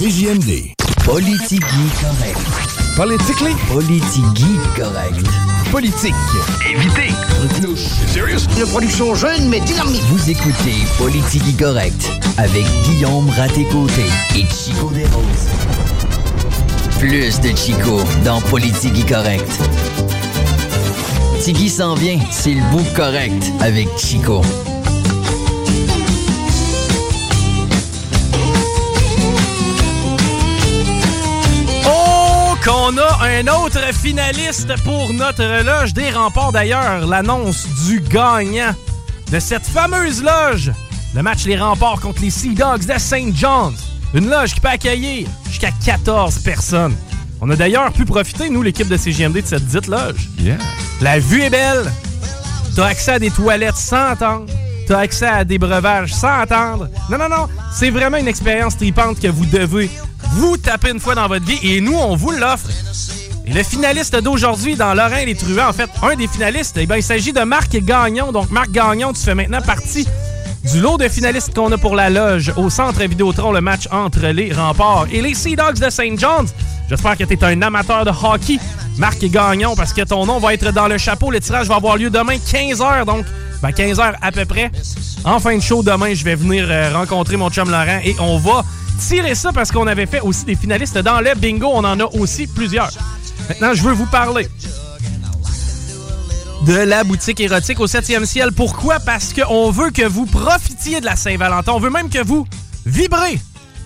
CJMD. Politigui correct. Politically? Politigui correct. Politique. Évitez. Serious? Une production jeune mais dynamique. Vous écoutez Politigui correct avec Guillaume Raté-Côté et Chico Desroses. Plus de Chico dans Politigui correct. Tigui s'en vient, c'est le bout correct avec Chico. Qu'on a un autre finaliste pour notre loge des remparts d'ailleurs. L'annonce du gagnant de cette fameuse loge. Le match Les Remparts contre les Sea Dogs de St. John's. Une loge qui peut accueillir jusqu'à 14 personnes. On a d'ailleurs pu profiter, nous, l'équipe de CGMD, de cette dite loge. Yeah. La vue est belle. T'as accès à des toilettes sans attendre. T'as accès à des breuvages sans attendre. Non, non, non. C'est vraiment une expérience tripante que vous devez vous taper une fois dans votre vie. Et nous, on vous l'offre. Et le finaliste d'aujourd'hui dans Lorrain les Truands, en fait, un des finalistes, eh bien, il s'agit de Marc Gagnon. Donc, Marc Gagnon, tu fais maintenant partie du lot de finalistes qu'on a pour la loge au centre Vidéotron, le match entre les remparts et les Sea Dogs de St. John's. J'espère que tu es un amateur de hockey, Marc Gagnon, parce que ton nom va être dans le chapeau. Le tirage va avoir lieu demain, 15h, donc ben 15h à peu près. En fin de show, demain, je vais venir euh, rencontrer mon chum Laurent et on va tirer ça parce qu'on avait fait aussi des finalistes dans le bingo. On en a aussi plusieurs. Maintenant, je veux vous parler de la boutique érotique au 7e ciel. Pourquoi? Parce qu'on veut que vous profitiez de la Saint-Valentin. On veut même que vous vibrez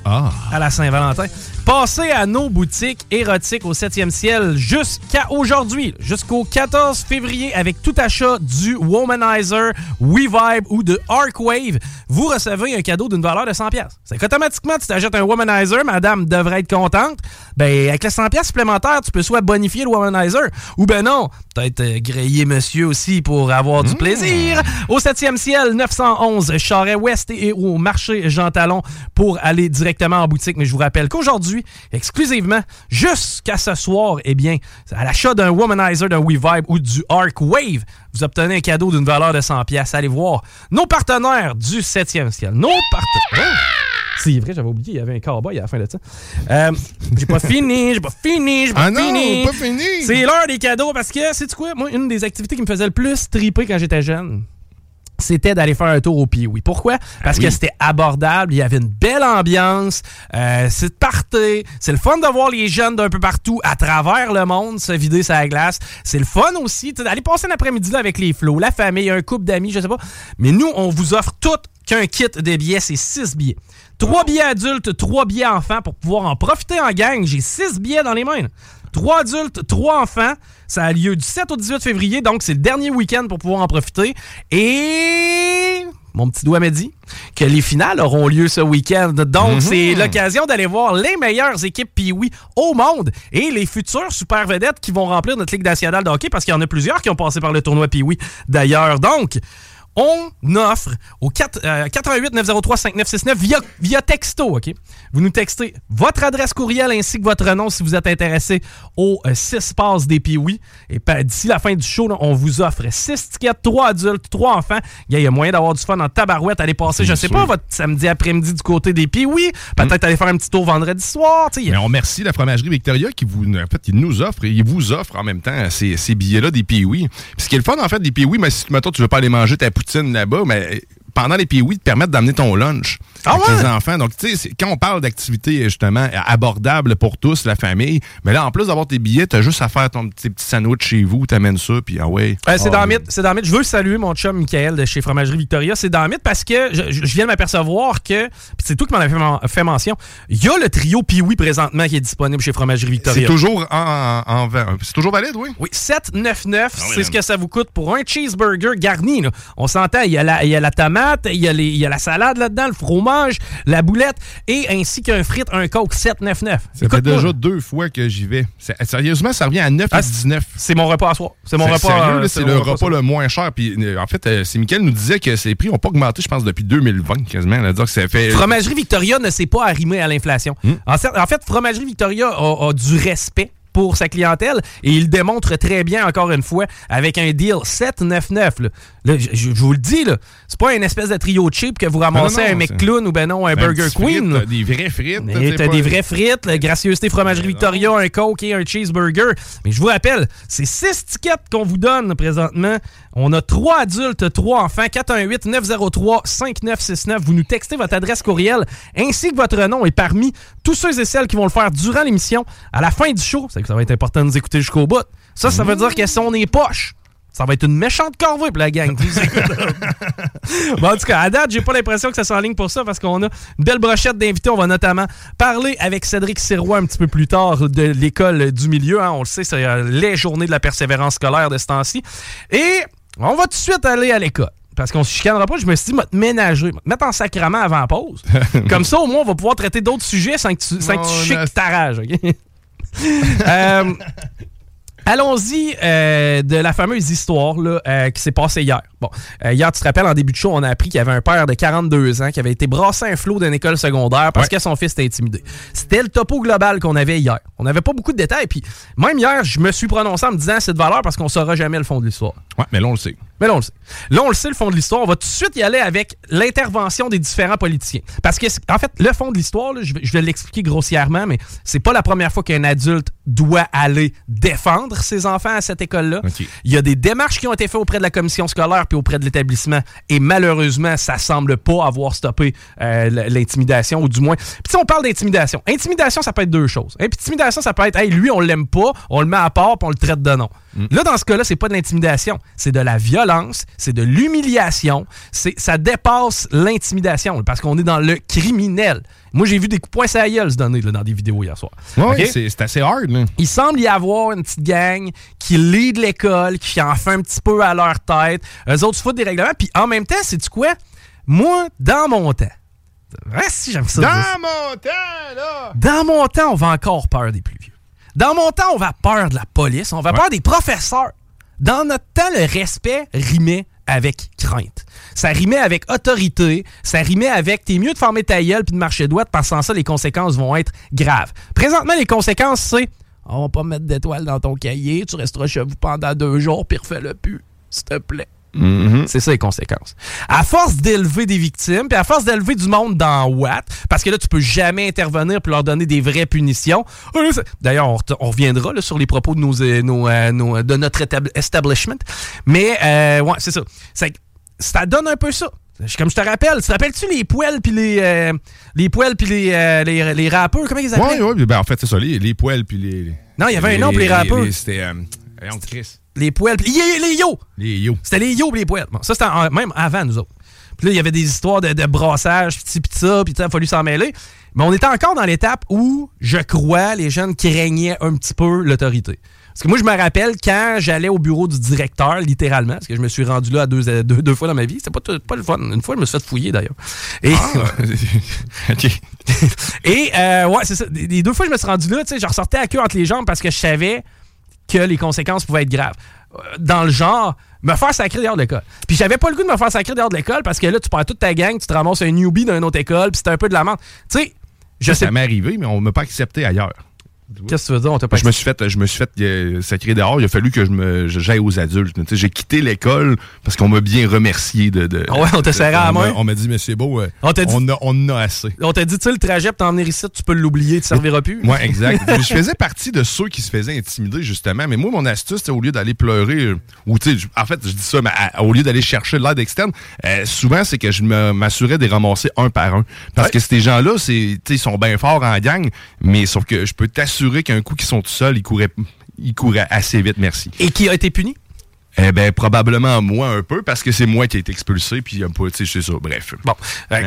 Ah. à la Saint-Valentin. Passez à nos boutiques érotiques au 7e ciel jusqu'à aujourd'hui, jusqu'au 14 février, avec tout achat du Womanizer, WeVibe ou de Arcwave. Vous recevez un cadeau d'une valeur de 100$. pièces. C'est qu'automatiquement, tu t'achètes un Womanizer, madame devrait être contente. Ben, avec les 100$ pièces supplémentaires, tu peux soit bonifier le Womanizer, ou ben non, peut-être euh, griller monsieur aussi pour avoir du plaisir. Au 7e ciel, 911 Charret-Ouest et au marché Jean Talon pour aller directement en boutique. Mais je vous rappelle qu'aujourd'hui, exclusivement, jusqu'à ce soir, eh bien, à l'achat d'un Womanizer, d'un WeVibe ou du Arc Wave, vous obtenez un cadeau d'une valeur de 100 pièces. Allez voir nos partenaires du 7e ciel. Nos partenaires. C'est vrai, j'avais oublié, il y avait un cowboy à la fin de ça. Euh, j'ai pas fini, j'ai pas fini, j'ai pas Ah pas fini. C'est l'heure des cadeaux parce que, c'est quoi, moi, une des activités qui me faisait le plus triper quand j'étais jeune, c'était d'aller faire un tour au Pee-Wee. Pourquoi? Parce que oui. c'était abordable, il y avait une belle ambiance, euh, c'est de party, c'est le fun de voir les jeunes d'un peu partout à travers le monde se vider sa glace. C'est le fun aussi d'aller passer l'après-midi là avec les flots, la famille, un couple d'amis, je sais pas. Mais nous, on vous offre tout qu'un kit de billets, c'est six billets. Trois billets adultes, trois billets enfants pour pouvoir en profiter en gang. J'ai six billets dans les mains. Trois adultes, trois enfants. Ça a lieu du 7 au 18 février, donc c'est le dernier week-end pour pouvoir en profiter. Et mon petit doigt m'a dit que les finales auront lieu ce week-end. Donc, c'est l'occasion d'aller voir les meilleures équipes Pee-Wee au monde et les futures super vedettes qui vont remplir notre Ligue nationale de hockey parce qu'il y en a plusieurs qui ont passé par le tournoi Pee-Wee d'ailleurs. Donc, on offre au 4, euh, 88 903 5969 via, via texto, OK? Vous nous textez votre adresse courriel ainsi que votre nom si vous êtes intéressé aux 6 passes des Pee-Wee. Et d'ici la fin du show, là, on vous offre 6 tickets, 3 adultes, 3 enfants. Il y a moyen d'avoir du fun en tabarouette. Allez passer, je sais sûr. pas, votre samedi après-midi du côté des Pee-Wee. Peut-être aller faire un petit tour vendredi soir. Mais on remercie la fromagerie Victoria qui vous, en fait, qui nous offre et il vous offre en même temps ces, ces billets-là des Pee-Wee. Puis Ce qui est le fun, en fait, des Pee-Wee, mais si, mettons, tu veux pas aller manger ta poutine là-bas, mais pendant les pays, te permettent d'amener ton lunch Ah avec ouais? les enfants. Donc, tu sais, quand on parle d'activités, justement, abordables pour tous, la famille, mais là, en plus d'avoir tes billets, t'as juste à faire ton petit petit sandwich chez vous, t'amènes ça, puis ah ouais. Euh, c'est Ah, dans oui. mythe. C'est dans mythe. Je veux saluer mon chum Michael de chez Fromagerie Victoria. C'est dans mythe parce que je, viens de m'apercevoir que, puis c'est toi qui m'en as fait, men- fait mention, il y a le trio Pee-Wee présentement qui est disponible chez Fromagerie Victoria. C'est toujours en, en, en- C'est toujours valide, oui? Oui, 7,99, Ah oui, c'est ce que ça vous coûte pour un cheeseburger garni. là. On s'entend, il y, a la, il y a la tomate, il y a, les- il y a la salade là-dedans, le fromage, la boulette, et ainsi qu'un frite, un coke, 7,99. Ça fait déjà deux fois que j'y vais. C'est- Sérieusement, ça revient à 9 Ah, à 19. C'est mon repas à soir. C'est mon repas. sérieux, euh, c'est mon le repas soir. le moins cher. Puis, euh, en fait, euh, c'est Mickaël nous disait que ces prix n'ont pas augmenté, je pense, depuis 2020 quasiment. Là, dire que ça fait. Fromagerie Victoria ne s'est pas arrimé à l'inflation. Hmm. En, cer- en fait, Fromagerie Victoria a, a du respect pour sa clientèle et il le démontre très bien encore une fois avec un deal 799 là. Là, je, je vous le dis là, c'est pas une espèce de trio cheap que vous ramassez Non, non, un McClown ou ben non un Burger Queen. frite, là. Des vraies frites. T'as pas- des vraies frites, la gracieuseté Fromagerie Victoria, un Coke et un cheeseburger. Mais je vous rappelle, c'est six tickets qu'on vous donne présentement. On a trois adultes, trois enfants. 418-903-5969. Vous nous textez votre adresse courriel ainsi que votre nom. Et parmi tous ceux et celles qui vont le faire durant l'émission, à la fin du show, c'est que ça va être important de nous écouter jusqu'au bout. Ça, ça veut dire que si on est poche, ça va être une méchante corvée pour la gang. bon, en tout cas, à date, j'ai pas l'impression que ça s'enligne pour ça parce qu'on a une belle brochette d'invités. On va notamment parler avec Cédric Sirois un petit peu plus tard de l'école du milieu. hein. On le sait, c'est euh, les journées de la persévérance scolaire de ce temps-ci. Et on va tout de suite aller à l'école. Parce qu'on se chicanera pas, je me suis dit, te ménager, mettre en sacrement avant la pause. Comme ça, au moins, on va pouvoir traiter d'autres sujets sans que tu, sans que tu chiques ta rage. ok? Euh, Allons-y euh, de la fameuse histoire là, euh, qui s'est passée hier. Bon, euh, hier, tu te rappelles, en début de show, on a appris qu'il y avait un père de 42 ans qui avait été brassé un flot d'une école secondaire parce que son fils était intimidé. C'était le topo global qu'on avait hier. On n'avait pas beaucoup de détails. Puis même hier, je me suis prononcé en me disant c'est de valeur parce qu'on saura jamais le fond de l'histoire. Ouais, mais là, on le sait. Mais là, on le sait. Là, on le sait, le fond de l'histoire. On va tout de suite y aller avec l'intervention des différents politiciens. Parce que, en fait, le fond de l'histoire, je vais, l'expliquer grossièrement, mais c'est pas la première fois qu'un adulte doit aller défendre ses enfants à cette école-là. Il y a des démarches qui ont été faites auprès de la commission scolaire puis auprès de l'établissement. Et malheureusement, ça semble pas avoir stoppé euh, l'intimidation, ou du moins. Puis si on parle d'intimidation, intimidation, ça peut être deux choses. Hein, Intimidation, ça peut être, hey, lui, on l'aime pas, on le met à part puis on le traite de nom. Là, dans ce cas-là, c'est pas de l'intimidation, c'est de la violence, c'est de l'humiliation, c'est ça dépasse l'intimidation parce qu'on est dans le criminel. Moi, j'ai vu des coups sur la gueule se donner là, dans des vidéos hier soir. C'est c'est assez hard, là. Il semble y avoir une petite gang qui lead l'école, qui en fait un petit peu à leur tête. Eux autres se foutent des règlements. Puis en même temps, c'est-tu quoi? Moi, dans mon temps, ouais, si j'aime ça. Dans mon temps, là! Dans mon temps, on va encore peur des plus vieux. Dans mon temps, on va peur de la police, on va peur des professeurs. Dans notre temps, le respect rimait avec crainte. Ça rimait avec autorité, ça rimait avec t'es mieux de former ta gueule puis de marcher droite parce que sans ça, les conséquences vont être graves. Présentement, les conséquences, c'est on va pas mettre d'étoiles dans ton cahier, tu resteras chez vous pendant deux jours puis refais-le plus, s'il te plaît. C'est ça les conséquences. À force d'élever des victimes, puis à force d'élever du monde dans Watt, parce que là, tu peux jamais intervenir pour leur donner des vraies punitions. D'ailleurs, on, reviendra là, sur les propos de, nos, euh, nos, euh, nos- de notre establishment. Mais, euh, ouais, c'est ça. Ça donne un peu ça. Comme je te rappelle, tu te rappelles-tu les poêles puis les, euh, les poêles puis les, euh, les, les rappeurs, comment ils les appelaient? Ouais, ouais, ben en fait, c'est ça, les, les poêles puis les. Non, il y avait un nom pour les rappeurs. C'était. Euh, Chris. Les poêles puis les, les yo! Les yo. C'était les yo pis les poètes. Bon, ça, c'était même avant nous autres. Puis là, il y avait des histoires de, de brassage, pis pis ça, pis il a fallu s'en mêler. Mais on était encore dans l'étape où, je crois, les jeunes craignaient un petit peu l'autorité. Parce que moi, je me rappelle quand j'allais au bureau du directeur, littéralement, parce que je me suis rendu là deux, deux, deux fois dans ma vie. C'était pas, tout- pas le fun. Une fois, je me suis fait fouiller, d'ailleurs. Et, OK. et euh, ouais, c'est ça. Les deux fois je me suis rendu là, tu sais, je ressortais à queue entre les jambes parce que je savais que les conséquences pouvaient être graves. Euh, Dans le genre, me faire sacrer dehors de l'école. Puis j'avais pas le goût de me faire sacrer dehors de l'école parce que là, tu perds toute ta gang, tu te ramasses un newbie d'une autre école, puis c'était un peu de la merde. Tu sais, je sais Ça m'est arrivé, mais on m'a pas accepté ailleurs. Qu'est-ce que tu veux dire? On t'a pas Je me suis fait, je me suis fait euh, sacrer dehors. Il a fallu que je me, j'aille aux adultes. J'ai quitté l'école parce qu'on m'a bien remercié de. de- Ah ouais, on t'a serré la on m'a- main? On m'a dit, mais c'est beau, euh, On t'a dit- on, a, on en a assez. On t'a dit, tu sais, le trajet pour t'emmener ici, tu peux l'oublier, tu serviras plus. Oui, exact. Je faisais partie de ceux qui se faisaient intimider, justement. Mais moi, mon astuce, au lieu d'aller pleurer, euh, ou tu sais, en fait, je dis ça, mais à- au lieu d'aller chercher de l'aide externe, euh, souvent, c'est que je m'assurais de les ramasser un par un. Parce que ces gens-là, c'est, ils sont bien forts en gang, mais sauf que je peux t'assurer qu'un coup qu'ils sont tout seuls, ils couraient, ils couraient assez vite, merci. Et qui a été puni? Eh ben, probablement moi un peu, parce que c'est moi qui ai été expulsé, puis pas, tu sais, c'est ça, bref. Bon,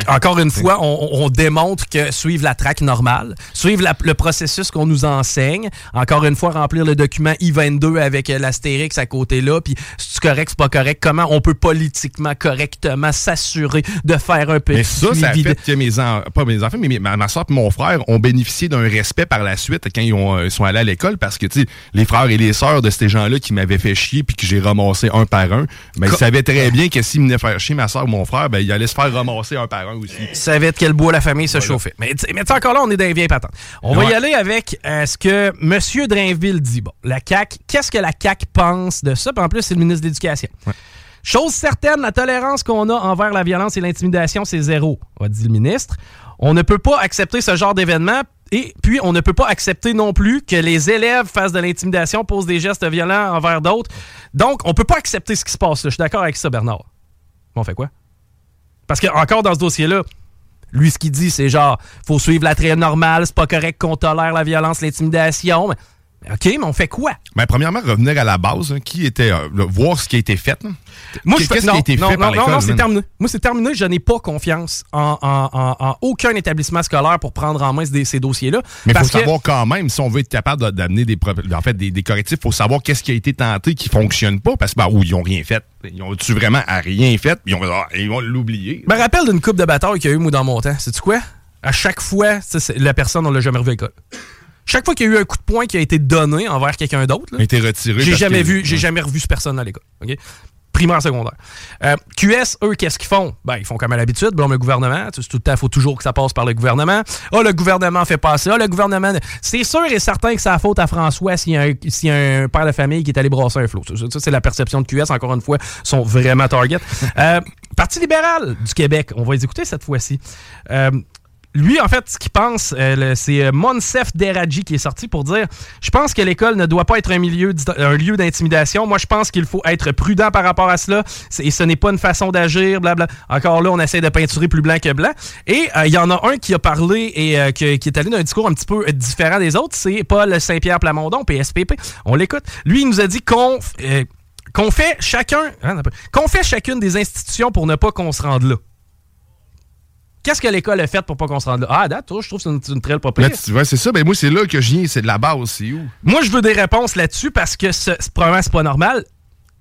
encore une fois, on, on démontre que suivre la traque normale, suivre la- le processus qu'on nous enseigne, encore une fois, remplir le document I-22 avec euh, l'astérix à côté là, puis si c'est correct, c'est pas correct, comment on peut politiquement, correctement s'assurer de faire un petit Mais ça, ça a fait que mes enfants, pas mes enfants, mais mes- ma, soeur et mon frère ont bénéficié d'un respect par la suite quand ils, ont, euh, ils sont allés à l'école parce que, tu sais, les frères et les sœurs de ces gens-là qui m'avaient fait chier puis que j'ai ramassé un par un, ben, ils Co- savaient très bien que s'ils venaient faire chier ma soeur ou mon frère, ben, ils allaient se faire ramasser un par un aussi. savait de quel bois la famille se chauffait. Mais, tu sais- mais encore là, on est dans les vieilles patentes. On va y aller avec euh, ce que M. Drainville dit. Bon, la CAQ, qu'est-ce que la CAQ pense de ça? Puis en plus, c'est le ministre de l'Éducation. Chose certaine, la tolérance qu'on a envers la violence et l'intimidation, c'est zéro, a dit le ministre. On ne peut pas accepter ce genre d'événement. Et puis, on ne peut pas accepter non plus que les élèves fassent de l'intimidation, posent des gestes violents envers d'autres. Donc, on peut pas accepter ce qui se passe là. Je suis d'accord avec ça, Bernard. Bon, on fait quoi? Parce que encore dans ce dossier-là, lui, ce qu'il dit, c'est genre, faut suivre la traîne normale, c'est pas correct qu'on tolère la violence, l'intimidation. Mais, mais OK, mais on fait quoi? Ben, premièrement, revenir à la base, hein, qui était, euh, voir ce qui a été fait. là. Moi, je Qu'est-ce qui a été non, fait par non, non, l'école, non, c'est terminé. Moi, c'est terminé. Je n'ai pas confiance en, en- en- en aucun établissement scolaire pour prendre en main ces, ces dossiers-là. Mais il faut que- savoir quand même, si on veut être capable d'amener des, pro- en fait, des, des correctifs, il faut savoir qu'est-ce qui a été tenté qui fonctionne pas, parce que, ben, ou ils ont rien fait. Ils ont-tu vraiment à rien fait, ils, ont- ah, ils vont l'oublier. Je me rappelle d'une coupe de bataille qu'il y a eu, moi, dans mon temps. Sais-tu quoi? À chaque fois, la personne, on l'a jamais revu à l'école. Chaque fois qu'il y a eu un coup de poing qui a été donné envers quelqu'un d'autre, là, a été retiré. J'ai jamais que- vu, j'ai jamais revu cette personne à l'école. Primaire, secondaire. Euh, QS, eux, qu'est-ce qu'ils font? Ben, ils font comme à l'habitude, le gouvernement. Tout le temps, il faut toujours que ça passe par le gouvernement. Ah, le gouvernement fait pas ça. Ah, le gouvernement. C'est sûr et certain que c'est la faute à François s'il y, a un- s'il y a un père de famille qui est allé brasser un flot. Ça, ça, c'est la perception de QS, encore une fois, sont vraiment target. Euh, Parti libéral du Québec, on va les écouter cette fois-ci. Euh, lui, en fait, ce qu'il pense, euh, c'est euh, Monsef Deradji qui est sorti pour dire Je pense que l'école ne doit pas être un, milieu lieu d'intimidation. Moi, je pense qu'il faut être prudent par rapport à cela. Et ce n'est pas une façon d'agir, blabla. Encore là, on essaie de peinturer plus blanc que blanc. Et euh, il y en a un qui a parlé et qui est allé dans un discours un petit peu différent des autres. C'est Paul Saint-Pierre Plamondon, PSPP. On l'écoute. Lui, il nous a dit qu'on. qu'on fait chacun, hein, qu'on fait chacune des institutions pour ne pas qu'on se rende là. Qu'est-ce que l'école a fait pour pas qu'on se rende là? Ah, à date, je trouve que c'est une, très propriété. tu vois, c'est ça. Ben, moi, c'est là que je viens. C'est de la base. C'est où? Moi, je veux des réponses là-dessus parce que ce, ce- probablement, c'est pas normal.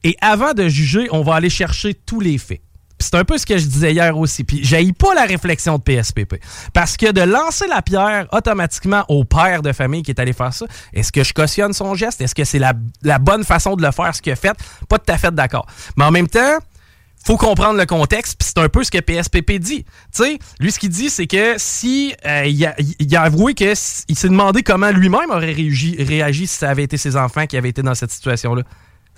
Et avant de juger, on va aller chercher tous les faits. C'est un peu ce que je disais hier aussi. Puis j'haïs pas la réflexion de PSPP. Parce que de lancer la pierre automatiquement au père de famille qui est allé faire ça, est-ce que je cautionne son geste? Est-ce que c'est la, la bonne façon de le faire, ce qu'il a fait? Pas tout à fait d'accord. Mais en même temps, faut comprendre le contexte, puis c'est un peu ce que PSPP dit. Tu sais, lui, ce qu'il dit, c'est que si euh, il, a, a avoué que il s'est demandé comment lui-même aurait réagi, réagi si ça avait été ses enfants qui avaient été dans cette situation-là.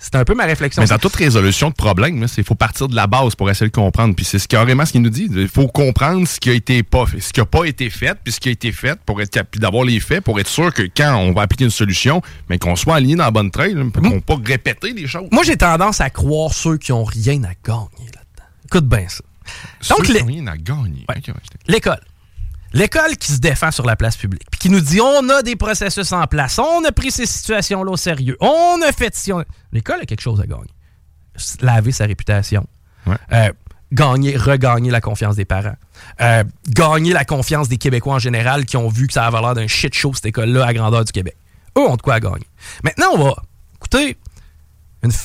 C'est un peu ma réflexion. Mais dans toute résolution de problème, il faut partir de la base pour essayer de comprendre. Puis c'est ce carrément ce qu'il nous dit. Il faut comprendre ce qui a été pas fait, ce qui n'a pas été fait, puis ce qui a été fait pour être capable d'avoir les faits, pour être sûr que quand on va appliquer une solution, mais qu'on soit aligné dans la bonne trail, qu'on pas répéter les choses. Moi, j'ai tendance à croire ceux qui ont rien à gagner là-dedans. Écoute bien ça. Donc, Ceux les- qui ont rien à gagner. Ouais, L'école. L'école qui se défend sur la place publique, puis qui nous dit on a des processus en place, on a pris ces situations-là au sérieux, on a fait ci, on L'école a quelque chose à gagner. Laver sa réputation. Ouais. Euh, gagner, regagner la confiance des parents. Euh, gagner la confiance des Québécois en général qui ont vu que ça avait l'air d'un shit show, cette école-là, à grandeur du Québec. Eux ont de quoi à gagner. Maintenant, on va écouter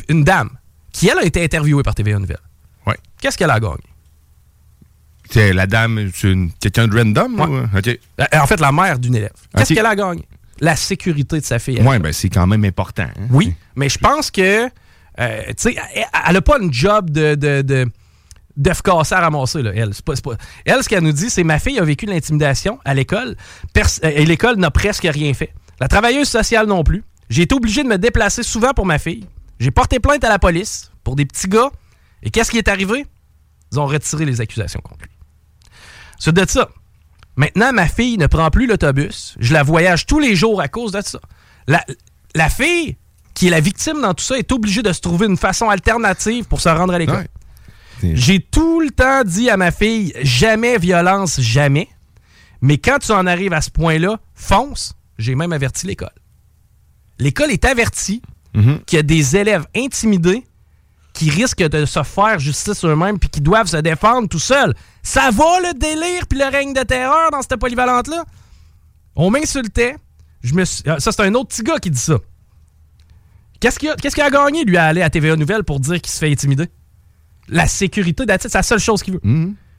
une, dame qui, elle, a été interviewée par TVA Nouvelle. Ouais. Qu'est-ce qu'elle a gagné? C'est la dame, c'est une- quelqu'un de random? Ouais. ou-. Euh, En fait, la mère d'une élève. Qu'est-ce qu'elle a gagné? La sécurité de sa fille. Ouais, ben c'est quand même important. hein? Oui, mais je pense que, euh, tu sais, elle- n'a pas une job de... de, de à ramasser, là, elle. C'est pas- Elle, ce qu'elle nous dit, c'est ma fille a vécu de l'intimidation à l'école euh, et l'école n'a presque rien fait. La travailleuse sociale non plus. J'ai été obligé de me déplacer souvent pour ma fille. J'ai porté plainte à la police pour des petits gars. Et qu'est-ce qui est arrivé? Ils ont retiré les accusations contre lui. C'est de ça. Maintenant, ma fille ne prend plus l'autobus. Je la voyage tous les jours à cause de ça. La, la fille, qui est la victime dans tout ça, est obligée de se trouver une façon alternative pour se rendre à l'école. J'ai tout le temps dit à ma fille, jamais violence, jamais. Mais quand tu en arrives à ce point-là, fonce. J'ai même averti l'école. L'école est avertie qu'il y a des élèves intimidés qui risquent de se faire justice eux-mêmes puis qui doivent se défendre tout seuls. Ça va le délire puis le règne de terreur dans cette polyvalente-là? On m'insultait. Je me Ça, c'est un autre petit gars qui dit ça. Qu'est-ce qu'il a, qu'il a gagné, lui, à aller à TVA Nouvelle pour dire qu'il se fait intimider? La sécurité, c'est la seule chose qu'il veut.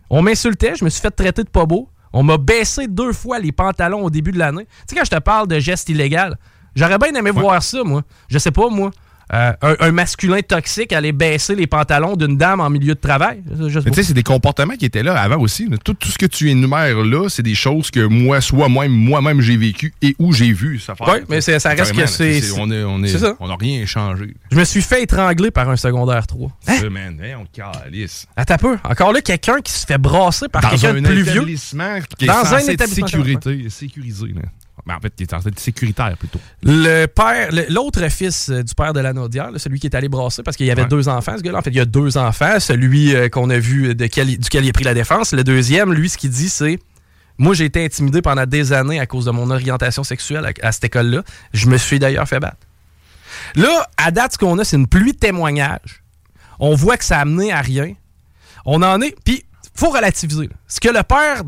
On m'insultait, je me suis fait traiter de pas beau. On m'a baissé deux fois les pantalons au début de l'année. Tu sais, quand je te parle de gestes illégaux, j'aurais bien aimé voir ça, moi. Je sais pas, moi. Euh, un, masculin toxique aller baisser les pantalons d'une dame en milieu de travail. Tu sais, c'est des comportements qui étaient là avant aussi. Tout, tout ce que tu énumères là, c'est des choses que moi, soit moi-même, moi-même j'ai vécu et où j'ai vu ça Oui, mais ça reste que c'est. On n'a rien échangé. Je me suis fait étrangler par un secondaire 3. Hein? man, on calisse. Attends peu. Encore là, quelqu'un qui se fait brasser par quelqu'un de plus vieux. Dans un établissement sécurité, sécurisé. Là. Ben, en fait, qui est censé être sécuritaire plutôt. Le père, l'autre fils euh, du père de la Naudière, celui qui est allé brasser, parce qu'il y avait deux enfants, ce gars-là. En fait, il y a deux enfants. Celui euh, qu'on a vu, de duquel il a pris la défense. Le deuxième, lui, ce qu'il dit, c'est Moi, j'ai été intimidé pendant des années à cause de mon orientation sexuelle à, cette école-là. Je me suis d'ailleurs fait battre. Là, à date, ce qu'on a, c'est une pluie de témoignages. On voit que ça a amené à rien. On en est. Puis, faut relativiser. Ce que le père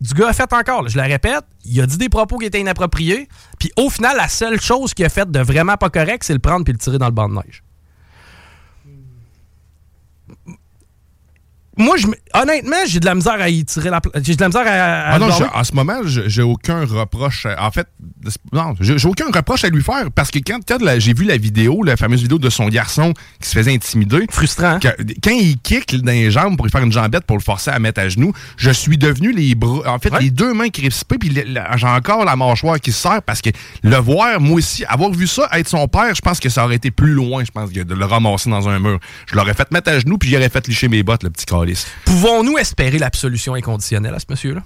du gars a fait encore, je le répète, il a dit des propos qui étaient inappropriés, puis au final, la seule chose qu'il a faite de vraiment pas correct, c'est le prendre puis le tirer dans le banc de neige moi, je, honnêtement, j'ai de la misère à y tirer la J'ai de la misère à. ah non, en ce moment, j'ai aucun reproche. En fait, non, j'ai aucun reproche à lui faire parce que quand, j'ai vu la vidéo, la fameuse vidéo de son garçon qui se faisait intimider. Frustrant. quand il kick dans les jambes pour lui faire une jambette pour le forcer à mettre à genoux, je suis devenu les bras. En fait, les deux mains crispées, puis j'ai encore la mâchoire qui se serre parce que le voir, moi aussi, avoir vu ça, être son père, je pense que ça aurait été plus loin, je pense, de le ramasser dans un mur. Je l'aurais fait mettre à genoux, puis j'aurais fait licher mes bottes, le petit Pouvons-nous espérer l'absolution inconditionnelle à ce monsieur-là?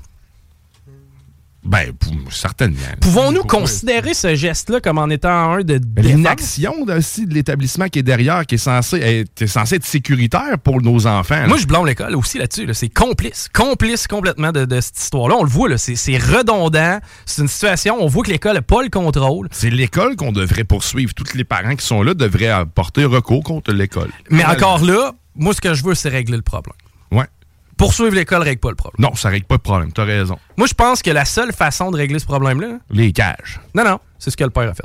Ben, certainement. Pouvons-nous considérer ce geste-là comme en étant un de Une action aussi de l'établissement qui est derrière, qui est censé être, censé être sécuritaire pour nos enfants. Moi, je blâme l'école aussi là-dessus. C'est complice, complice complètement de, cette histoire-là. On le voit, c'est redondant. C'est une situation, on voit que l'école n'a pas le contrôle. C'est l'école qu'on devrait poursuivre. Tous les parents qui sont là devraient porter recours contre l'école. Mais encore là, moi, ce que je veux, c'est régler le problème. Ouais. Poursuivre l'école règle pas le problème. Non, ça règle pas le problème. T'as raison. Moi, je pense que la seule façon de régler ce problème-là. Les cages. Non, non, c'est ce que le père a fait.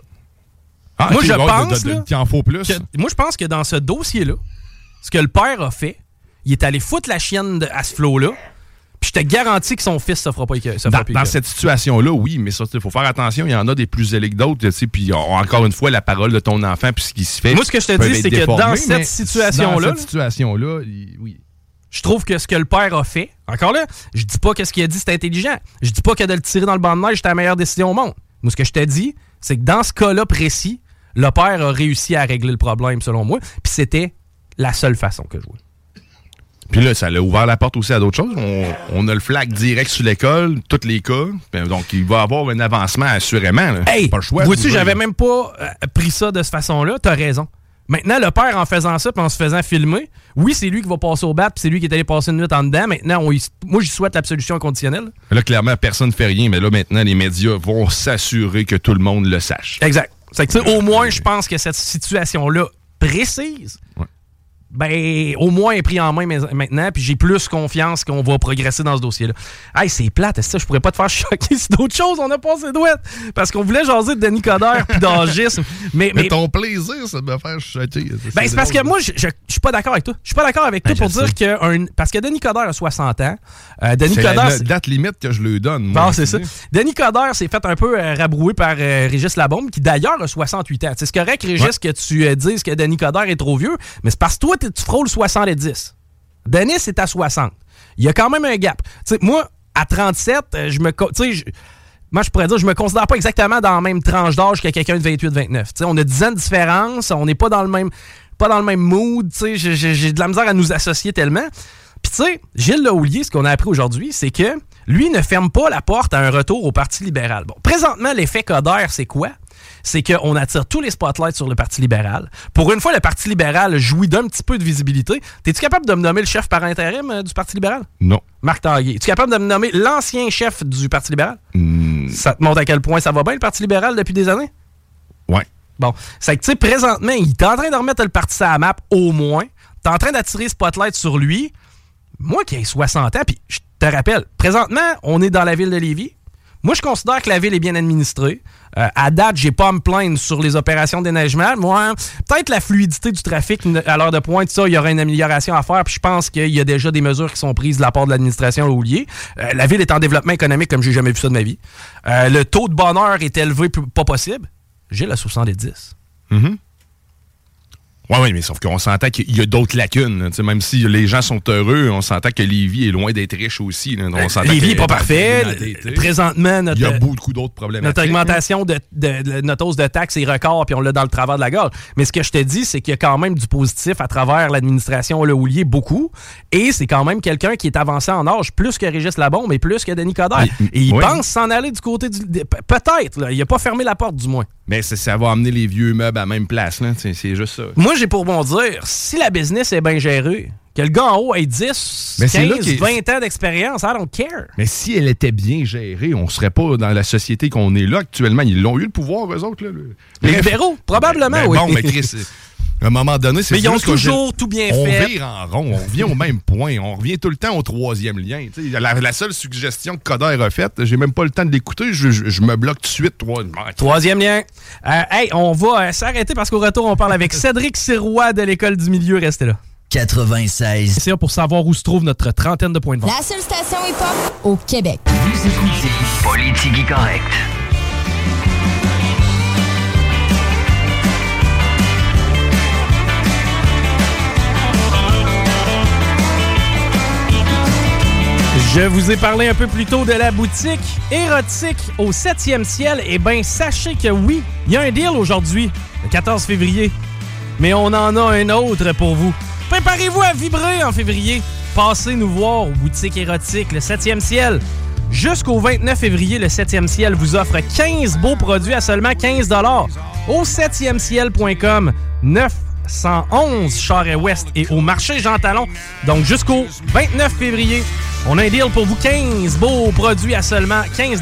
Ah, moi, je pense. en faut plus. moi, je pense que dans ce dossier-là, ce que le père a fait, il est allé foutre la chienne à ce flot-là. Puis je te garantis que son fils ne fera pas ça Dans, dans cette situation-là, oui, mais ça, il faut faire attention. Il y en a des plus zélés que d'autres. Puis encore une fois, la parole de ton enfant, puis ce qui se fait. Moi, ce que je te dis, c'est que dans cette situation-là. Dans cette situation-là, oui. Je trouve que ce que le père a fait, encore là, je dis pas que ce qu'il a dit c'est intelligent. Je dis pas que de le tirer dans le banc de neige c'était la meilleure décision au monde. Moi, ce que je te dis, c'est que dans ce cas-là précis, le père a réussi à régler le problème, selon moi. Puis c'était la seule façon que je vois. Puis là, ça a ouvert la porte aussi à d'autres choses. On, a le flag direct sur l'école, tous les cas. Ben, donc, il va y avoir un avancement assurément. Hey, pas le choix. Vois-tu, j'avais même pas euh, pris ça de cette façon-là. T'as raison. Maintenant, le père, en faisant ça, puis en se faisant filmer, oui, c'est lui qui va passer au bat, puis c'est lui qui est allé passer une nuit en dedans. Maintenant, moi, j'y souhaite l'absolution inconditionnelle. Là, clairement, personne ne fait rien, mais là, maintenant, les médias vont s'assurer que tout le monde le sache. Exact. au moins, je pense que cette situation-là précise ben, au moins est pris en main maintenant, puis j'ai plus confiance qu'on va progresser dans ce dossier-là. Hey, c'est plate, ça, je pourrais pas te faire choquer c'est d'autres choses, on a passé douette. Parce qu'on voulait jaser de Denis Coderre puis d'Angis. Mais, mais, ton plaisir, ça de me faire choquer. Ben, c'est parce que moi, je, je, suis pas d'accord avec toi. Je suis pas d'accord avec toi ben, pour dire que. Un, parce que Denis Coderre a 60 ans. Euh, Denis c'est la, date limite que je lui donne. Moi, c'est ça. Denis Coderre s'est fait un peu euh, rabrouer par euh, Régis Labombe, qui d'ailleurs a 68 ans. C'est correct, Régis, que tu dises que Denis Coderre est trop vieux, mais c'est parce que toi, tu frôles 70. Denis est à 60. Il y a quand même un gap. moi, à 37, euh, je me. moi, je pourrais dire, je me considère pas exactement dans la même tranche d'âge que quelqu'un de 28-29. On a 10 ans de différence, on n'est pas dans le même pas dans le même mood, j'ai de la misère à nous associer tellement. Puis tu sais, Gilles Lahoulier, ce qu'on a appris aujourd'hui, c'est que lui ne ferme pas la porte à un retour au Parti libéral. Bon, présentement, l'effet Coder, c'est quoi? C'est qu'on attire tous les spotlights sur le Parti libéral. Pour une fois, le Parti libéral jouit d'un petit peu de visibilité. Es-tu capable de me nommer le chef par intérim euh, du Parti libéral? Non. Marc Tanguay. Es-tu capable de me nommer l'ancien chef du Parti libéral? Hmm. Ça te montre à quel point ça va bien, le Parti libéral, depuis des années? Ouais. Bon, c'est que, tu sais, présentement, il est en train de remettre le parti à la map, au moins. T'es en train d'attirer Spotlight sur lui. Moi qui ai 60 ans, puis je te rappelle, présentement, on est dans la ville de Lévis. Moi, je considère que la ville est bien administrée. Euh, à date, j'ai pas à me plaindre sur les opérations d'éneigement. Moi, peut-être la fluidité du trafic à l'heure de pointe, ça, il y aura une amélioration à faire. Puis je pense qu'il y a déjà des mesures qui sont prises de la part de l'administration Laulier. Euh, la ville est en développement économique comme j'ai jamais vu ça de ma vie. Euh, le taux de bonheur est élevé, pas possible. J'ai la 70. Mm oui, oui, mais sauf qu'on s'entend qu'il y a d'autres lacunes. même si les gens sont heureux, on s'entend que Lévis est loin d'être riche aussi. Là, Lévis n'est pas parfait. Présentement, notre, il y a beaucoup d'autres problèmes. Notre augmentation de, de, notre hausse de taxes est record, puis on l'a dans le travers de la gorge. Mais ce que je te dis, c'est qu'il y a quand même du positif à travers l'administration Le Houlier, beaucoup. Et c'est quand même quelqu'un qui est avancé en âge, plus que Régis Labombe et plus que Denis Coderre. et il pense s'en aller du côté du... Peut-être, il n'a pas fermé la porte, du moins. Mais ça va amener les vieux meubles à la même place. C'est juste ça. Moi, j'ai pour bon dire, si la business est bien gérée, que le gars en haut ait 10, 15, 20 ans d'expérience, I don't care. Mais si elle était bien gérée, on serait pas dans la société qu'on est là actuellement. Ils l'ont eu le pouvoir, eux autres. Là. Les libéraux, probablement, ben, ben, oui. Bon, mais Chris, à un moment donné, c'est Mais ils ont toujours tout bien fait. On vire en rond, on revient au même point, on revient tout le temps au troisième lien. La, la, seule suggestion que Coder a faite, j'ai même pas le temps de l'écouter, je, me bloque tout de suite. Troisième lien. Euh, hey, on va euh, s'arrêter parce qu'au retour, on parle avec Cédric Sirois de l'École du Milieu. Restez là. 96. C'est pour savoir où se trouve notre trentaine de points de vente. La seule station hip-hop au Québec. Vous écoutez Politique Correct. Je vous ai parlé un peu plus tôt de la boutique érotique au 7e ciel. Eh bien, sachez que oui, il y a un deal aujourd'hui, le 14 février. Mais on en a un autre pour vous. Préparez-vous à vibrer en février. Passez nous voir au boutique érotique, le 7e ciel. Jusqu'au 29 février, le 7e ciel vous offre 15 beaux produits à seulement 15 Au 7e ciel.com, 9 111 Charest-Ouest et au marché Jean Talon. Donc jusqu'au 29 février, on a un deal pour vous 15 beaux produits à seulement 15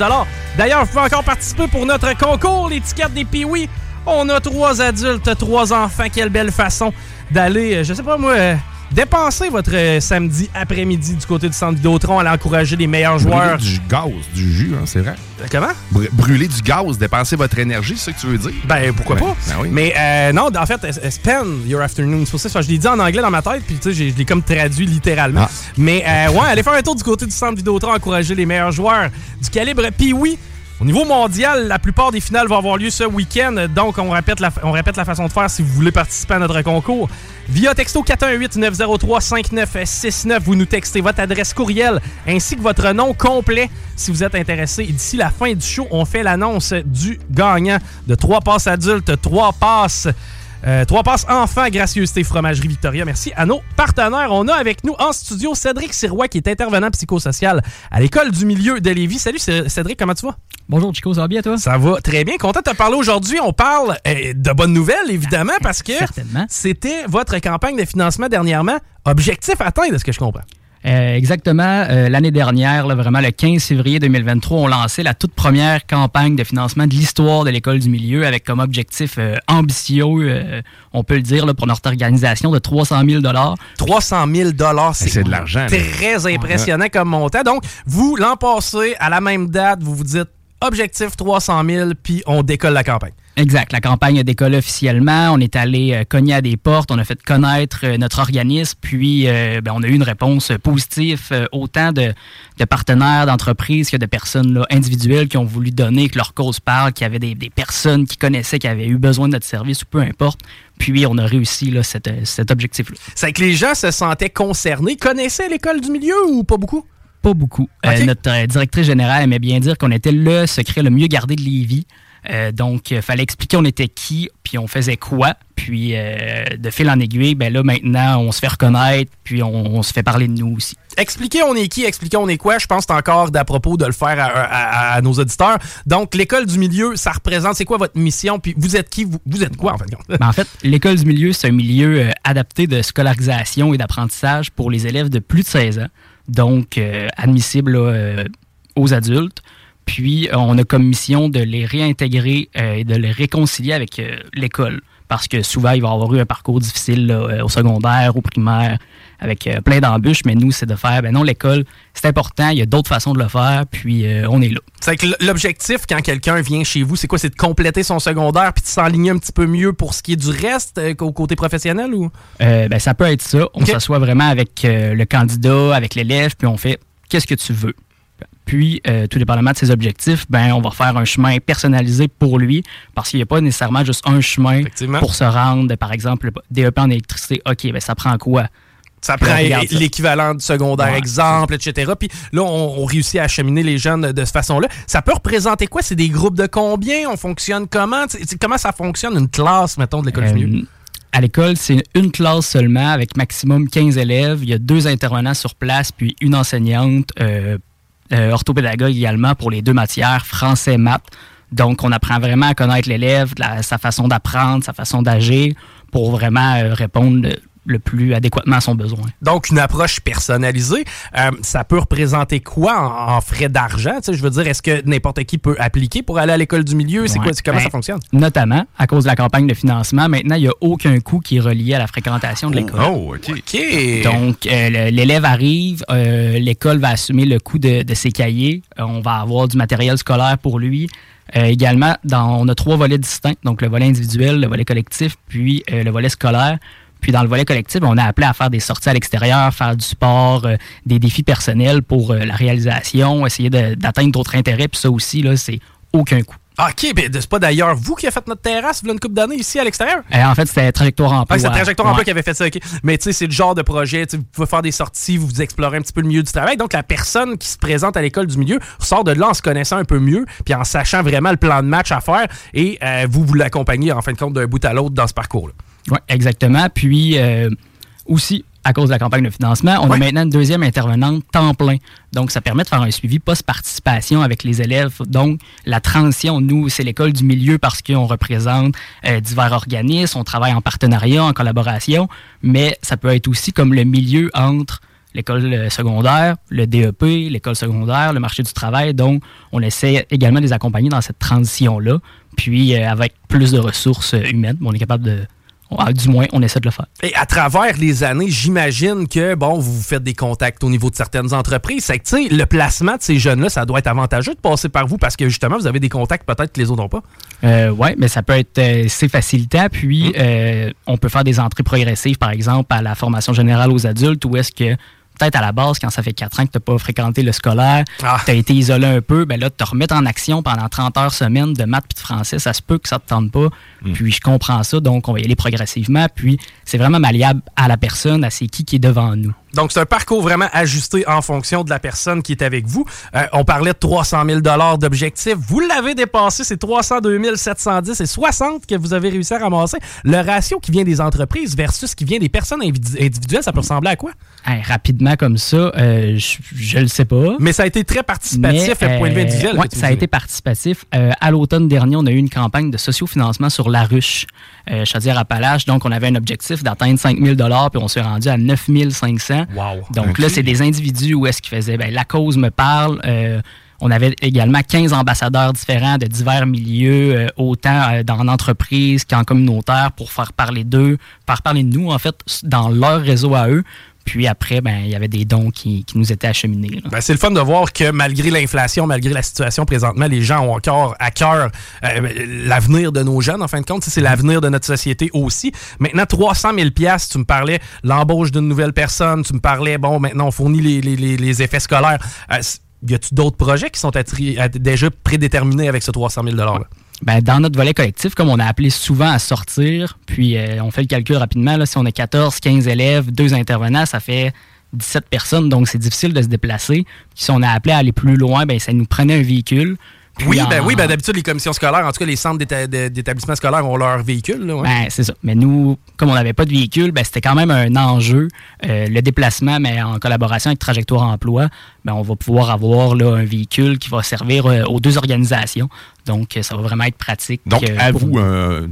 D'ailleurs, vous pouvez encore participer pour notre concours, l'étiquette des Piwi. On a trois adultes, trois enfants. Quelle belle façon d'aller, euh, je sais pas moi, euh, Dépensez votre euh, samedi après-midi du côté du centre Vidéotron à encourager les meilleurs joueurs. Brûler du gaz, du jus, hein, c'est vrai. Euh, comment? brûler du gaz, dépenser votre énergie, c'est ce que tu veux dire? Ben, pourquoi pas? Ben Mais euh, non, en fait, spend your afternoon. C'est pour ça que je l'ai dit en anglais dans ma tête, puis tu sais, je l'ai comme traduit littéralement. Ah. Mais ouais, allez faire un tour du côté du centre Vidéotron, encourager les meilleurs joueurs du calibre. Puis oui, au niveau mondial, la plupart des finales vont avoir lieu ce week-end, donc on répète, la, façon de faire si vous voulez participer à notre concours. Via texto 418-903-5969, vous nous textez votre adresse courriel ainsi que votre nom complet si vous êtes intéressé. D'ici la fin du show, on fait l'annonce du gagnant de trois passes adultes, trois passes euh, trois passes enfants, gracieuseté, fromagerie Victoria. Merci à nos partenaires. On a avec nous en studio Cédric Sirois, qui est intervenant psychosocial à l'École du milieu de Lévis. Salut Cédric, comment tu vas? Bonjour Chico, ça va bien toi? Ça va très bien. Content de te parler aujourd'hui. On parle euh, de bonnes nouvelles, évidemment, parce que c'était votre campagne de financement dernièrement. Objectif atteint, de ce que je comprends. Euh, exactement. Euh, l'année dernière, vraiment le 15 février 2023, on lançait la toute première campagne de financement de l'histoire de l'école du milieu avec comme objectif euh, ambitieux, on peut le dire, pour notre organisation de 300 000 300 000 c'est de l'argent. Très impressionnant comme montant. Donc, vous, l'an passé, à la même date, vous vous dites objectif 300 000, puis on décolle la campagne. Exact. La campagne a décollé officiellement. On est allé euh, cogner à des portes. On a fait connaître euh, notre organisme. Puis, euh, ben, on a eu une réponse positive, autant de, partenaires, d'entreprises que de personnes là, individuelles qui ont voulu donner, que leur cause parle, qu'il y avait des, personnes qui connaissaient, qui avaient eu besoin de notre service ou peu importe. Puis, on a réussi là, cet objectif-là. C'est que les gens se sentaient concernés. Connaissaient l'école du milieu ou pas beaucoup? pas beaucoup. Euh, notre directrice générale aimait bien dire qu'on était le secret le mieux gardé de Lévis. Euh, donc, il fallait expliquer on était qui, puis on faisait quoi. Puis, de fil en aiguille, ben là, maintenant, on se fait reconnaître, puis on, se fait parler de nous aussi. Expliquer on est qui, expliquer on est quoi, je pense que encore d'à propos de le faire à, nos auditeurs. Donc, l'école du milieu, ça représente, c'est quoi votre mission, puis vous êtes qui, vous, êtes quoi, en fait? Ben, en fait, l'école du milieu, c'est un milieu adapté de scolarisation et d'apprentissage pour les élèves de plus de 16 ans donc euh, admissibles euh, aux adultes. Puis, euh, on a comme mission de les réintégrer et de les réconcilier avec l'école. Parce que souvent, ils vont avoir eu un parcours difficile au secondaire, au primaire, avec plein d'embûches. Mais nous, c'est de faire, ben non, l'école, c'est important, il y a d'autres façons de le faire, puis on est là. C'est que l'objectif, quand quelqu'un vient chez vous, c'est quoi? C'est de compléter son secondaire puis de s'enligner un petit peu mieux pour ce qui est du reste au côté professionnel? ou? Ben, Ça peut être ça. On s'assoit vraiment avec le candidat, avec l'élève, puis on fait qu'est-ce que tu veux? Puis, euh, tout dépendamment de ses objectifs, ben, on va faire un chemin personnalisé pour lui parce qu'il n'y a pas nécessairement juste un chemin pour se rendre, par exemple, DEP en électricité. OK, ben, ça prend quoi? Ça prend l'équivalent du secondaire, exemple, etc. Puis là, on, réussit à acheminer les jeunes de cette façon-là. Ça peut représenter quoi? C'est des groupes de combien? On fonctionne comment? comment ça fonctionne, une classe, mettons, de l'école du milieu? Euh, à l'école, c'est une classe seulement avec maximum 15 élèves. Il y a deux intervenants sur place, puis une enseignante euh, euh, orthopédagogue également pour les deux matières, français, maths. Donc, on apprend vraiment à connaître l'élève, sa façon d'apprendre, sa façon d'agir pour vraiment euh, répondre le plus adéquatement à son besoin. Donc, une approche personnalisée, euh, ça peut représenter quoi en, frais d'argent? je veux dire, est-ce que n'importe qui peut appliquer pour aller à l'école du milieu? C'est quoi, comment ça ben, fonctionne? Notamment, à cause de la campagne de financement, maintenant, il n'y a aucun coût qui est relié à la fréquentation de l'école. Oh, OK. Donc, euh, l'élève arrive, euh, l'école va assumer le coût de, ses cahiers, on va avoir du matériel scolaire pour lui. également, dans, on a trois volets distincts, donc le volet individuel, le volet collectif, puis le volet scolaire. Puis dans le volet collectif, on a appelé à faire des sorties à l'extérieur, faire du sport, euh, des défis personnels pour euh, la réalisation, essayer d'atteindre d'autres intérêts. Puis ça aussi, là, c'est aucun coût. OK, ben c'est pas d'ailleurs vous qui avez fait notre terrasse il y a une couple d'années ici à l'extérieur? Euh, en fait, c'était Trajectoire Emploi. Ah, c'est Trajectoire Emploi qui avait fait ça, OK. Mais tu sais, c'est le genre de projet, vous pouvez faire des sorties, vous, vous explorez un petit peu le milieu du travail. Donc, la personne qui se présente à l'école du milieu sort de là en se connaissant un peu mieux, puis en sachant vraiment le plan de match à faire, et vous, vous l'accompagnez en fin de compte d'un bout à l'autre dans ce parcours-là. Oui, exactement. Puis euh, aussi, à cause de la campagne de financement, on a maintenant une deuxième intervenante temps plein. Donc, ça permet de faire un suivi post-participation avec les élèves. Donc, la transition, nous, c'est l'école du milieu parce qu'on représente euh, divers organismes, on travaille en partenariat, en collaboration, mais ça peut être aussi comme le milieu entre l'école euh, secondaire, le DEP, l'école secondaire, le marché du travail. Donc, on essaie également de les accompagner dans cette transition-là. Puis, avec plus de ressources humaines, on est capable de ah, du moins, on essaie de le faire. Et à travers les années, j'imagine que, bon, vous faites des contacts au niveau de certaines entreprises. C'est que, tu sais, le placement de ces jeunes-là, ça doit être avantageux de passer par vous parce que, justement, vous avez des contacts peut-être que les autres n'ont pas. Euh, oui, mais ça peut être assez euh, facilitant. Puis, hum. euh, on peut faire des entrées progressives, par exemple, à la formation générale aux adultes, où est-ce que peut-être à la base, quand ça fait quatre ans que tu n'as pas fréquenté le scolaire, ah. tu as été isolé un peu, ben là, te remettre en action pendant 30 heures semaine de maths et de français, ça se peut que ça ne te tente pas. Hmm. Puis je comprends ça, donc on va y aller progressivement. Puis c'est vraiment malléable à la personne, à c'est qui qui est devant nous. Donc, c'est un parcours vraiment ajusté en fonction de la personne qui est avec vous. Euh, on parlait de 300 000 d'objectifs. Vous l'avez dépassé, c'est 302 710 et 60 que vous avez réussi à ramasser. Le ratio qui vient des entreprises versus qui vient des personnes individuelles, ça peut ressembler à quoi? rapidement comme ça, euh, je ne le sais pas. Mais ça a été très participatif à point de vue euh, individuel. Oui, ça a été participatif. à l'automne dernier, on a eu une campagne de sociofinancement sur la ruche, Chaudière-Appalaches. Donc, on avait un objectif d'atteindre 5 000 puis on s'est rendu à 9 500. Donc là, c'est des individus où est-ce qu'ils faisaient, ben, la cause me parle. Euh, on avait également 15 ambassadeurs différents de divers milieux, euh, autant euh, dans l'entreprise qu'en communautaire, pour faire parler d'eux, faire parler de nous, en fait, dans leur réseau à eux, puis après, ben, il y avait des dons qui, nous étaient acheminés. Ben, c'est le fun de voir que malgré l'inflation, malgré la situation présentement, les gens ont encore à cœur euh, l'avenir de nos jeunes, en fin de compte. C'est l'avenir de notre société aussi. Maintenant, 300 000 tu me parlais l'embauche d'une nouvelle personne, tu me parlais, bon, maintenant, on fournit les, effets scolaires. Euh, y a-tu d'autres projets qui sont déjà prédéterminés avec ce 300 000 $-là? Ben, dans notre volet collectif, comme on a appelé souvent à sortir, puis euh, on fait le calcul rapidement, là, si on a 14, 15 élèves, deux intervenants, ça fait 17 personnes, donc c'est difficile de se déplacer. si on a appelé à aller plus loin, ben ça nous prenait un véhicule. oui, ben, oui, ben d'habitude, les commissions scolaires, en tout cas, les centres d'établissement scolaire ont leur véhicule. Ben, c'est ça. Mais nous, comme on n'avait pas de véhicule, ben, c'était quand même un enjeu. Euh, le déplacement, mais en collaboration avec Trajectoire Emploi, ben, on va pouvoir avoir là, un véhicule qui va servir euh, aux deux organisations. Donc, ça va vraiment être pratique. Donc, euh, à vous,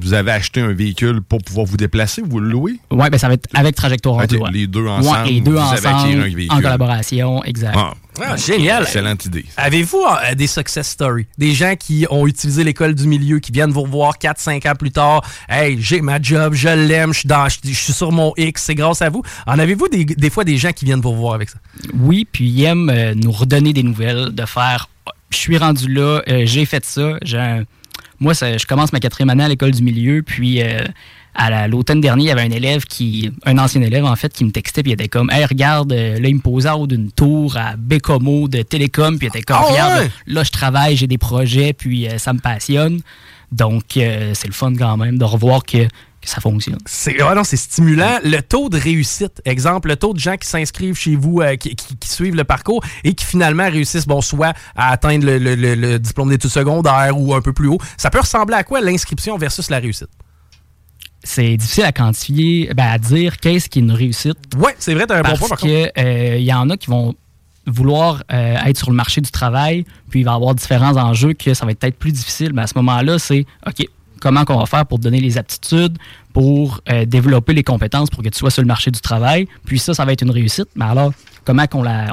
vous avez acheté un véhicule pour pouvoir vous déplacer, vous le louez? Oui, ben, ça va être avec Trajectoire. Les deux ensemble, les deux vous ensemble, avez un véhicule. en collaboration, exact. Ah, Ah, génial. Excellente idée. Avez-vous euh, des success stories? Des gens qui ont utilisé l'école du milieu, qui viennent vous revoir 4-5 ans plus tard. Hey, j'ai ma job, je l'aime, je suis dans- je je suis sur mon X, c'est grâce à vous. En avez-vous des, des fois des gens qui viennent vous revoir avec ça? Oui, puis ils aiment euh, nous redonner des nouvelles, de faire Je suis rendu là, euh, j'ai fait ça. un- Moi, ça- je commence ma quatrième année à l'école du milieu, puis euh, à la- l'automne dernier, il y avait un élève qui, un ancien élève en fait, qui me textait, puis il était comme, hey, regarde, euh, là, il me posait en haut d'une tour à Bécomo de Télécom, puis il était comme, Ah regarde, ouais? là, je travaille, j'ai des projets, puis euh, ça me passionne. Donc, c'est le fun quand même de revoir que, que ça fonctionne. C'est ouais, non, c'est stimulant. Le taux de réussite, exemple, le taux de gens qui s'inscrivent chez vous, euh, qui, qui- qui suivent le parcours et qui finalement réussissent, bon, soit à atteindre le, le- le- le diplôme d'études secondaires ou un peu plus haut. Ça peut ressembler à quoi l'inscription versus la réussite? C'est difficile à quantifier, ben, à dire qu'est-ce qui est une réussite. Ouais, c'est vrai, t'as un bon Parce point par que euh, il y en a qui vont vouloir euh, être sur le marché du travail, puis il va y avoir différents enjeux que ça va être peut-être plus difficile. Mais à ce moment-là, c'est OK, comment qu'on va faire pour donner les aptitudes, pour euh, développer les compétences pour que tu sois sur le marché du travail. Puis ça, ça va être une réussite. Mais alors, comment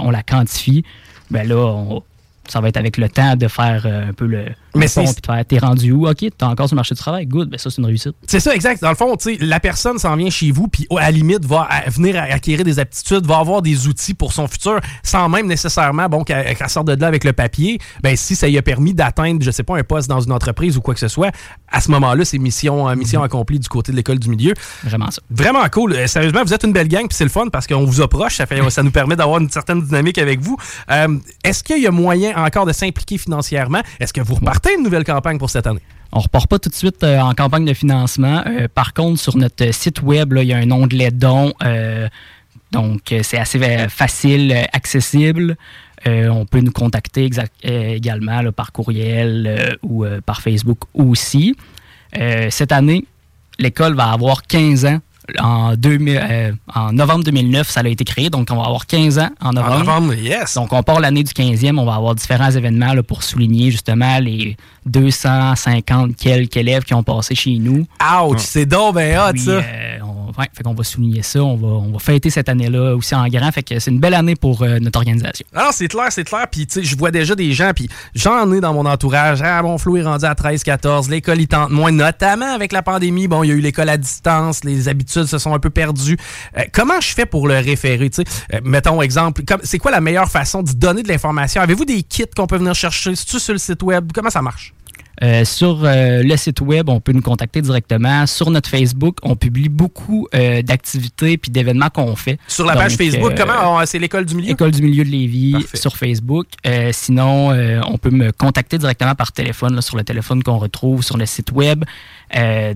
on la quantifie? Ben là, on- ça va être avec le temps de faire euh, un peu le, Mais c'est- t'es rendu où? OK, t'es encore sur le marché du travail. Good, ben ça, c'est une réussite. C'est ça, exact. Dans le fond, tu sais, la personne s'en vient chez vous, puis à la limite, va venir acquérir des aptitudes, va avoir des outils pour son futur, sans même nécessairement, bon, qu'elle qu'elle sorte de là avec le papier. Ben, si ça lui a permis d'atteindre, je sais pas, un poste dans une entreprise ou quoi que ce soit, à ce moment-là, c'est mission, euh, mission accomplie du côté de l'école du milieu. Vraiment ça. Vraiment cool. Euh, sérieusement, vous êtes une belle gang, puis c'est le fun parce qu'on vous approche, ça, fait, ça nous permet d'avoir une certaine dynamique avec vous. Euh, Est-ce qu'il y a moyen encore de s'impliquer financièrement? Est-ce que vous une nouvelle campagne pour cette année? On repart pas tout de suite euh, en campagne de financement. Euh, par contre, sur notre site web, il y a un onglet dons. euh, donc, euh, c'est assez euh, facile, euh, accessible. Euh, on peut nous contacter euh, également par courriel euh, ou euh, par Facebook aussi. Euh, cette année, l'école va avoir 15 ans. En, 2000, euh, en novembre 2009, ça a été créé, donc on va avoir 15 ans en novembre. En novembre, yes. Donc, on part l'année du 15e, on va avoir différents événements là, pour souligner justement les 250 quelques élèves qui ont passé chez nous. Ouch, c'est donc ben hot, ça. euh, ouais, fait qu'on va souligner ça, on va, on va fêter cette année-là aussi en grand. Fait que c'est une belle année pour euh, notre organisation. Non, c'est clair, c'est clair. Puis, tu sais, je vois déjà des gens, puis j'en ai dans mon entourage. Ah, mon flou est rendu à 13, 14. L'école, il tente moins, notamment avec la pandémie. Bon, il y a eu l'école à distance, les habitudes se sont un peu perdues. Euh, comment je fais pour le référer, tu sais? Euh, mettons, exemple, c'est quoi la meilleure façon de donner de l'information? Avez-vous des kits qu'on peut venir chercher? C'est-tu sur le site web? Comment ça marche? Euh, sur euh, le site web, on peut nous contacter directement. Sur notre Facebook, on publie beaucoup euh, d'activités puis d'événements qu'on fait. Sur la page Facebook, comment? C'est l'école du milieu? École du milieu de Lévis Parfait. sur Facebook. Sinon, on peut me contacter directement par téléphone, là, sur le téléphone qu'on retrouve sur le site web.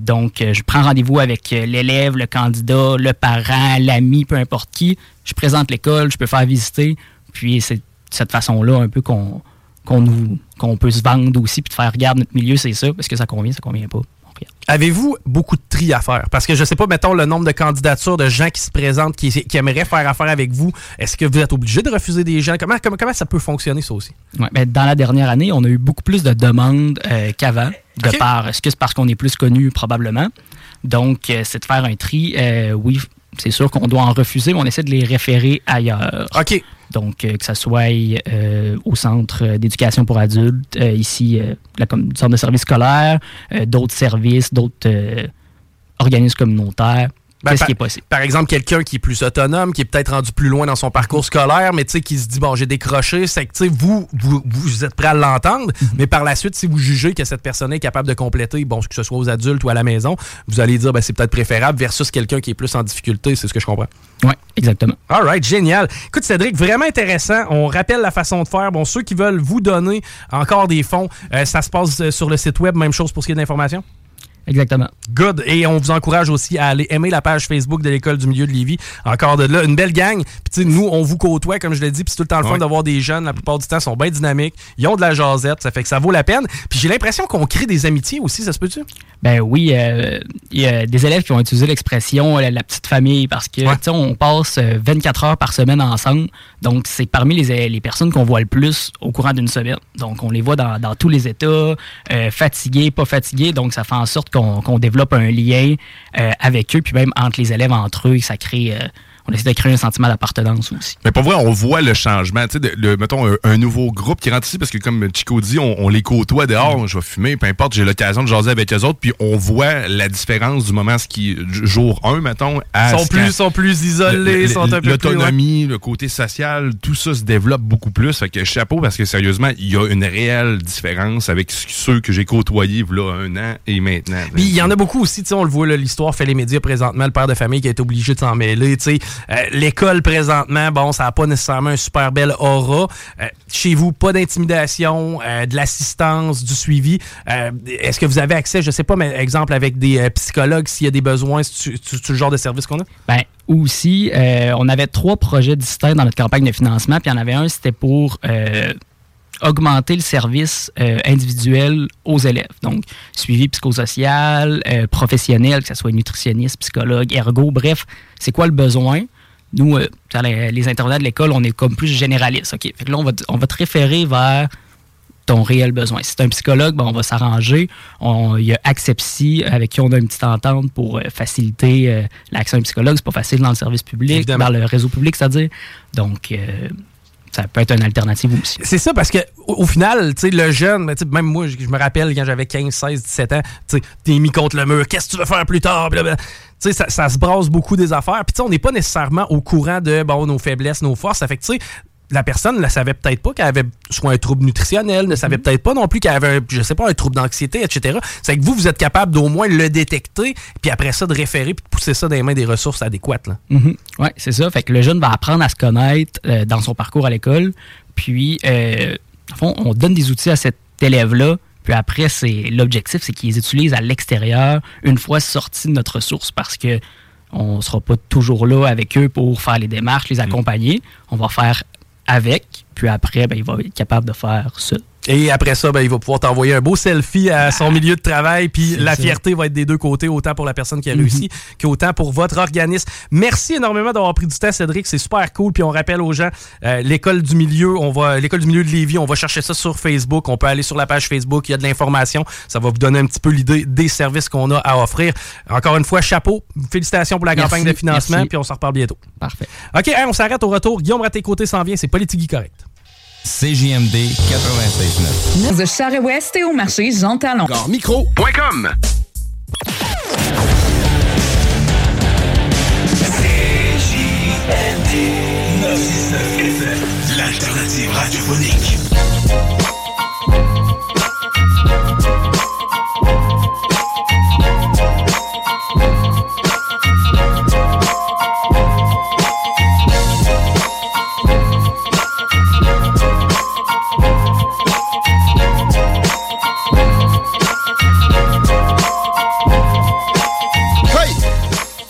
Donc, je prends rendez-vous avec l'élève, le candidat, le parent, l'ami, peu importe qui. Je présente l'école, je peux faire visiter. Puis, c'est de cette façon-là un peu qu'on qu'on nous qu'on peut se vendre aussi puis de faire regarde notre milieu c'est ça parce que ça convient ça convient pas. Avez-vous beaucoup de tri à faire? Parce que je sais pas, mettons, le nombre de candidatures de gens qui se présentent, qui, qui aimeraient faire affaire avec vous. Est-ce que vous êtes obligé de refuser des gens? Comment, comment, comment ça peut fonctionner, ça aussi? Ouais, ben, dans la dernière année, on a eu beaucoup plus de demandes euh, qu'avant, de par, est-ce que c'est parce qu'on est plus connu? Probablement? Donc, euh, c'est de faire un tri. Euh, oui, c'est sûr qu'on doit en refuser, mais on essaie de les référer ailleurs. OK. Donc, euh, que ça soit euh, au centre d'éducation pour adultes, euh, ici, euh, la com- centre de services scolaires, euh, d'autres services, d'autres euh, organismes communautaires. Ben, Qu'est-ce par- qui est possible? Par exemple, quelqu'un qui est plus autonome, qui est peut-être rendu plus loin dans son parcours scolaire, mais tu sais, qui se dit, bon, j'ai décroché, c'est que, tu sais, vous, vous, vous êtes prêt à l'entendre, mais par la suite, si vous jugez que cette personne est capable de compléter, bon, que ce soit aux adultes ou à la maison, vous allez dire, ben, c'est peut-être préférable versus quelqu'un qui est plus en difficulté, c'est ce que je comprends. Oui, exactement. All right, génial. Écoute, Cédric, vraiment intéressant. On rappelle la façon de faire. Bon, ceux qui veulent vous donner encore des fonds, euh, ça se passe euh, sur le site web. Même chose pour ce qui est d'informations? Exactement. Good. Et on vous encourage aussi à aller aimer la page Facebook de l'École du milieu de Lévis. Encore de là, une belle gang. Puis, tu sais, nous, on vous côtoie, comme je l'ai dit, puis c'est tout le temps le fun Ouais. de voir des jeunes. La plupart du temps, sont bien dynamiques. Ils ont de la jasette. Ça fait que ça vaut la peine. Puis, j'ai l'impression qu'on crée des amitiés aussi. Ça se peut-tu? Ben oui, euh, il y a des élèves qui ont utilisé l'expression euh, la petite famille parce que tu sais, on passe euh, 24 heures par semaine ensemble. Donc, c'est parmi les, les personnes qu'on voit le plus au courant d'une semaine. Donc, on les voit dans, dans tous les états, euh, fatigués, pas fatigués. Donc, ça fait en sorte qu'on développe un lien euh, avec eux, puis même entre les élèves entre eux, ça crée. On essaie de créer un sentiment d'appartenance aussi. Mais pour vrai, on voit le changement. Tu sais, le- mettons, un, un nouveau groupe qui rentre ici, parce que comme Chico dit, on, on les côtoie dehors, je vais fumer, peu importe, j'ai l'occasion de jaser avec eux autres, puis on voit la différence du moment, ce qui, du jour 1, mettons, à... Sont ce plus, sont plus isolés, le- sont un peu plus. L'autonomie, le côté social, tout ça se développe beaucoup plus. Fait que chapeau, parce que sérieusement, il y a une réelle différence avec ce- ceux que j'ai côtoyés là un an et maintenant. Puis il y en a beaucoup aussi, tu sais, on le voit, là, l'histoire fait les médias présentement, le père de famille qui est obligé de s'en mêler, tu sais. Euh, L'école présentement, bon, ça n'a pas nécessairement un super bel aura. Euh, chez vous, pas d'intimidation, euh, de l'assistance, du suivi. Est-ce que vous avez accès, je sais pas, mais exemple avec des psychologues s'il y a des besoins, c'est le genre de service qu'on a? Ben, aussi, on avait trois projets distincts dans notre campagne de financement, puis il y en avait un, c'était pour augmenter le service euh, individuel aux élèves. Donc, suivi psychosocial, euh, professionnel, que ce soit nutritionniste, psychologue, ergo, bref, c'est quoi le besoin? Nous, euh, dans les, les intervenants de l'école, on est comme plus généraliste. OK? Fait que là, on va, on va te référer vers ton réel besoin. Si c'est un psychologue, ben, on va s'arranger. Il y a Accepsi avec qui on a une petite entente pour faciliter l'accès à un psychologue. C'est pas facile dans le service public, Évidemment. dans le réseau public, c'est-à-dire. Donc, ça peut être une alternative aussi. C'est ça, parce que au, final, le jeune, même moi, je, me rappelle quand j'avais 15, 16, 17 ans, tu t'es mis contre le mur, qu'est-ce que tu veux faire plus tard? Blablabla. Tu sais, ça, ça se brasse beaucoup des affaires. Puis, on n'est pas nécessairement au courant de bon, nos faiblesses, nos forces. Ça fait que, tu sais, la personne ne savait peut-être pas qu'elle avait soit un trouble nutritionnel, ne savait peut-être pas non plus qu'elle avait, un, je sais pas, un trouble d'anxiété, etc. C'est que vous, vous êtes capable d'au moins le détecter, puis après ça, de référer, puis de pousser ça dans les mains des ressources adéquates. Mhm. Oui, c'est ça. Fait que le jeune va apprendre à se connaître euh, dans son parcours à l'école. Puis, euh, au fond, on donne des outils à cet élève-là. Puis après, c'est l'objectif, c'est qu'ils les utilisent à l'extérieur une fois sortis de notre ressource parce que on ne sera pas toujours là avec eux pour faire les démarches, les accompagner. On va faire avec, puis après, ben, il va être capable de faire ça. Et après ça, ben, il va pouvoir t'envoyer un beau selfie à son milieu de travail, puis la ça. fierté va être des deux côtés, autant pour la personne qui a Mhm. réussi qu'autant pour votre organisme. Merci énormément d'avoir pris du temps, Cédric. C'est super cool. Puis on rappelle aux gens, euh, l'école du milieu, on va, l'école du milieu de Lévis, on va chercher ça sur Facebook. On peut aller sur la page Facebook, il y a de l'information. Ça va vous donner un petit peu l'idée des services qu'on a à offrir. Encore une fois, chapeau. Félicitations pour la Merci, campagne de financement, merci. puis on s'en reparle bientôt. Parfait. OK, hein, on s'arrête au retour. Guillaume Raté-Côté s'en vient, c'est Politique Correct. CJMD 96.9. De Charest-Ouest et au marché Jean Talon. Micro.com L'alternative radiophonique.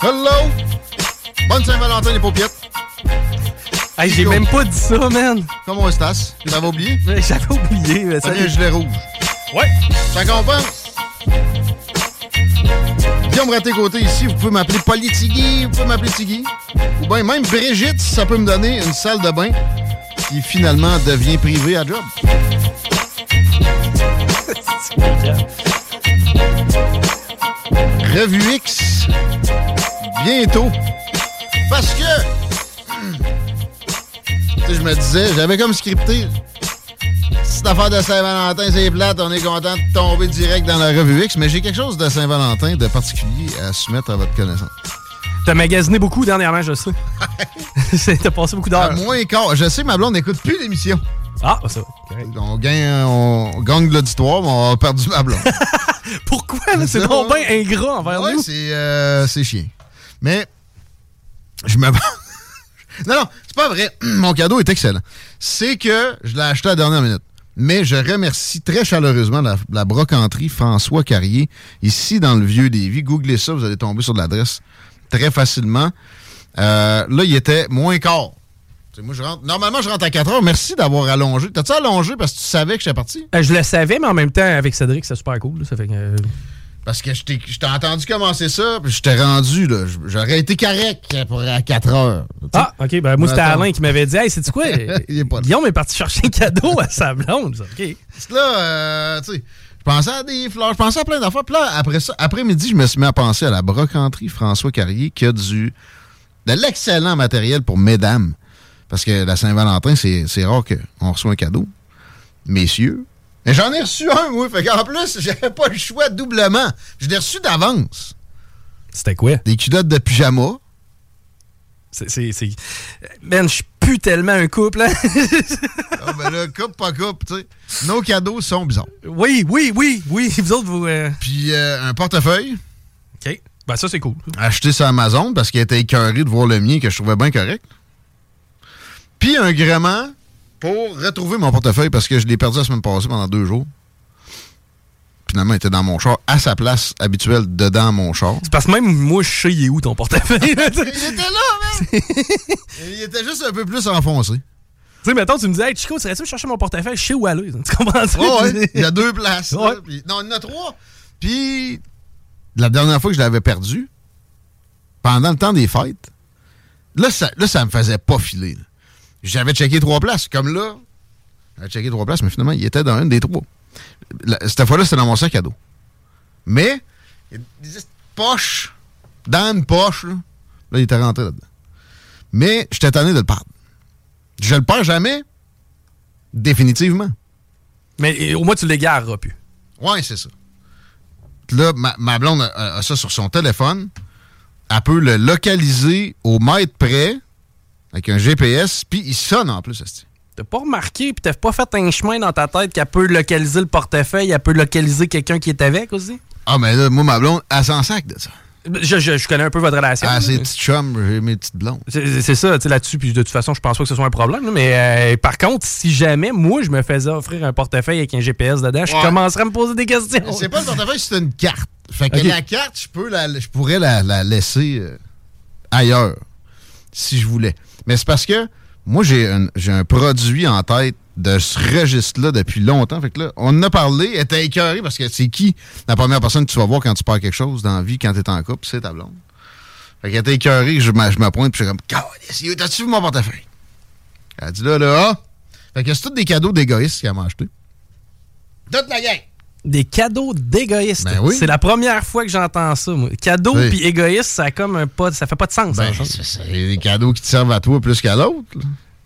Hello! Bonne Saint-Valentin, les paupiètes. Hey, j'ai même pas dit ça, man. Comment estás? Tu l'avais oublié? J'avais oublié. mais ça- un gilet rouge. Ouais. Ça compense. Guillaume raté côté ici, vous pouvez m'appeler Politigui, vous pouvez m'appeler Tigui. Ou bien même Brigitte, si ça peut me donner une salle de bain qui finalement devient privée à job. Revue X, bientôt. Parce que, je me disais, j'avais comme scripté, cette affaire de Saint-Valentin, c'est plate, on est content de tomber direct dans la revue X, mais j'ai quelque chose de Saint-Valentin de particulier à soumettre à votre connaissance. T'as magasiné beaucoup dernièrement, je sais. T'as passé beaucoup d'heures. moins quart. Je sais, ma blonde n'écoute plus l'émission. Ah, ça va. correct. On gagne, on gagne de l'auditoire, mais on a perdu ma blonde. Pourquoi? C'est ouais. bien ingrat envers Ouais, nous. c'est euh, c'est chiant. Mais je me. non, non, c'est pas vrai. Mon cadeau est excellent. C'est que je l'ai acheté à la dernière minute. Mais je remercie très chaleureusement la, la brocanterie François Carrier, ici dans le Vieux Lévis. Googlez ça, vous allez tomber sur l'adresse très facilement. Euh, là, il était moins quart. Moi, je rentre, normalement, je rentre à 4 heures. Merci d'avoir allongé. T'as-tu allongé parce que tu savais que j'étais parti? Euh, je le savais, mais en même temps, avec Cédric, c'est super cool. là. Ça fait que, euh, Parce que je t'ai entendu commencer ça, puis je t'ai rendu, là. J'aurais été correct pour à 4 heures. Ah, ok. Ben, moi, c'était. Alain qui m'avait dit Hey, c'est quoi? Il est pas. Guillaume est parti chercher un cadeau à sa blonde. Ok. C'est là, euh, tu sais, je pensais à des fleurs, je pensais à plein d'affaires. Puis là, après ça, après-midi, je me suis mis à penser à la brocanterie François Carrier qui a du, de l'excellent matériel pour mesdames. Parce que la Saint-Valentin, c'est c'est rare qu'on reçoit un cadeau. Messieurs. Mais j'en ai reçu un, oui. Fait qu'en plus, j'avais pas le choix doublement. Je l'ai reçu d'avance. C'était quoi? Des culottes de pyjama. C'est. Man, je suis plus tellement un couple. hein. Ah, ben là, coupe, pas coupe, tu sais. Nos cadeaux sont bizarres. oui, oui, oui, oui. Vous autres, vous. euh, Puis euh, un portefeuille. Ok. Ben, ça, c'est cool. acheté sur Amazon parce qu'il était écœuré de voir le mien que je trouvais bien correct. Puis un gréement pour retrouver mon portefeuille parce que je l'ai perdu la semaine passée pendant deux jours. Finalement, il était dans mon char, à sa place habituelle, dedans mon char. C'est parce que même moi, je sais il est où ton portefeuille? il était là, man! il était juste un peu plus enfoncé. Tu sais, mettons, tu me disais, hey, Chico, serais-tu chercher mon portefeuille? Je sais où aller. Tu comprends ça? Ouais. Il y a deux places. là. Non, il y en a trois. Puis, la dernière fois que je l'avais perdu, pendant le temps des fêtes, là, ça, là, ça me faisait pas filer. là. J'avais checké trois places. Comme là, j'avais checké trois places, mais finalement, il était dans une des trois. La- cette fois-là, c'était dans mon sac à dos. Mais, il y a des poches, dans une poche, là, là, il était rentré là-dedans. Mais, j'étais tanné de le perdre. Je le perds jamais, définitivement. Mais au moins, tu l'égareras plus. Ouais, c'est ça. Là, ma, ma blonde a- a ça sur son téléphone. Elle peut le localiser au mètre près avec un GPS, puis il sonne en plus. T'as pas remarqué, puis t'as pas fait un chemin dans ta tête qu'elle peut localiser le portefeuille, elle peut localiser quelqu'un qui est avec aussi? Ah, mais là, moi, ma blonde, elle s'en sac de ça. Je, je- je connais un peu votre relation. Ah, là. ses petites chums, j'ai mes petites blondes. C'est c'est ça, tu sais, là-dessus, puis de toute façon, je pense pas que ce soit un problème. là, mais euh, par contre, si jamais, moi, je me faisais offrir un portefeuille avec un GPS dedans, je commencerais à me poser des questions. C'est pas le portefeuille, c'est une carte. Fait que la carte, je peux la, je pourrais la, la laisser euh, ailleurs, si je voulais. Mais c'est parce que moi, j'ai un, un produit en tête de ce registre-là depuis longtemps. Fait que là, on en a parlé, elle était écœurée parce que c'est qui la première personne que tu vas voir quand tu perds quelque chose dans la vie, quand tu es en couple, c'est ta blonde. Fait qu'elle était écœurée, je, je me puis je suis comme, où t'as-tu vu mon portefeuille? Elle dit là, là, ah! Fait que c'est tous des cadeaux d'égoïstes qu'elle m'a acheté. Toute la gang! Des cadeaux d'égoïstes. Ben oui. C'est la première fois que j'entends ça, moi. Cadeau puis égoïste, ça a comme un pas, ça fait pas de sens. Ben, ça. c'est des cadeaux qui te servent à toi plus qu'à l'autre.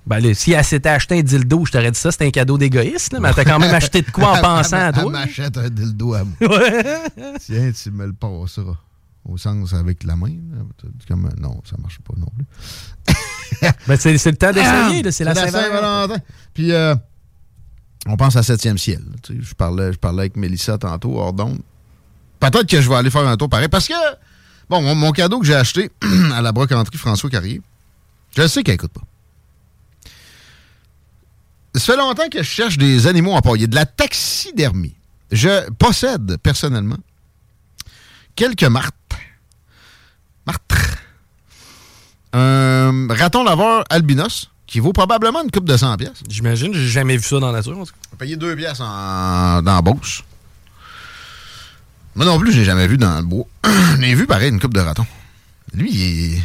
Ben, là, si elle s'était acheté un dildo, je t'aurais dit ça, c'était un cadeau d'égoïste, mais elle t'a quand même acheté de quoi en pensant à toi. Elle m'achète un dildo à moi. Tiens, tu me le passeras. Au sens avec la main. Comme, non, ça marche pas non plus. Ben, c'est le temps d'essayer, Ah, c'est la Saint-Valentin. Saint-Valentin. Puis, euh, on pense à Septième Ciel. Je parlais, je parlais avec Mélissa tantôt, hors d'onde. Peut-être que je vais aller faire un tour pareil. Parce que, bon, mon, mon cadeau que j'ai acheté à la brocanterie François Carrier, je sais qu'elle écoute pas. Ça fait longtemps que je cherche des animaux empaillés, de la taxidermie. Je possède personnellement quelques martres. Martres. Un raton laveur albinos qui vaut probablement une coupe de 100 pièces. J'imagine, j'ai jamais vu ça dans la nature. en tout cas. On va payer 2 pièces en, dans la Beauce. Moi non plus, je l'ai jamais vu dans le bois. Je l'ai vu pareil, une coupe de raton. Lui, il est...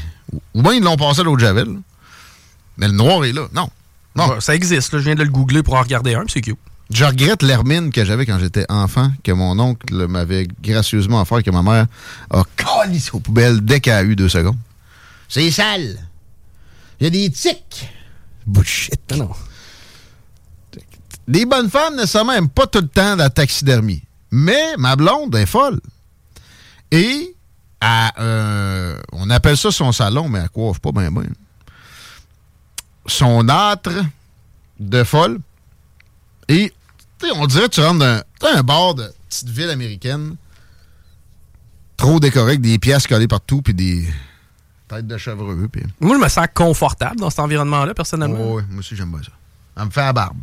Ou bien ils l'ont passé à l'eau de Javel. là. Mais le noir est là. Non. Non. Ouais, ça existe, là, je viens de le googler pour en regarder un, c'est cute. Je regrette l'hermine que j'avais quand j'étais enfant, que mon oncle m'avait gracieusement offert, que ma mère a collé aux poubelles dès qu'elle a eu deux secondes. C'est sale. Il y a des tiques. Bullshit. Non. Les bonnes femmes, nécessairement, n'aiment pas tout le temps la taxidermie. Mais ma blonde est folle. Et à, euh, on appelle ça son salon, mais elle coiffe pas bien bien. Son âtre de folle. Et on dirait que tu rentres dans t'as un bar de petite ville américaine. Trop décoré des pièces collées partout puis des de chevreux. Puis... Moi, je me sens confortable dans cet environnement-là, personnellement. Oh, oui, moi aussi, j'aime bien ça. Elle me fait la barbe.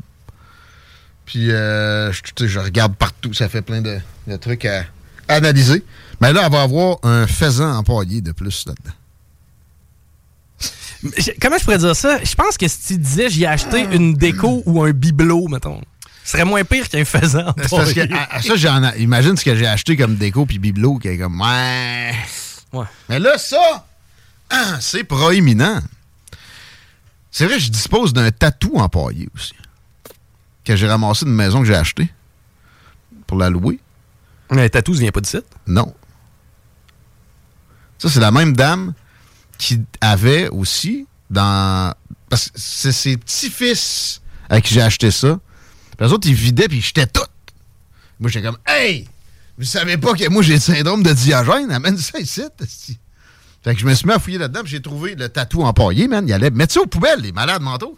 Puis euh, je, regarde partout, ça fait plein de, de trucs à analyser. Mais là, elle va avoir un faisan empaillé de plus là-dedans. Comment je pourrais dire ça? Je pense que si tu disais j'y ai acheté une déco ou un bibelot, mettons, ce serait moins pire qu'un faisan. C'est parce que à- à ça, j'en imagine ce que j'ai acheté comme déco puis bibelot qui est comme ouais. Ouais. Mais là, ça, ah, c'est proéminent. C'est vrai, je dispose d'un tatou empaillé aussi. Que j'ai ramassé d'une maison que j'ai achetée pour la louer. Mais tatou, ça vient pas de site? Non. Ça, c'est la même dame qui avait aussi dans. Parce que c'est ses petits-fils à qui j'ai acheté ça. Puis les autres, ils vidaient puis ils jetaient tout. Moi, j'étais comme, hey! Vous savez pas que moi, j'ai le syndrome de Diogène? Amène ça ici. Fait que je me suis mis à fouiller là-dedans, j'ai trouvé le tatou empaillé, man. Il allait mettre ça aux poubelles, les malades mentaux.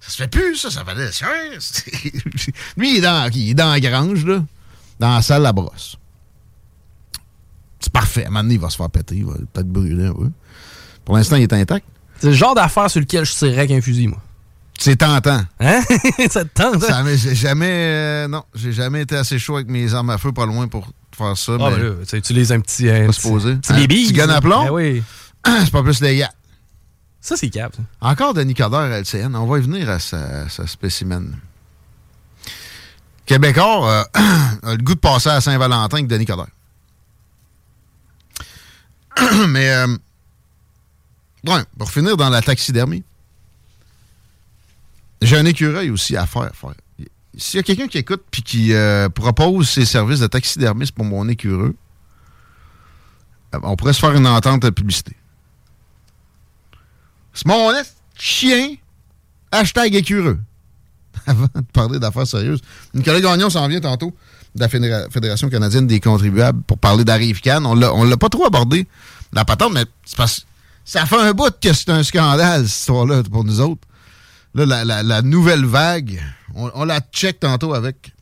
Ça se fait plus, ça, ça valait. Lui, il est, dans, il est dans la grange, là, dans la salle à brosse. C'est parfait. À un moment donné, il va se faire péter, il va peut-être brûler un peu. Pour l'instant, il est intact. C'est le genre d'affaire sur lequel je tirerais avec un fusil, moi. C'est tentant. Hein? ça te tente, hein? J'ai jamais. euh, non, j'ai jamais été assez chaud avec mes armes à feu pas loin pour faire ça. Ah, mais ben là, tu utilises un petit. Un pas petit, petit Un baby. petit gun à plomb? Ben oui. c'est pas plus légal. Ça, c'est cap. Encore Denis Coderre à LCN. On va y venir à sa, sa spécimen. Québécois euh, a le goût de passer à Saint-Valentin avec Denis Coderre. Mais, euh, ouais, pour finir dans la taxidermie, j'ai un écureuil aussi à faire. faire. S'il y a quelqu'un qui écoute puis qui euh, propose ses services de taxidermiste pour mon écureux, euh, on pourrait se faire une entente de publicité. C'est mon chien, hashtag écureux. Avant de parler d'affaires sérieuses. Nicolas Gagnon s'en vient tantôt de la Fédéra- Fédération canadienne des contribuables pour parler d'Arrive-Can. On on l'a pas trop abordé, la patente, mais parce ça fait un bout que c'est un scandale, cette histoire-là, pour nous autres. Là, la, la- la nouvelle vague, on, on la check tantôt avec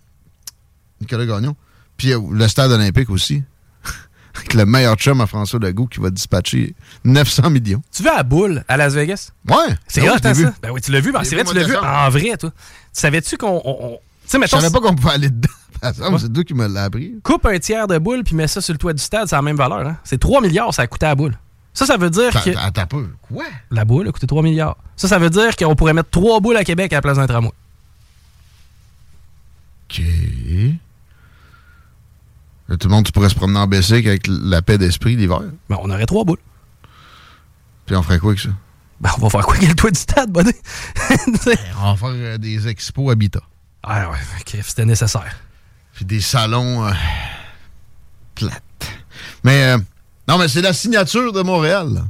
Nicolas Gagnon. Puis euh, le stade olympique aussi. avec le meilleur chum à François Legault qui va dispatcher 900 millions. Tu vas à Boule, à Las Vegas? Ouais. C'est Ah hot, hein, vu. ça? Ben oui, tu l'as vu. ben, c'est vrai, tu l'as vu en vrai, toi. Savais-tu qu'on. on- on- Tu sais, Je savais pas qu'on pouvait aller dedans. C'est toi qui me l'as appris. Coupe un tiers de boule puis mets ça sur le toit du stade, c'est la même valeur. Hein? C'est 3 milliards, ça a coûté à la boule. Ça, ça veut dire que. attends un peu. Quoi? La boule a coûté 3 milliards. Ça, ça veut dire qu'on pourrait mettre 3 boules à Québec à la place d'un tramway. OK. Là, tout le monde, tu pourrais se promener en bicycle avec la paix d'esprit l'hiver. Ben, on aurait 3 boules. Puis on ferait quoi avec ça? Ben, on va faire quoi avec le toit du stade, bonnet? on va faire euh, des expos habitat. Ah ouais, ok, c'était nécessaire. Puis des salons euh, plates. Mais, euh, non, mais c'est la signature de Montréal.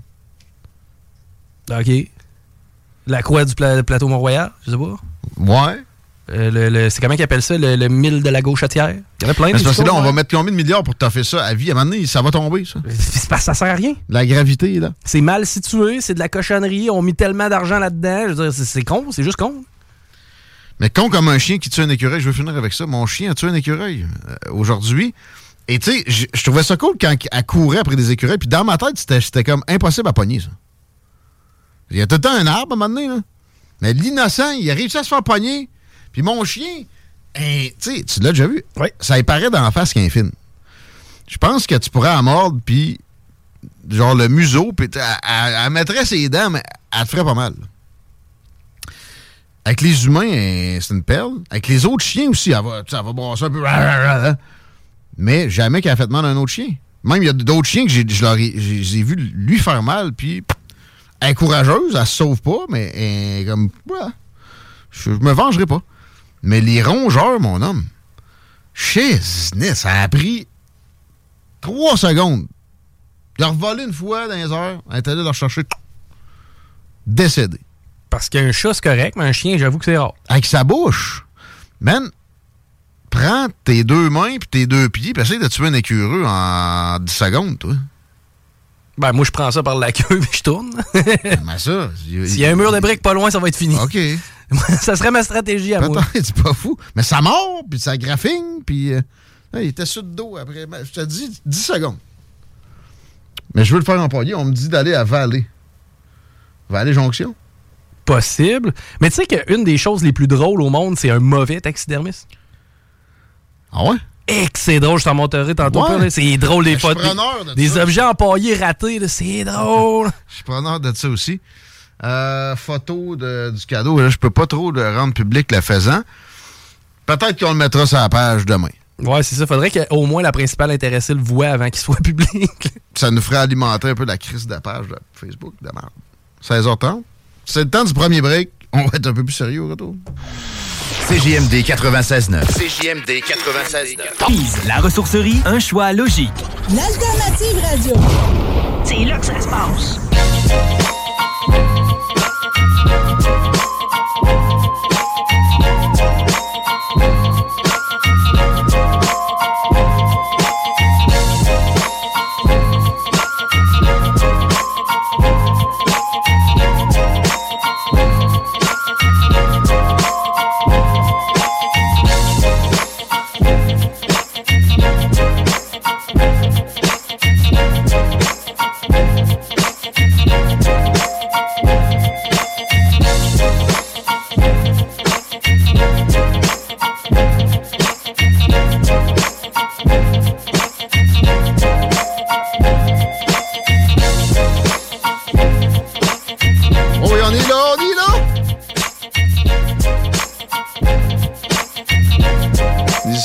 OK. La croix du pla- plateau Mont-Royal, je sais pas. Ouais. Euh, le- le- c'est comment qu'ils appellent ça, le, le mille de la gauchetière? Il y avait plein Mais de parce que là, on va hein. mettre combien de milliards pour te faire ça à vie? À un moment donné, ça va tomber, ça. Que ça sert à rien. La gravité, là. C'est mal situé, c'est de la cochonnerie, on mis tellement d'argent là-dedans. Je veux dire, c'est- c'est con, c'est juste con. Mais con comme un chien qui tue un écureuil, je veux finir avec ça. Mon chien a tué un écureuil euh, aujourd'hui. Et tu sais, je je trouvais ça cool quand elle courait après des écureuils. Puis dans ma tête, c'était- comme impossible à pogner, ça. Il y a tout le temps un arbre à un moment donné, là. Mais l'innocent, il a réussi à se faire pogner. Puis mon chien, hein, tu sais, tu l'as déjà vu? Oui. Ça y paraît dans la face qu'un film. Je pense que tu pourrais la mordre, puis genre le museau, puis elle, elle- elle mettrait ses dents, mais elle te ferait pas mal. Avec les humains, c'est une perle. Avec les autres chiens aussi, elle va, elle va brasser un peu. Mais jamais qu'elle a fait mal à un autre chien. Même, il y a d'autres chiens que j'ai, vu lui faire mal, puis elle est courageuse, elle se sauve pas, mais elle est comme. ouais, je, me vengerai pas. Mais les rongeurs, mon homme, shiznit, ça a pris trois secondes. Il a revolé une fois dans les heures, elle est allée le rechercher, décédé. Parce qu'un chat, c'est correct, mais un chien, j'avoue que c'est rare. avec sa bouche. Man, prends tes deux mains puis tes deux pieds puis essaye de tuer un écureux en 10 secondes, toi. Ben, moi, je prends ça par la queue et je tourne. Mais ça... S'il y a un mur de briques pas loin, ça va être fini. OK. ça serait ma stratégie à moi. C'est pas fou. Mais ça mord, puis ça graffigne, puis... euh, il était sur le dos après. Ben, Je te dis, 10 secondes. Mais je veux le faire empailler. On me dit d'aller à Vallée. Vallée Jonction. Possible. Mais tu sais qu'une des choses les plus drôles au monde, c'est un mauvais taxidermiste. Ah ouais? Et que c'est drôle, je t'en montrerai tantôt. Ouais. C'est drôle, Ben, suis photos. de Des ça. objets empaillés ratés, là, c'est drôle. Je suis preneur de ça aussi. Euh, photo de- du cadeau. Là, je peux pas trop le rendre public le faisant. Peut-être qu'on le mettra sur la page demain. Ouais, c'est ça. Faudrait qu'au moins la principale intéressée le voit avant qu'il soit public. Ça nous ferait alimenter un peu la crise de la page de Facebook de merde. 16h30. C'est le temps du premier break. On va être un peu plus sérieux au retour. CJMD 96.9. CJMD 96.9. Pise, la ressourcerie, un choix logique. L'alternative radio. C'est là que ça se passe.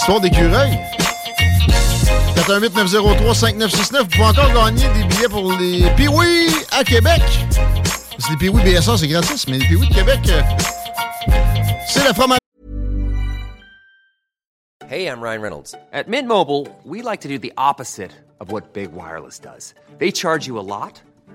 Les histoires d'écureuils. 418-903-5969. Vous pouvez encore gagner des billets pour les Piwi à Québec. Parce les Piwi BSA, c'est gratis, mais les Piwi de Québec, euh, c'est la fromage. Hey, I'm Ryan Reynolds. At Mint Mobile, we like to do the opposite of what Big Wireless does. They charge you a lot,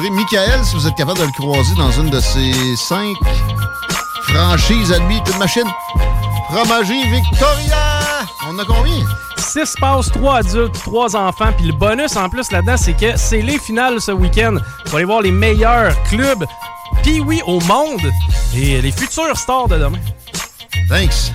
Michael, si vous êtes capable de le croiser dans une de ces cinq franchises à lui, une machine. Fromagerie Victoria! On a combien? 6 passes, 3 adultes, 3 enfants. Puis le bonus en plus là-dedans, c'est que c'est les finales ce week-end. Pour aller voir les meilleurs clubs puis oui au monde et les futurs stars de demain. Thanks.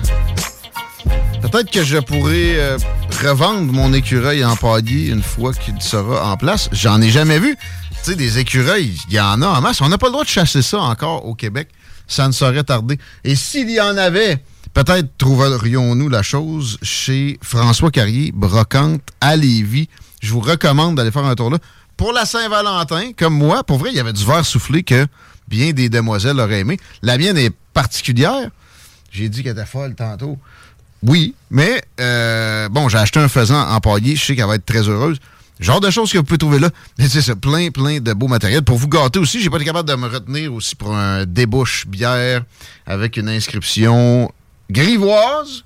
Peut-être que je pourrais euh, revendre mon écureuil empaillé une fois qu'il sera en place. J'en ai jamais vu. Tu sais, des écureuils, il y en a en masse. On n'a pas le droit de chasser ça encore au Québec. Ça ne saurait tarder. Et s'il y en avait, peut-être trouverions-nous la chose chez François Carrier, Brocante, à Lévis. Je vous recommande d'aller faire un tour là. Pour la Saint-Valentin, comme moi, pour vrai, il y avait du verre soufflé que bien des demoiselles auraient aimé. La mienne est particulière. J'ai dit qu'elle était folle tantôt. Oui, mais euh, bon, j'ai acheté un faisan empaillé. Je sais qu'elle va être très heureuse. Genre de choses que vous pouvez trouver là. Mais c'est ça, plein, plein de beaux matériels. Pour vous gâter aussi, j'ai pas été capable de me retenir aussi pour un débouche bière avec une inscription grivoise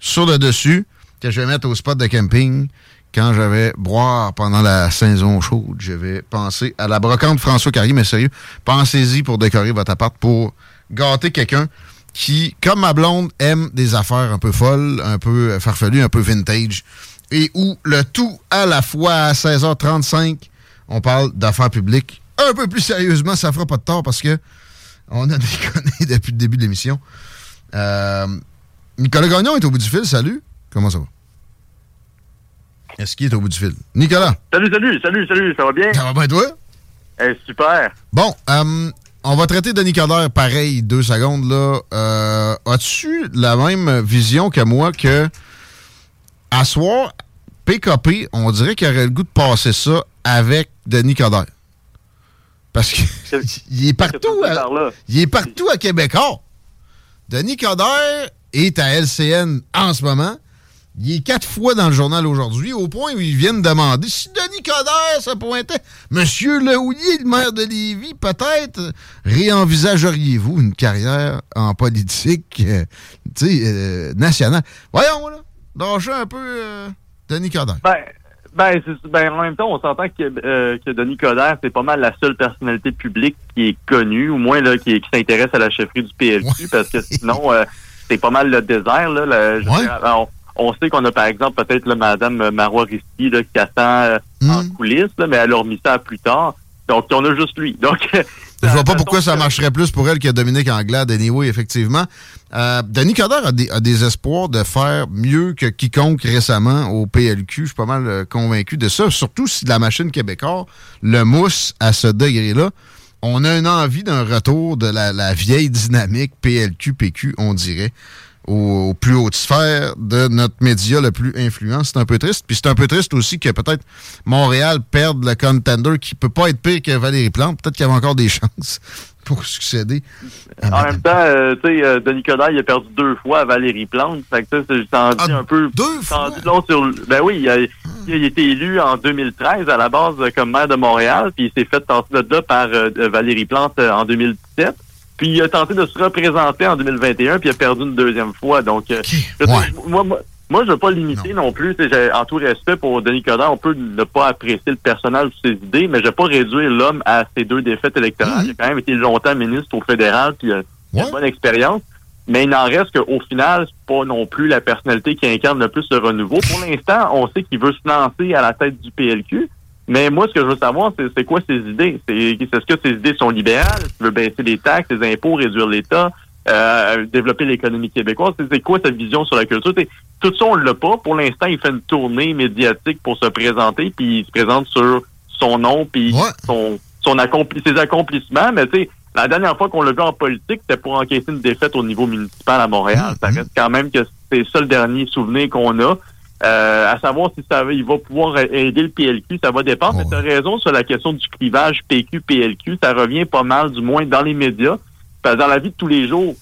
sur le dessus que je vais mettre au spot de camping quand je vais boire pendant la saison chaude. Je vais penser à la brocante François Carrier, mais sérieux, pensez-y pour décorer votre appart, pour gâter quelqu'un qui, comme ma blonde, aime des affaires un peu folles, un peu farfelues, un peu vintage, et où le tout à la fois à 16h35, on parle d'affaires publiques. Un peu plus sérieusement, ça fera pas de tort parce que on a déconné depuis le début de l'émission. Euh, Nicolas Gagnon est au bout du fil, salut. Comment ça va? Est-ce qu'il est au bout du fil? Nicolas? Salut, salut, salut, salut, ça va bien? Ça va bien, toi? Eh, super. Bon, euh, on va traiter Denis Coderre pareil, deux secondes, là. Euh, As-tu la même vision que moi que, à soir, PKP, on dirait qu'il aurait le goût de passer ça avec Denis Coderre? Parce qu'il est partout. À, il est partout à Québécois. Denis Coderre est à LCN en ce moment. Il est quatre fois dans le journal aujourd'hui, au point où ils viennent demander si Denis Coderre se pointait. Monsieur Lehouillier, le maire de Lévis, peut-être réenvisageriez-vous une carrière en politique euh, euh, nationale? Voyons, là. Lâchez un peu euh, Denis Coderre. Ben, ben, ben, en même temps, on s'entend que, euh, que Denis Coderre, c'est pas mal la seule personnalité publique qui est connue, ou moins là, qui, qui s'intéresse à la chefferie du PLQ, parce que sinon, euh, c'est pas mal le désert. Là, je on, on sait qu'on a par exemple peut-être Madame Marois Risky là, qui attend euh, en coulisses, là, mais elle a remis ça à plus tard. Donc, on a juste lui. Donc, Je vois pas pourquoi ça marcherait plus pour elle que Dominique Anglade, anyway, effectivement. Euh, Denis Coderre a des, a des espoirs de faire mieux que quiconque récemment au PLQ. Je suis pas mal euh, convaincu de ça. Surtout si la machine québécoise le mousse à ce degré-là. On a une envie d'un retour de la, la vieille dynamique PLQ-PQ, on dirait, aux, aux plus hautes sphères de notre média le plus influent. C'est un peu triste. Puis c'est un peu triste aussi que peut-être Montréal perde le contender qui peut pas être pire que Valérie Plante. Peut-être qu'il y avait encore des chances pour succéder. en même temps, euh, tu sais, euh, Denis Coderre, il a perdu deux fois à Valérie Plante. Fait que ça, c'est dis un peu. Deux fois? sur, ben oui, il a, il a été élu en 2013 à la base comme maire de Montréal, puis il s'est fait tasser de là par euh, Valérie Plante euh, en 2017. Puis il a tenté de se représenter en 2021, puis il a perdu une deuxième fois. Donc, euh, je moi, moi, moi, je veux pas limiter non, plus. En tout respect pour Denis Coderre, on peut ne pas apprécier le personnage ou ses idées, mais je vais pas réduire l'homme à ses deux défaites électorales. Il a quand même été longtemps ministre au fédéral, puis il a une bonne expérience. Mais il n'en reste qu'au final, c'est pas non plus la personnalité qui incarne le plus le renouveau. Pour l'instant, on sait qu'il veut se lancer à la tête du PLQ. Mais moi, ce que je veux savoir, c'est c'est quoi ses idées? C'est Est-ce que ses idées sont libérales? Est-ce qu'il veut baisser les taxes, les impôts, réduire l'État, euh, développer l'économie québécoise? C'est- quoi sa vision sur la culture? C'est- tout ça, on l'a pas. Pour l'instant, il fait une tournée médiatique pour se présenter, puis il se présente sur son nom, puis son, son accompli ses accomplissements. Mais tu sais, la dernière fois qu'on l'a vu en politique, c'était pour encaisser une défaite au niveau municipal à Montréal. Ça reste quand même que c'est ça le dernier souvenir qu'on a. Euh, à savoir si ça va- il va pouvoir aider le PLQ, ça va dépendre. Mais tu as raison sur la question du clivage PQ-PLQ. Ça revient pas mal, du moins dans les médias. Parce que dans la vie de tous les jours,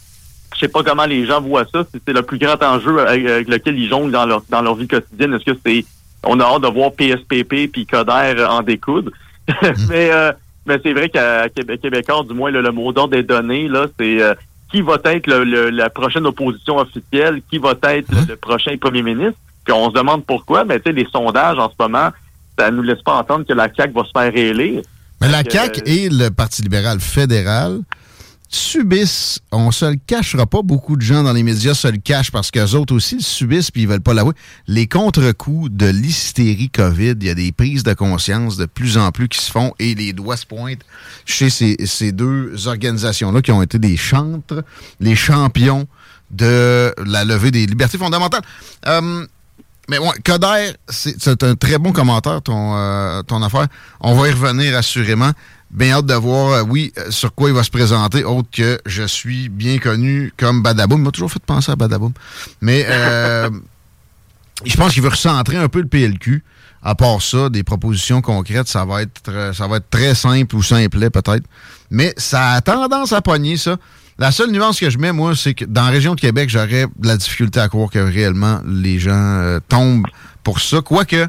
je sais pas comment les gens voient ça. C'est le plus grand enjeu avec, lequel ils jonglent dans leur dans leur vie quotidienne. Est-ce que c'est on a hâte de voir PSPP puis Coder en découdre? mais euh, mais c'est vrai qu'à Québec, Québécois, du moins le, le mot d'ordre des données là, c'est euh, qui va être le- le- la prochaine opposition officielle, qui va être le, le prochain premier ministre? Puis on se demande pourquoi. Mais tu sais, les sondages en ce moment, ça nous laisse pas entendre que la CAQ va se faire réélire. Mais la CAQ euh, et le Parti libéral fédéral subissent, on se le cachera pas, beaucoup de gens dans les médias se le cachent parce qu'eux autres aussi le subissent puis ils veulent pas l'avouer. Les contre-coups de l'hystérie COVID, il y a des prises de conscience de plus en plus qui se font et les doigts se pointent chez ces, ces deux organisations-là qui ont été des chantres, les champions de la levée des libertés fondamentales. Euh, mais ouais, Coder, c'est un très bon commentaire, ton, euh, ton affaire. On va y revenir assurément. Bien hâte de voir, euh, oui, euh, sur quoi il va se présenter, autre que je suis bien connu comme Badaboum. Il m'a toujours fait penser à Badaboum. Mais je pense qu'il veut recentrer un peu le PLQ. À part ça, des propositions concrètes, ça va être, ça va être très simple ou simplet peut-être. Mais ça a tendance à pogner, ça. La seule nuance que je mets, moi, c'est que dans la région de Québec, j'aurais de la difficulté à croire que réellement les gens euh, tombent pour ça. Quoique,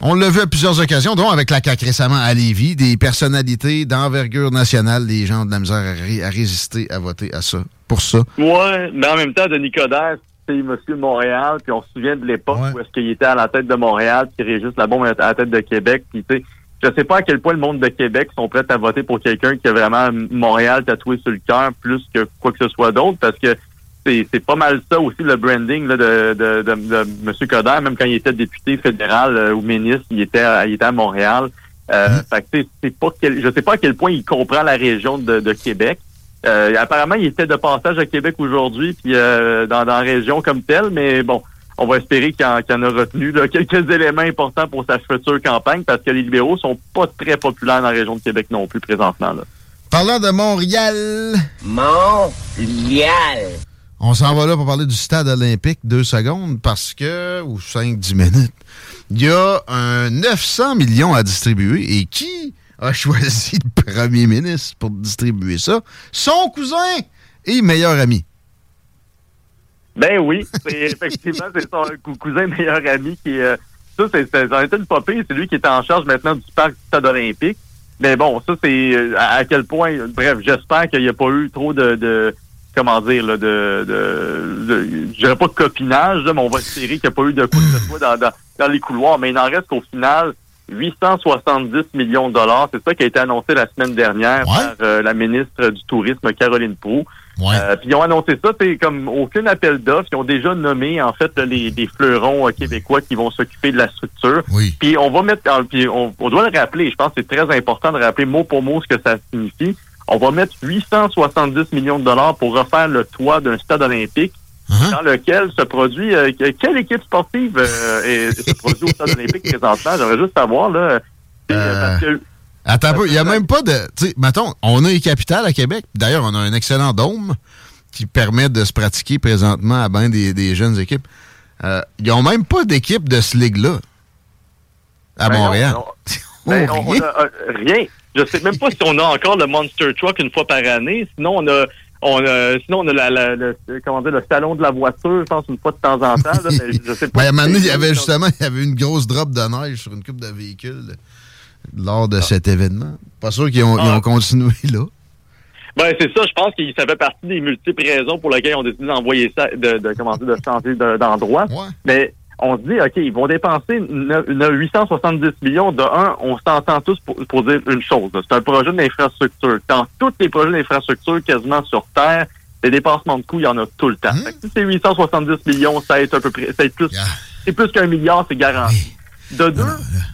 on l'a vu à plusieurs occasions, dont avec la CAQ récemment à Lévis, des personnalités d'envergure nationale, les gens ont de la misère à, ré- à résister à voter à ça. Pour ça. Ouais, mais en même temps, Denis Coderre, c'est Monsieur Montréal, puis on se souvient de l'époque où est-ce qu'il était à la tête de Montréal, puis Régis Labombe à la tête de Québec, puis tu sais, je sais pas à quel point le monde de Québec sont prêts à voter pour quelqu'un qui a vraiment Montréal tatoué sur le cœur plus que quoi que ce soit d'autre, parce que c'est c'est pas mal ça aussi le branding là, de, de, de, de M. Coderre, même quand il était député fédéral euh, ou ministre, il était à, il était à Montréal. Euh, fait que, c'est pas quel, je sais pas à quel point il comprend la région de, de Québec. Euh, apparemment, il était de passage à Québec aujourd'hui, puis euh, dans, dans la région comme telle, mais bon, on va espérer qu'il en, a retenu là, quelques éléments importants pour sa future campagne, parce que les libéraux sont pas très populaires dans la région de Québec non plus présentement. Là. Parlant de Montréal. Montréal. On s'en va là pour parler du stade olympique deux secondes parce que, ou cinq, dix minutes, il y a un 900 millions à distribuer et qui a choisi le premier ministre pour distribuer ça? Son cousin et meilleur ami. Ben oui, c'est effectivement, c'est son cou- cousin meilleur ami qui euh, ça, c'est, c'est, ça a été une popée, c'est lui qui est en charge maintenant du parc du stade olympique. Mais bon, ça, c'est euh, à, quel point, bref, j'espère qu'il n'y a pas eu trop de, de comment dire, là, de, de, de je dirais pas de copinage, là, mais on va espérer qu'il n'y a pas eu de ce soit dans, dans, dans les couloirs. Mais il en reste qu'au final, 870 millions de dollars. C'est ça qui a été annoncé la semaine dernière par euh, la ministre du Tourisme, Caroline Proux. Euh, puis ils ont annoncé ça, c'est comme aucun appel d'offres. Ils ont déjà nommé en fait les, les fleurons euh, québécois qui vont s'occuper de la structure. Puis on va mettre, puis on, on doit le rappeler. Je pense que c'est très important de rappeler mot pour mot ce que ça signifie. On va mettre 870 millions de dollars pour refaire le toit d'un stade olympique. Dans lequel se produit euh, que- quelle équipe sportive euh, est- se produit au stade olympique présentement? J'aimerais juste savoir là. euh, parce que- Attends un peu, il n'y a même pas de. Tu sais, mettons, on a les capitales à Québec. D'ailleurs, on a un excellent dôme qui permet de se pratiquer présentement à bien des, des jeunes équipes. Euh, ils n'ont même pas d'équipe de ce ligue-là à Ben Montréal. non. Ben, on, on a, euh, rien. Je sais même pas si on a encore le Monster Truck une fois par année. Sinon, on a, on a, sinon on a la, la- le, comment dire, le salon de la voiture, je pense, une fois de temps en temps. Là, mais je sais pas. Ben, à un moment donné, il y avait justement il y avait une grosse drop de neige sur une coupe de véhicules lors de cet événement. Pas sûr qu'ils ont, ont continué là. Ben, c'est ça, je pense que ça fait partie des multiples raisons pour lesquelles on décide d'envoyer ça, de, dire, de changer de- d'endroit. Mais on se dit, OK, ils vont dépenser ne- ne- 870 millions. De un, on s'entend tous pour, pour dire une chose. C'est un projet d'infrastructure. Dans tous les projets d'infrastructure quasiment sur Terre, les dépassements de coûts, il y en a tout le temps. Que si c'est 870 millions, ça va être un peu près, ça va être plus, c'est plus qu'un milliard, c'est garanti. De deux,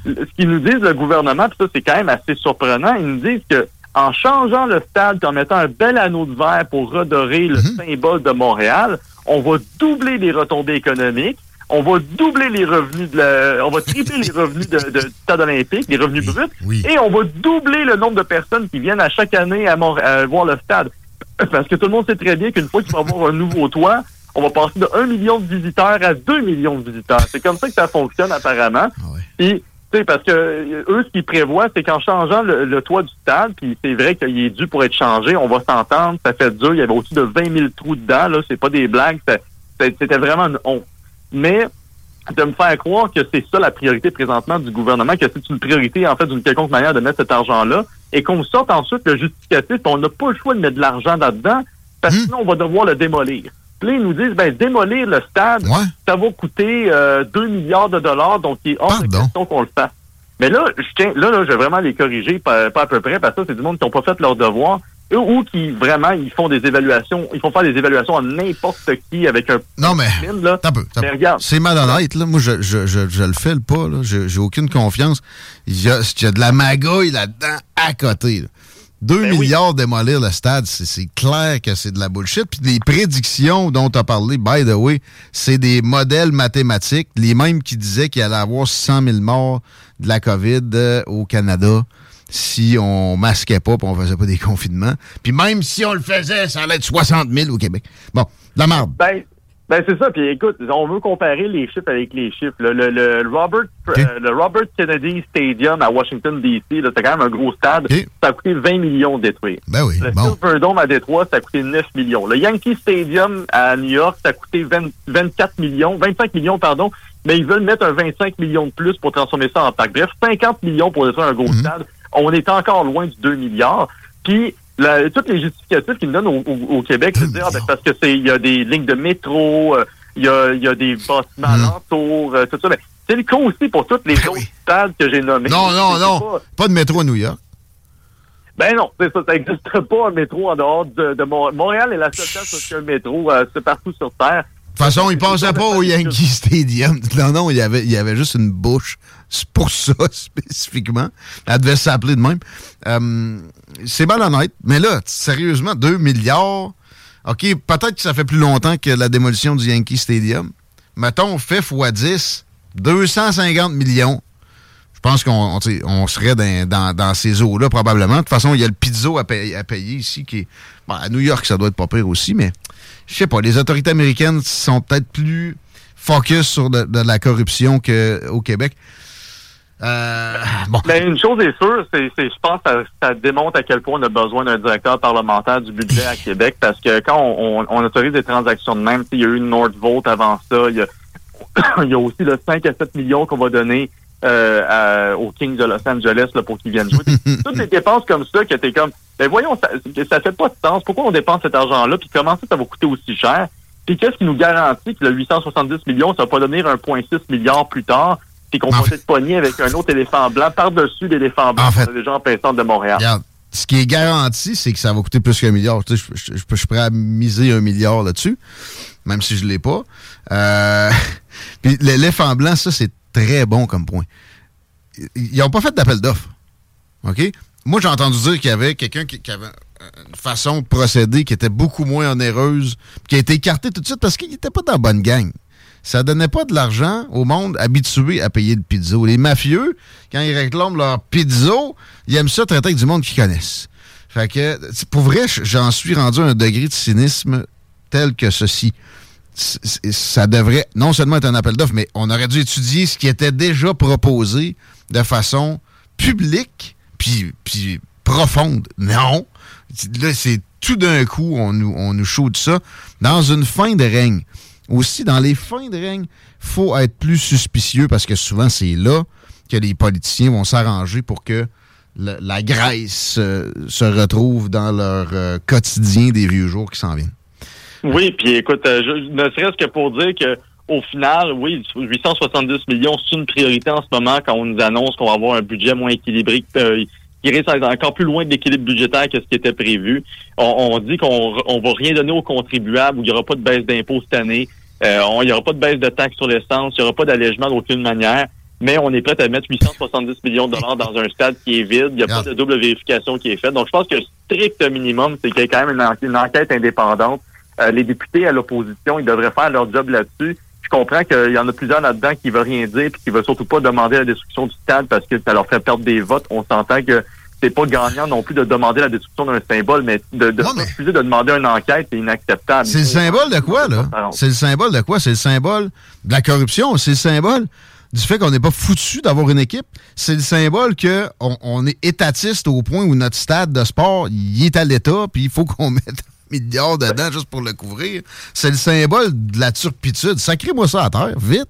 ce qu'ils nous disent le gouvernement, puis ça c'est quand même assez surprenant, ils nous disent que en changeant le stade et en mettant un bel anneau de verre pour redorer le symbole de Montréal, on va doubler les retombées économiques, on va doubler les revenus de la, on va tripler les revenus de, de- du stade olympique, les revenus bruts, et on va doubler le nombre de personnes qui viennent à chaque année à, Mont- à voir le stade. Parce que tout le monde sait très bien qu'une fois qu'il va avoir un nouveau toit, on va passer de 1 million de visiteurs à 2 millions de visiteurs. C'est comme ça que ça fonctionne apparemment. Puis, tu sais, parce que euh, eux, ce qu'ils prévoient, c'est qu'en changeant le, le toit du stade, puis c'est vrai qu'il est dû pour être changé, on va s'entendre, ça fait dur, il y avait au-dessus de 20 000 trous dedans, là, c'est pas des blagues, c'était vraiment une honte. Mais de me faire croire que c'est ça la priorité présentement du gouvernement, que c'est une priorité, en fait, d'une quelconque manière de mettre cet argent-là, et qu'on sorte ensuite le justificatif, on n'a pas le choix de mettre de l'argent là-dedans, parce que sinon, on va devoir le démolir. Là, ils nous disent, ben, démolir le stade, ça va coûter euh, 2 milliards de dollars, donc il est hors de question qu'on le fasse. Mais là, je tiens, là, là, je vais vraiment les corriger, pas, pas à peu près, parce que c'est du monde qui n'ont pas fait leur devoir, ou qui, vraiment, ils font des évaluations, ils font faire des évaluations à n'importe qui avec un... Non, mais. là. T'as peu, t'as Mais regarde. C'est malhonnête, là. Moi, je, je, je, je le fais le pas, là. Je- J'ai aucune confiance. Il y, a, il y a de la magouille là-dedans à côté, là. 2 Ben milliards démolir le stade, c'est- clair que c'est de la bullshit. Puis les prédictions dont tu as parlé, by the way, c'est des modèles mathématiques, les mêmes qui disaient qu'il allait avoir 100 000 morts de la COVID euh, au Canada si on masquait pas et on faisait pas des confinements. Puis même si on le faisait, ça allait être 60 000 au Québec. Bon, de la merde. Ben, ben c'est ça. Puis écoute, on veut comparer les chiffres avec les chiffres. Le, le, le Robert, euh, le Robert Kennedy Stadium à Washington, D.C., là, c'est quand même un gros stade. Ça a coûté 20 millions de détruire. Ben oui, Le bon. À Détroit, ça a coûté 9 millions. Le Yankee Stadium à New York, ça a coûté 20 24 millions, 25 millions, pardon. Mais ils veulent mettre un 25 millions de plus pour transformer ça en parc. Bref, 50 millions pour détruire un gros stade. On est encore loin du 2 milliards. Puis, la, tous les justificatifs qu'ils nous donnent au, au- au Québec, c'est dire, ah, ben, parce que c'est, il y a des lignes de métro, euh, il y, a, y a des bâtiments alentours, euh, tout ça. Mais c'est le cas aussi pour tous les autres stades que j'ai nommés. Non, non, non. pas- Pas de métro à New York. ben non, c'est ça, ça n'existe pas un métro en dehors de, de Mont- Montréal. est la seule place où il y a un métro, euh, c'est partout sur Terre. De toute façon, il passait pas au Yankee Stadium. Non, non, il y avait, il y avait juste une bouche. C'est pour ça, spécifiquement. Elle devait s'appeler de même. Euh, c'est malhonnête. Mais là, sérieusement, 2 milliards. OK, peut-être que ça fait plus longtemps que la démolition du Yankee Stadium. Mettons, fait x 10, 250 millions. Je pense qu'on on, serait dans, dans- dans ces eaux-là, probablement. De toute façon, il y a le pizzo à, payer, à payer ici qui est. bon, à New York, ça doit être pas pire aussi, mais je sais pas. Les autorités américaines sont peut-être plus focus sur de, la corruption qu'au Québec. Euh, bon. Mais une chose est sûre, c'est, c'est- je pense que ça, démontre à quel point on a besoin d'un directeur parlementaire du budget à Québec, parce que quand on, autorise des transactions de même, il y a eu Nordvolt avant ça, il y a, il y a aussi le 5 à 7 millions qu'on va donner euh, à- aux Kings de Los Angeles là, pour qu'ils viennent jouer. Toutes des dépenses comme ça que t'es comme, ben voyons, ça, ça fait pas de sens. Pourquoi on dépense cet argent-là, puis comment ça, ça va coûter aussi cher? Puis qu'est-ce qui nous garantit que le 870 millions, ça va pas devenir 1,6 milliard plus tard, puis qu'on va être pogné avec un autre éléphant blanc par-dessus l'éléphant blanc En fait- en plein centre de Montréal? Regarde, ce qui est garanti, c'est que ça va coûter plus qu'un milliard. Tu sais, je, je- je- je suis prêt à miser un milliard là-dessus, même si je ne l'ai pas. Euh, puis l'éléphant blanc, ça, c'est très bon comme point. Ils n'ont pas fait d'appel d'offres. OK? Moi, j'ai entendu dire qu'il y avait quelqu'un qui, avait une façon de procéder qui était beaucoup moins onéreuse, qui a été écarté tout de suite parce qu'il n'était pas dans la bonne gang. Ça donnait pas de l'argent au monde habitué à payer le pizzo. Les mafieux, quand ils réclament leur pizzo, ils aiment ça traiter avec du monde qu'ils connaissent. Fait que, pour vrai, j'en suis rendu à un degré de cynisme tel que ceci. Ça devrait non seulement être un appel d'offres, mais on aurait dû étudier ce qui était déjà proposé de façon publique puis, puis profonde. Non. Là, c'est tout d'un coup, on nous, on nous chaude ça dans une fin de règne. Aussi, dans les fins de règne, faut être plus suspicieux parce que souvent, c'est là que les politiciens vont s'arranger pour que la Grèce euh, se retrouve dans leur euh, quotidien des vieux jours qui s'en viennent. Oui, puis écoute, euh, je- ne serait-ce que pour dire que au final, oui, 870 millions, c'est une priorité en ce moment quand on nous annonce qu'on va avoir un budget moins équilibré, euh, qui risque d'être encore plus loin de l'équilibre budgétaire que ce qui était prévu. On, on dit qu'on on va rien donner aux contribuables, où il n'y aura pas de baisse d'impôts cette année, euh, on- il n'y aura pas de baisse de taxes sur l'essence, il n'y aura pas d'allègement d'aucune manière. Mais on est prêt à mettre 870 millions de dollars dans un stade qui est vide. Il n'y a pas de double vérification qui est faite. Donc, je pense que le strict minimum, c'est qu'il y ait quand même une enquête indépendante. Euh, les députés à l'opposition, ils devraient faire leur job là-dessus. Je comprends qu'il y en a plusieurs là-dedans qui ne veulent rien dire et qui ne veulent surtout pas demander la destruction du stade parce que ça leur fait perdre des votes. On s'entend que c'est pas gagnant non plus de demander la destruction d'un symbole, mais de, de refuser de demander une enquête, c'est inacceptable. C'est le symbole de quoi, là? C'est le symbole de quoi? C'est le symbole de la corruption. C'est le symbole du fait qu'on n'est pas foutu d'avoir une équipe. C'est le symbole qu'on on est étatiste au point où notre stade de sport, il est à l'état, puis il faut qu'on mette un milliard dedans juste pour le couvrir. C'est le symbole de la turpitude. Sacrez-moi ça à terre, vite.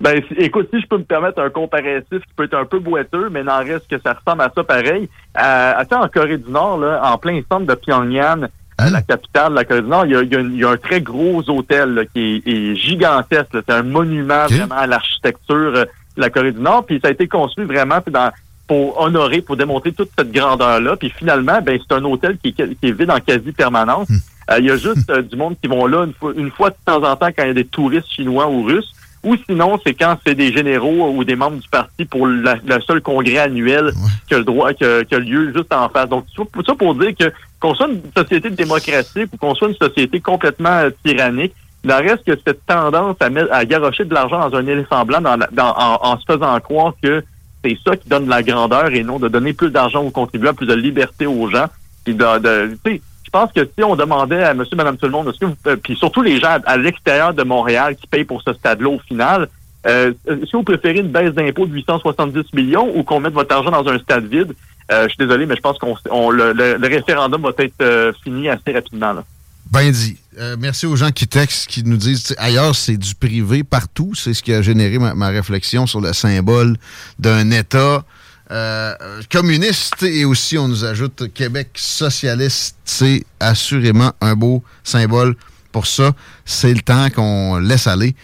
Ben, écoute, si je peux me permettre un comparatif qui peut être un peu boiteux, mais n'en reste que ça ressemble à ça pareil. Euh, attends, en Corée du Nord, là, en plein centre de Pyongyang, euh, la capitale de la Corée du Nord, il y a, il y a un- il y a un très gros hôtel là, qui est, est gigantesque. C'est un monument vraiment à l'architecture euh, de la Corée du Nord. Puis ça a été construit vraiment dans, pour honorer, pour démontrer toute cette grandeur-là. Puis finalement, ben c'est un hôtel qui est, qui est vide en quasi-permanence. Euh, Il y a juste euh, du monde qui vont là une fois, une fois de temps en temps quand il y a des touristes chinois ou russes. Ou sinon, c'est quand c'est des généraux ou des membres du parti pour la- le seul congrès annuel qui a le droit, qui a, qui a lieu juste en face. Donc, tout ça pour dire que qu'on soit une société démocratique ou qu'on soit une société complètement euh, tyrannique, il en reste que cette tendance à, mettre, à garrocher de l'argent dans un éléphant blanc dans la- dans- en, en se faisant croire que c'est ça qui donne de la grandeur et non de donner plus d'argent aux contribuables, plus de liberté aux gens. Puis de, de- je pense que si on demandait à monsieur, madame, tout le monde, est-ce que vous- euh, puis surtout les gens à, à l'extérieur de Montréal qui payent pour ce stade-là au final, euh, est-ce que vous préférez une baisse d'impôt de 870 millions ou qu'on mette votre argent dans un stade vide? Euh, je suis désolé, mais je pense qu'on on- le, le- le référendum va être euh, fini assez rapidement. Là. Ben dit. Euh, merci aux gens qui textent, qui nous disent, ailleurs, c'est du privé partout. C'est ce qui a généré ma, réflexion sur le symbole d'un État euh, communiste. Et aussi, on nous ajoute Québec socialiste. C'est assurément un beau symbole pour ça. C'est le temps qu'on laisse aller.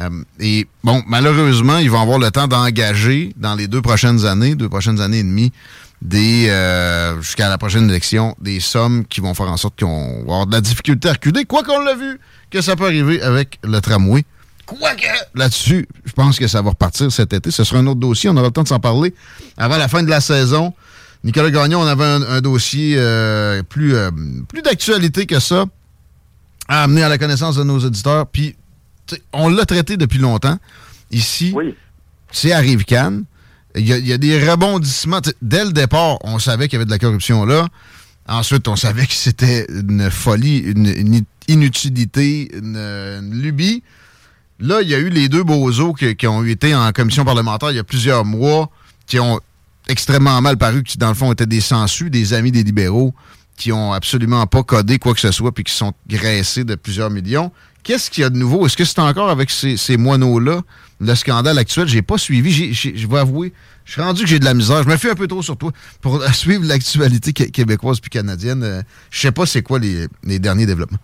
Euh, et bon, malheureusement, ils vont avoir le temps d'engager dans les deux prochaines années, deux prochaines années et demie, des euh, jusqu'à la prochaine élection, des sommes qui vont faire en sorte qu'on va avoir de la difficulté à reculer. Quoi qu'on l'a vu, que ça peut arriver avec le tramway. Quoique, là-dessus, je pense que ça va repartir cet été. Ce sera un autre dossier. On aura le temps de s'en parler avant la fin de la saison. Nicolas Gagnon, on avait un, un dossier euh, plus, euh, plus d'actualité que ça à amener à la connaissance de nos auditeurs. Puis, on l'a traité depuis longtemps. Ici, c'est à Rive-Cannes. Il y, a, des rebondissements. Dès le départ, on savait qu'il y avait de la corruption là. Ensuite, on savait que c'était une folie, une, inutilité, une, une lubie. Là, il y a eu les deux bozos qui, qui ont été en commission parlementaire il y a plusieurs mois, qui ont extrêmement mal paru, qui dans le fond étaient des sensus, des amis des libéraux, qui ont absolument pas codé quoi que ce soit, puis qui sont graissés de plusieurs millions. Qu'est-ce qu'il y a de nouveau? Est-ce que c'est encore avec ces, ces moineaux-là, le scandale actuel? J'ai pas suivi. Je vais avouer, je suis rendu que j'ai de la misère. Je me fie un peu trop sur toi pour suivre l'actualité qué- québécoise puis canadienne. Euh, Je sais pas c'est quoi les, derniers développements.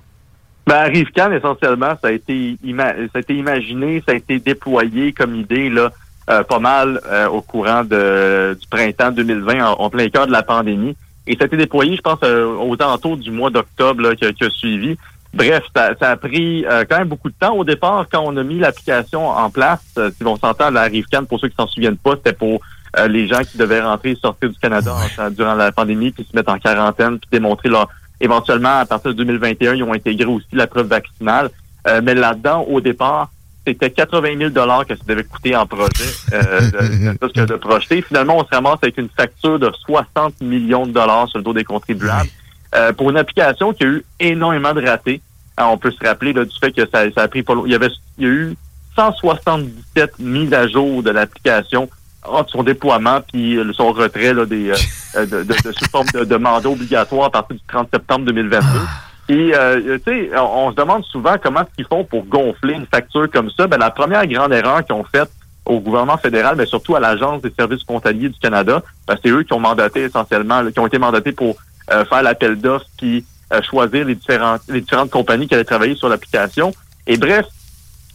Ben, Rivcan, essentiellement, ça a été imaginé, ça a été déployé comme idée là, euh, pas mal euh, au courant de, du printemps 2020, en, plein cœur de la pandémie. Et ça a été déployé, je pense, euh, aux alentours du mois d'octobre qui a suivi. Bref, ça, ça a pris euh, quand même beaucoup de temps. Au départ, quand on a mis l'application en place, euh, si on s'entend, la Rivcan, pour ceux qui s'en souviennent pas, c'était pour euh, les gens qui devaient rentrer et sortir du Canada en- durant la pandémie, puis se mettre en quarantaine, puis démontrer leur éventuellement, à partir de 2021, ils ont intégré aussi la preuve vaccinale. Euh, mais là-dedans, au départ, c'était 80 000 que ça devait coûter en projet, euh, de, de, de, de projeter. Finalement, on se ramasse avec une facture de 60 millions de dollars sur le dos des contribuables euh, pour une application qui a eu énormément de ratés. Alors, on peut se rappeler là, du fait que ça, ça a pris pas long- Il y avait, il y a eu 177 mises à jour de l'application entre son déploiement puis euh, son retrait là, des, euh, euh, de, de, de, sous forme de, de mandat obligatoire à partir du 30 septembre 2022. Et euh, tu sais, on, on se demande souvent comment ils font pour gonfler une facture comme ça. Ben, la première grande erreur qu'ils ont faite au gouvernement fédéral, mais surtout à l'Agence des services frontaliers du Canada, ben, c'est eux qui ont mandaté essentiellement, qui ont été mandatés pour euh, faire l'appel d'offres puis euh, choisir les différentes les différentes compagnies qui allaient travailler sur l'application. Et bref,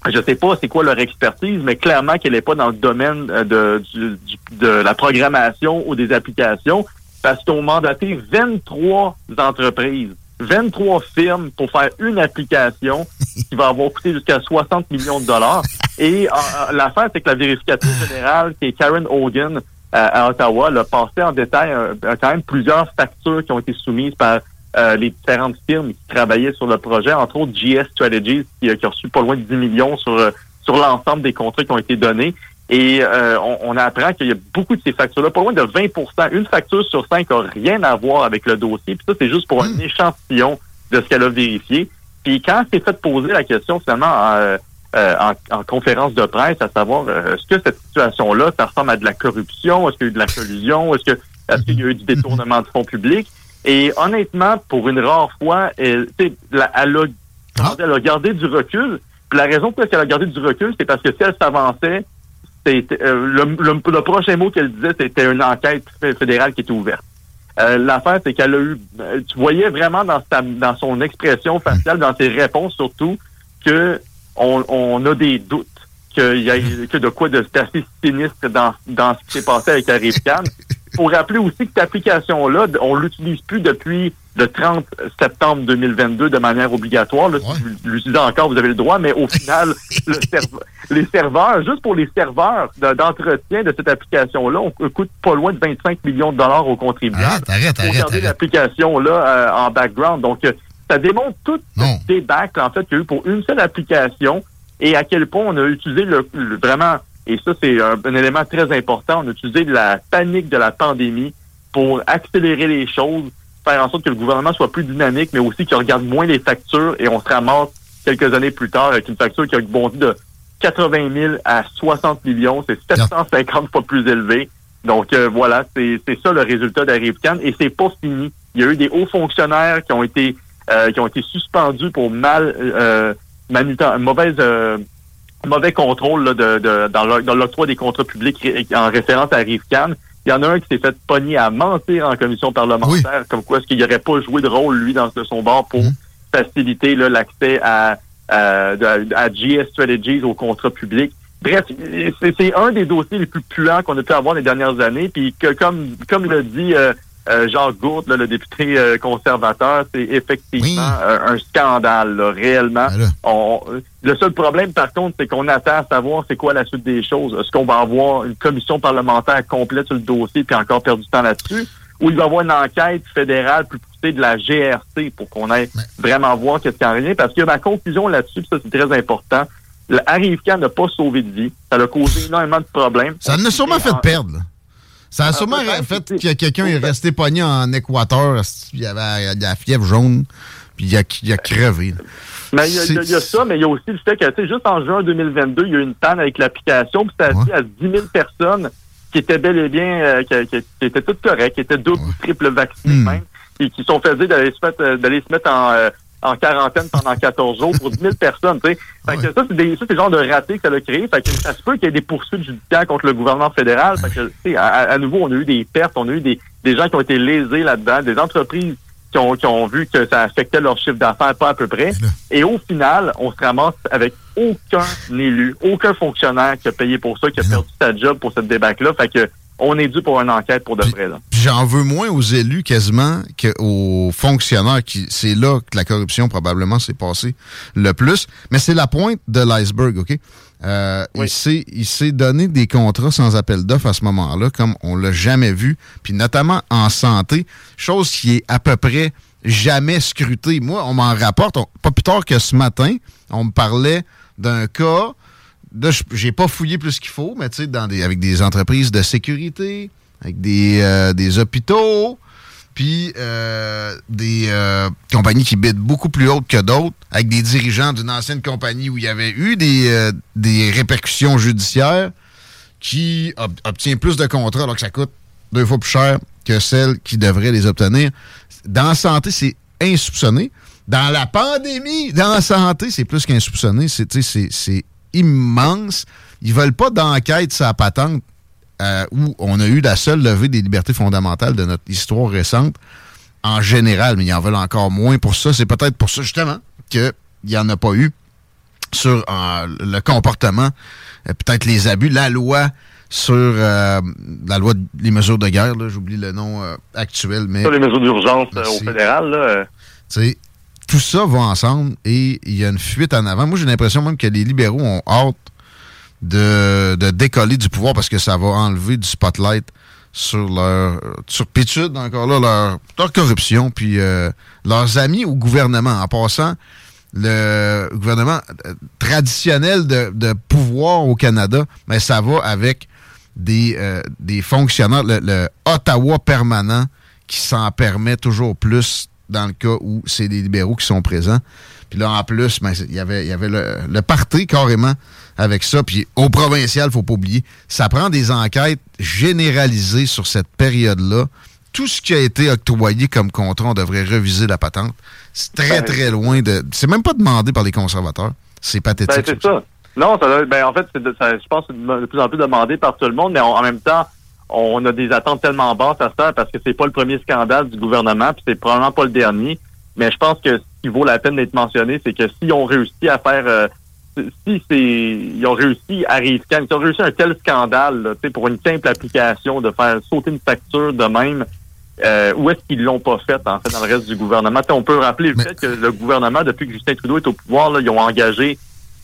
je sais pas c'est quoi leur expertise, mais clairement qu'elle n'est pas dans le domaine euh, de, du- du- de la programmation ou des applications, parce qu'ils ont mandaté 23 entreprises, 23 firmes pour faire une application qui va avoir coûté jusqu'à 60 millions de dollars. Et euh, euh, l'affaire, c'est que la vérificatrice générale, qui est Karen Hogan, euh, à Ottawa, a passé en détail euh, quand même plusieurs factures qui ont été soumises par euh, les différentes firmes qui travaillaient sur le projet, entre autres GS Strategies, qui, a- qui a reçu pas loin de 10 millions sur, euh, sur l'ensemble des contrats qui ont été donnés. Et euh, on, on apprend qu'il y a beaucoup de ces factures-là, pas loin de 20% Une facture sur cinq n'a rien à voir avec le dossier. Puis ça, c'est juste pour un échantillon de ce qu'elle a vérifié. Puis quand c'est fait poser la question, finalement, euh, euh, en, en conférence de presse, à savoir, euh, est-ce que cette situation-là, ça ressemble à de la corruption? Est-ce qu'il y a eu de la collusion? Est-ce que est-ce qu'il y a eu du détournement de fonds publics? Et honnêtement, pour une rare fois, elle, la- elle, a, dire, elle a gardé du recul. Puis la raison pour laquelle elle a gardé du recul, c'est parce que si elle s'avançait, euh, le, le- le prochain mot qu'elle disait, c'était une enquête fé- fédérale qui était ouverte. Euh, L'affaire, c'est qu'elle a eu, euh, tu voyais vraiment dans sa, dans son expression faciale, dans ses réponses surtout, que on, on a des doutes qu'il y a que de quoi de assez sinistre dans, dans ce qui s'est passé avec Arrive Cannes. Faut rappeler aussi que cette application-là, on l'utilise plus depuis le 30 septembre 2022 de manière obligatoire. Là, Si vous l'utilisez encore, vous avez le droit, mais au final, le serve- les serveurs, juste pour les serveurs de- d'entretien de cette application-là, on coûte pas loin de 25 millions de dollars aux contribuables Arrête, arrête, pour arrête, garder arrête. l'application-là euh, en background. Donc, euh, ça démontre tout le débâcle, en fait, qu'il y a eu pour une seule application et à quel point on a utilisé le, le- vraiment, et ça, c'est un, un élément très important, on a utilisé la panique de la pandémie pour accélérer les choses, faire en sorte que le gouvernement soit plus dynamique, mais aussi qu'il regarde moins les factures et on se ramasse quelques années plus tard avec une facture qui a bondi de 80 000 à 60 millions. C'est 750 fois plus élevé. Donc euh, voilà, c'est c'est ça le résultat d'Arrivecan et c'est pas fini. Il y a eu des hauts fonctionnaires qui ont été euh, qui ont été suspendus pour mal euh, mauvaise euh, mauvais contrôle là, de, de- dans le- dans l'octroi des contrats publics en référence à Rivcan. Il y en a un qui s'est fait pogner à mentir en commission parlementaire, comme quoi est-ce qu'il n'aurait pas joué de rôle, lui, dans son bord pour faciliter là, l'accès à, à, à GS Strategies aux contrats publics. Bref, c'est c'est un des dossiers les plus puants qu'on a pu avoir les dernières années. Puis que comme comme l'a dit euh, euh, Jean Gourde, là, le député euh, conservateur, c'est effectivement euh, un scandale, là, réellement. On- le seul problème, par contre, c'est qu'on attend à savoir c'est quoi la suite des choses. Est-ce qu'on va avoir une commission parlementaire complète sur le dossier puis encore perdre du temps là-dessus? Ou il va y avoir une enquête fédérale plus poussée de la GRC pour qu'on aille vraiment voir qu'est-ce qu'il y a en rien? Parce que ma conclusion là-dessus, ça c'est très important, le Arrivecan n'a pas sauvé de vie. Ça a causé énormément de problèmes. Ça en a sûrement fait perdre. Ça a sûrement fait que que quelqu'un est resté pogné en Équateur, il y avait de la fièvre jaune, Puis il a, il a crevé. Mais il y, a- y a- a ça, mais il y a aussi le fait que, tu sais, juste en juin 2022, il y a eu une panne avec l'application, puis c'était assis à 10 000 personnes qui étaient bel et bien, euh, qui, qui- qui étaient toutes correctes, qui étaient double ou triple vaccinées Hmm. même, et qui sont dire d'aller se mettre, euh, d'aller se mettre en, euh, en quarantaine pendant 14 jours pour 10 000 personnes, tu sais. Fait que ça, c'est des, ça, c'est le genre de raté que ça a créé. Fait que ça se peut qu'il y ait des poursuites judiciaires contre le gouvernement fédéral. Fait que, tu sais, à, à nouveau, on a eu des pertes, on a eu des, des gens qui ont été lésés là-dedans, des entreprises qui ont, qui ont vu que ça affectait leur chiffre d'affaires pas à peu près. Et au final, on se ramasse avec aucun élu, aucun fonctionnaire qui a payé pour ça, qui a perdu sa job pour cette débâcle-là. Fait que on est dû pour une enquête pour de vrai. Là. Puis J'en veux moins aux élus quasiment qu'aux fonctionnaires. qui C'est là que la corruption probablement s'est passée le plus. Mais c'est la pointe de l'iceberg, OK? Euh, il, s'est, il s'est donné des contrats sans appel d'offres à ce moment-là, comme on l'a jamais vu, puis notamment en santé, chose qui est à peu près jamais scrutée. Moi, on m'en rapporte, on- pas plus tard que ce matin, on me parlait d'un cas Là, j'ai pas fouillé plus qu'il faut, mais tu sais, des- avec des entreprises de sécurité, avec des, euh, des hôpitaux, puis euh, des euh, compagnies qui bident beaucoup plus hautes que d'autres, avec des dirigeants d'une ancienne compagnie où il y avait eu des, des répercussions judiciaires, qui ob- obtient plus de contrats alors que ça coûte deux fois plus cher que celle qui devrait les obtenir. Dans la santé, c'est insoupçonné. Dans la pandémie, dans la santé, c'est plus qu'insoupçonné. C'est, immense. Ils veulent pas d'enquête sur la patente euh, où on a eu la seule levée des libertés fondamentales de notre histoire récente en général, mais ils en veulent encore moins pour ça. C'est peut-être pour ça, justement, qu'il n'y en a pas eu sur euh, le comportement, euh, peut-être les abus, la loi sur euh, la loi des mesures de guerre, j'oublie le nom actuel, mais Sur les mesures d'urgence au fédéral, là, tout ça va ensemble et il y a une fuite en avant. Moi, j'ai l'impression même que les libéraux ont hâte de, de décoller du pouvoir parce que ça va enlever du spotlight sur leur turpitude, encore là, leur, corruption, puis euh, leurs amis au gouvernement. En passant, le gouvernement euh, traditionnel de, pouvoir au Canada, mais ça va avec des, euh, des fonctionnaires, le Ottawa permanent qui s'en permet toujours plus dans le cas où c'est des libéraux qui sont présents. Puis là, en plus, ben, il y avait, il y avait le, le parti carrément avec ça. Puis au provincial, faut pas oublier, ça prend des enquêtes généralisées sur cette période-là. Tout ce qui a été octroyé comme contrat, on devrait reviser la patente. C'est très, Ben, très loin de... C'est même pas demandé par les conservateurs. C'est Ben, pathétique. c'est ça. Non, ça, ben, en fait, ça- je pense que c'est de plus en plus demandé par tout le monde, mais on- en même temps, on a des attentes tellement basses à ça parce que c'est pas le premier scandale du gouvernement, puis c'est probablement pas le dernier. Mais je pense que ce qui vaut la peine d'être mentionné, c'est que si on réussit à faire, euh, si c'est, ils ont réussi à réifier, ils ont réussi un tel scandale, là, tu sais, pour une simple application de faire sauter une facture de même. Euh, où est-ce qu'ils l'ont pas fait, en fait, dans le reste du gouvernement? On peut rappeler le fait que le gouvernement, depuis que Justin Trudeau est au pouvoir, là, ils ont engagé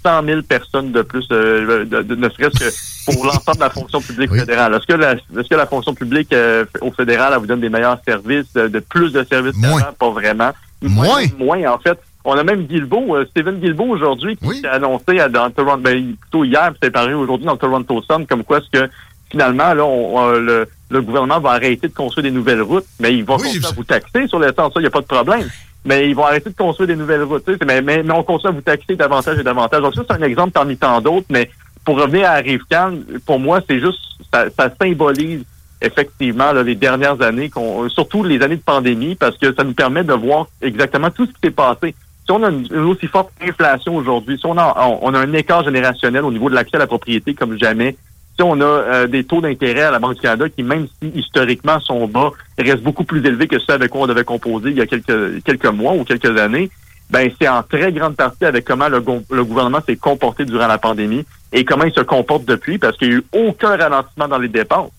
100 000 personnes de plus, euh, de- de- ne serait-ce que pour l'ensemble de la fonction publique fédérale. Est-ce que la, est-ce que la fonction publique euh, au fédéral, elle vous donne des meilleurs services, de, de plus de services qu'avant? Pas vraiment. Moins. Moins, en fait. On a même Guilbeault, euh, Stephen Guilbeault aujourd'hui, qui s'est annoncé à, dans Toronto, ben, plutôt hier, puis c'est paru aujourd'hui dans le Toronto Sun, comme quoi est-ce que finalement, là, on, on- le, le gouvernement va arrêter de construire des nouvelles routes, mais il va continuer à vous taxer sur l'essence, ça, il n'y a pas de problème. Mais ils vont arrêter de construire des nouvelles routes. Mais, mais, mais on continue à vous taxer davantage et davantage. Donc ça, c'est un exemple parmi tant d'autres, mais pour revenir à Rivcan, pour moi, c'est juste, ça, ça symbolise effectivement là, les dernières années, surtout les années de pandémie, parce que ça nous permet de voir exactement tout ce qui s'est passé. Si on a une, aussi forte inflation aujourd'hui, si on a, on, a un écart générationnel au niveau de l'accès à la propriété comme jamais, on a euh, des taux d'intérêt à la Banque du Canada qui, même si historiquement sont bas, restent beaucoup plus élevés que ceux avec quoi on devait composer il y a quelques, quelques mois ou quelques années, ben c'est en très grande partie avec comment le, le gouvernement s'est comporté durant la pandémie et comment il se comporte depuis, parce qu'il n'y a eu aucun ralentissement dans les dépenses.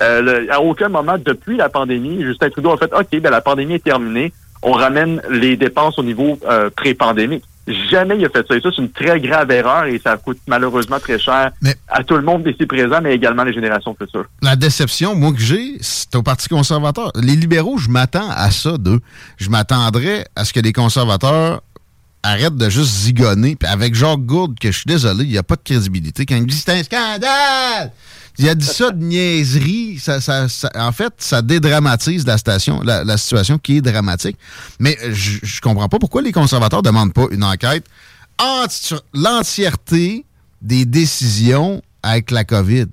Euh, le- à aucun moment depuis la pandémie, Justin Trudeau a fait OK, ben la pandémie est terminée, on ramène les dépenses au niveau euh, pré-pandémique. Jamais il a fait ça. Et ça, c'est une très grave erreur et ça coûte malheureusement très cher à tout le monde ici présent, mais également les générations futures. La déception, moi, que j'ai, c'est au Parti conservateur. Les libéraux, je m'attends à ça d'eux. Je m'attendrais à ce que les conservateurs arrête de juste zigonner. Puis avec Jacques Gourde, que je suis désolé, il n'y a pas de crédibilité. Quand il dit c'est un scandale, il a dit ça de niaiserie. Ça, ça, ça- en fait, ça dédramatise la, station, la, la situation qui est dramatique. Mais je, je comprends pas pourquoi les conservateurs demandent pas une enquête sur l'entièreté des décisions avec la COVID.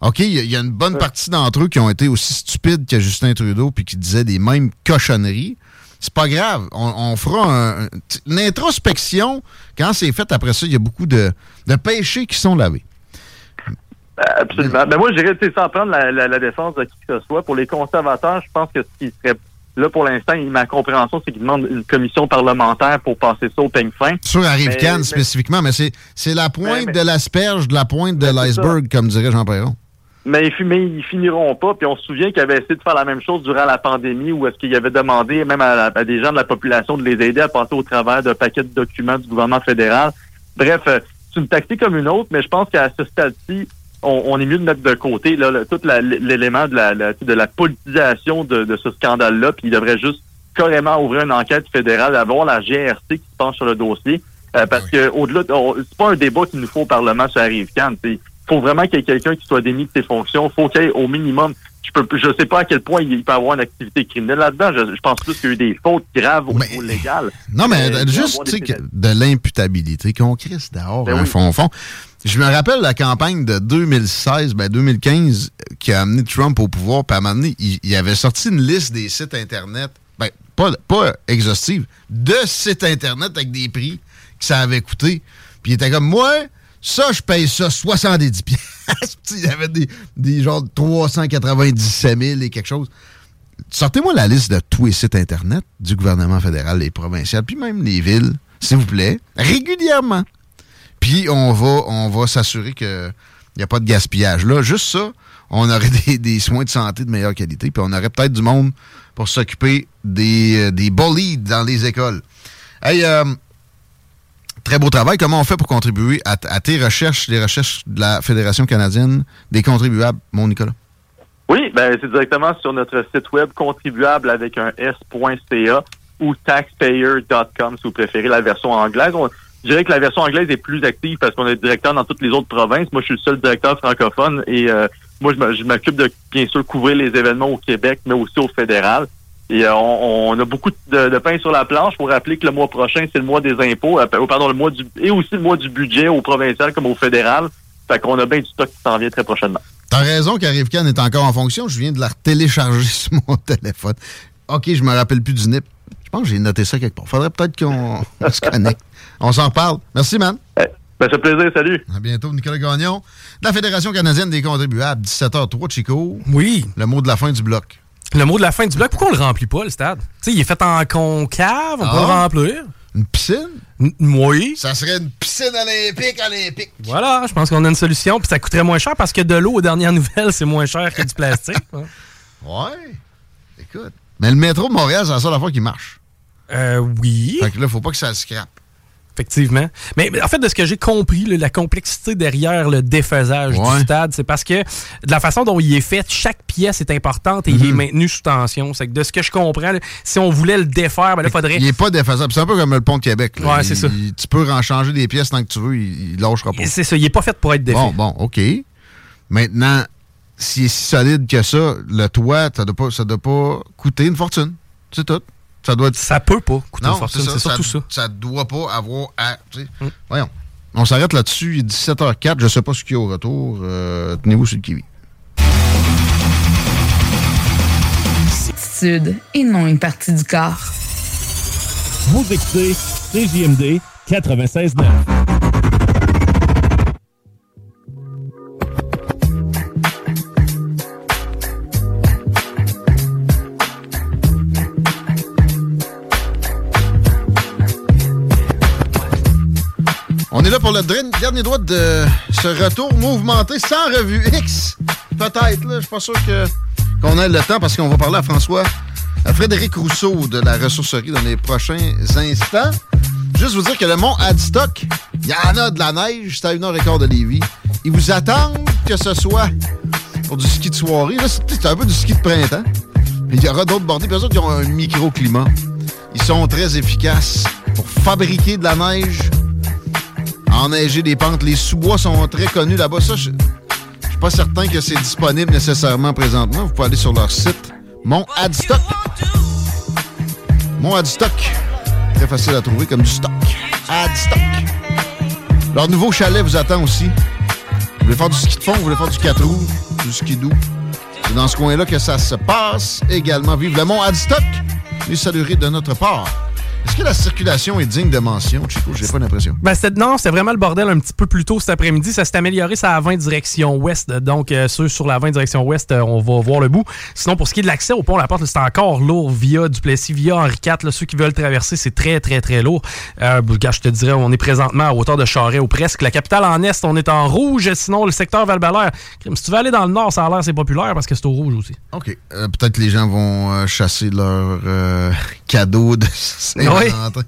OK, il y, a- il y a une bonne partie d'entre eux qui ont été aussi stupides que Justin Trudeau puis qui disaient des mêmes cochonneries. C'est pas grave. On, on fera un- un- une introspection. Quand c'est fait, après ça, il y a beaucoup de, de péchés qui sont lavés. Absolument. Ben moi, je dirais, sans prendre la, la, la défense de qui que ce soit, pour les conservateurs, je pense que ce qui serait là pour l'instant, ma compréhension, c'est qu'ils demandent une commission parlementaire pour passer ça au peigne fin. Sur la rive Mais- Cannes mais- spécifiquement, mais c'est, la pointe mais- de l'asperge de la pointe de l'iceberg, comme dirait Jean Perron. Mais ils, fi- mais ils finiront pas. Puis on se souvient qu'ils avaient essayé de faire la même chose durant la pandémie, où est-ce qu'ils avaient demandé même à, des gens de la population de les aider à passer au travers d'un paquet de documents du gouvernement fédéral. Bref, euh, c'est une tactique comme une autre, mais je pense qu'à ce stade-ci, on, on est mieux de mettre de côté là, le- tout l'élément de la, la- de la politisation de, de ce scandale-là, puis il devrait juste carrément ouvrir une enquête fédérale, avoir la GRC qui se penche sur le dossier, euh, parce que au-delà, c'est pas un débat qu'il nous faut au Parlement sur la rive faut vraiment qu'il y ait quelqu'un qui soit démis de ses fonctions. faut qu'il y ait au minimum, je peux, je sais pas à quel point il peut avoir une activité criminelle là-dedans. Je, je pense plus qu'il y a eu des fautes graves au niveau légal. Non, mais Euh, y juste, des de l'imputabilité qu'on crisse dehors, Ben un oui. fond fond. Je me rappelle la campagne de 2016, ben 2015, qui a amené Trump au pouvoir, puis à un moment donné, il, il avait sorti une liste des sites Internet, ben, pas, pas exhaustive, de sites Internet avec des prix que ça avait coûté. Puis il était comme, moi, ça, je paye ça 70 piastres. il y avait des, des genre 397 000 et quelque chose. Sortez-moi la liste de tous les sites Internet du gouvernement fédéral, les provinciales, puis même les villes, s'il vous plaît, régulièrement. Puis on va, on va s'assurer qu'il n'y a pas de gaspillage. Là, juste ça, on aurait des, des soins de santé de meilleure qualité, puis on aurait peut-être du monde pour s'occuper des, euh, des bolides dans les écoles. Hey, euh, très beau travail. Comment on fait pour contribuer à, tes recherches, les recherches de la Fédération canadienne des contribuables, mon Nicolas? Oui, ben c'est directement sur notre site web contribuable avec un s.ca ou taxpayer.com si vous préférez la version anglaise. Je dirais que la version anglaise est plus active parce qu'on est directeur dans toutes les autres provinces. Moi, je suis le seul directeur francophone et euh, moi, je m'occupe de bien sûr couvrir les événements au Québec, mais aussi au fédéral. Et euh, on, on a beaucoup de, de pain sur la planche pour rappeler que le mois prochain, c'est le mois des impôts, euh, pardon, le mois du et aussi le mois du budget au provincial comme au fédéral. Fait qu'on a bien du stock qui s'en vient très prochainement. T'as raison qu'Arrivecan est encore en fonction. Je viens de la télécharger sur mon téléphone. OK, je me rappelle plus du NIP. Je pense que j'ai noté ça quelque part. Faudrait peut-être qu'on on se connecte. On s'en reparle. Merci, man. Ben, ça fait plaisir. Salut. À bientôt, Nicolas Gagnon. De la Fédération canadienne des contribuables, 17h03, Chico. Oui. Le mot de la fin du bloc. Le mot de la fin du bloc, pourquoi on le remplit pas, le stade? Tu sais, il est fait en concave, on peut Ah. le remplir. Une piscine? oui. Ça serait une piscine olympique olympique. Voilà, je pense qu'on a une solution, puis ça coûterait moins cher parce que de l'eau, aux dernières nouvelles, c'est moins cher que du plastique. hein. Ouais. Écoute. Mais le métro de Montréal, c'est la seule fois qui marche. Euh, oui. Fait que là, faut pas que ça se scrape. Effectivement. Mais, mais en fait, de ce que j'ai compris, là, la complexité derrière le défaisage Ouais. du stade, c'est parce que de la façon dont il est fait, chaque pièce est importante et il est Mhm. maintenu sous tension. C'est que de ce que je comprends, là, si on voulait le défaire, ben là, faudrait. Il est pas défaisable. C'est un peu comme le pont de Québec. Ouais, c'est Il- ça. il- Tu peux en changer des pièces tant que tu veux, il, il lâchera pas. C'est ça, il est pas fait pour être défait. Bon, bon, OK. Maintenant, s'il est si solide que ça, le toit, ça doit ça doit pas coûter une fortune. C'est tout. Ça doit être... Ça peut pas coûter non, une fortune, c'est surtout ça. Ça doit pas avoir à... sais. Voyons. On s'arrête là-dessus. Il est 17h04. Je sais pas ce qu'il y a au retour. Euh, Tenez-vous sur le kiwi. Sud et non une partie du corps. Vous écoutez CJMD 96.9. pour le dernier droit de ce retour mouvementé sans revue X. Peut-être, là. Je suis pas sûr que, qu'on ait le temps parce qu'on va parler à François, à Frédéric Rousseau de la ressourcerie dans les prochains instants. Juste vous dire que le mont Adstock, il y en a de la neige, c'est à une heure et de Lévis. Ils vous attendent que ce soit pour du ski de soirée. C'est un peu du ski de printemps. Mais il y aura d'autres bordées, puis eux autres, ils ont un microclimat. Ils sont très efficaces pour fabriquer de la neige, enneiger des pentes. Les sous-bois sont très connus là-bas. Ça, je suis pas certain que c'est disponible nécessairement présentement. Vous pouvez aller sur leur site, Mont Adstock. Mont Adstock. Très facile à trouver comme du stock. Adstock. Leur nouveau chalet vous attend aussi. Vous voulez faire du ski de fond, vous voulez faire du 4 roues, du ski doux. C'est dans ce coin-là que ça se passe également. Vive le Mont Adstock. Les salueries de notre part. Est-ce que la circulation est digne de mention, Chico? J'ai pas l'impression. Ben, non, c'était vraiment le bordel un petit peu plus tôt cet après-midi. Ça s'est amélioré, ça à 20 direction ouest. Donc, euh, ceux sur la 20 direction ouest, euh, on va voir le bout. Sinon, pour ce qui est de l'accès au pont La Porte, c'est encore lourd via Duplessis, via Henri IV. là. ceux qui veulent traverser, c'est très, très, très lourd. Euh, gars, je te dirais, on est présentement à hauteur de Charest ou presque. La capitale en est, on est en rouge. Sinon, le secteur val si tu veux aller dans le nord, ça a l'air c'est populaire parce que c'est au rouge aussi. OK. Euh, Peut-être que les gens vont chasser leur cadeau de Saint-Valentin.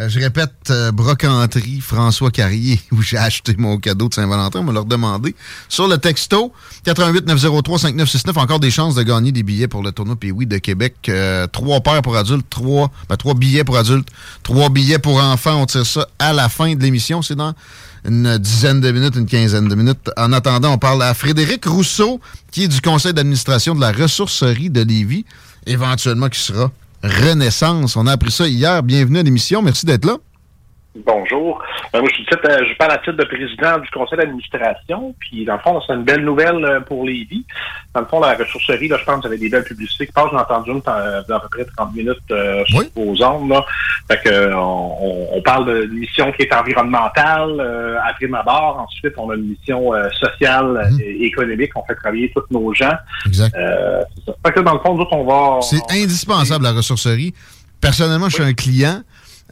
Euh, je répète, euh, brocanterie François Carrier, où j'ai acheté mon cadeau de Saint-Valentin. On va leur demander. Sur le texto, 88 903 5969, encore des chances de gagner des billets pour le tournoi Puis oui de Québec. Euh, trois paires pour adultes, trois, ben, trois billets pour adultes, trois billets pour enfants. On tire ça à la fin de l'émission. C'est dans une dizaine de minutes, une quinzaine de minutes. En attendant, on parle à Frédéric Rousseau, qui est du conseil d'administration de la ressourcerie de Lévis, éventuellement qui sera Renaissance. On a appris ça hier. Bienvenue à l'émission. Merci d'être là. Bonjour. Euh, moi, je, suis titre, euh, je parle à titre de président du conseil d'administration. Puis, dans le fond, c'est une belle nouvelle euh, pour Lévis. Dans le fond, la ressourcerie, là, je pense qu'il y avait des belles publicités qui passent. J'ai entendu une euh, d'à peu près 30 minutes euh, sur vos ondes. Là. Fait que, on, on parle d'une mission qui est environnementale euh, à prime abord. Ensuite, on a une mission sociale et économique. On fait travailler tous nos gens. Exact. Euh, c'est ça. Fait que, dans le fond, nous autres, on va... C'est indispensable, la ressourcerie. Personnellement, je suis un client.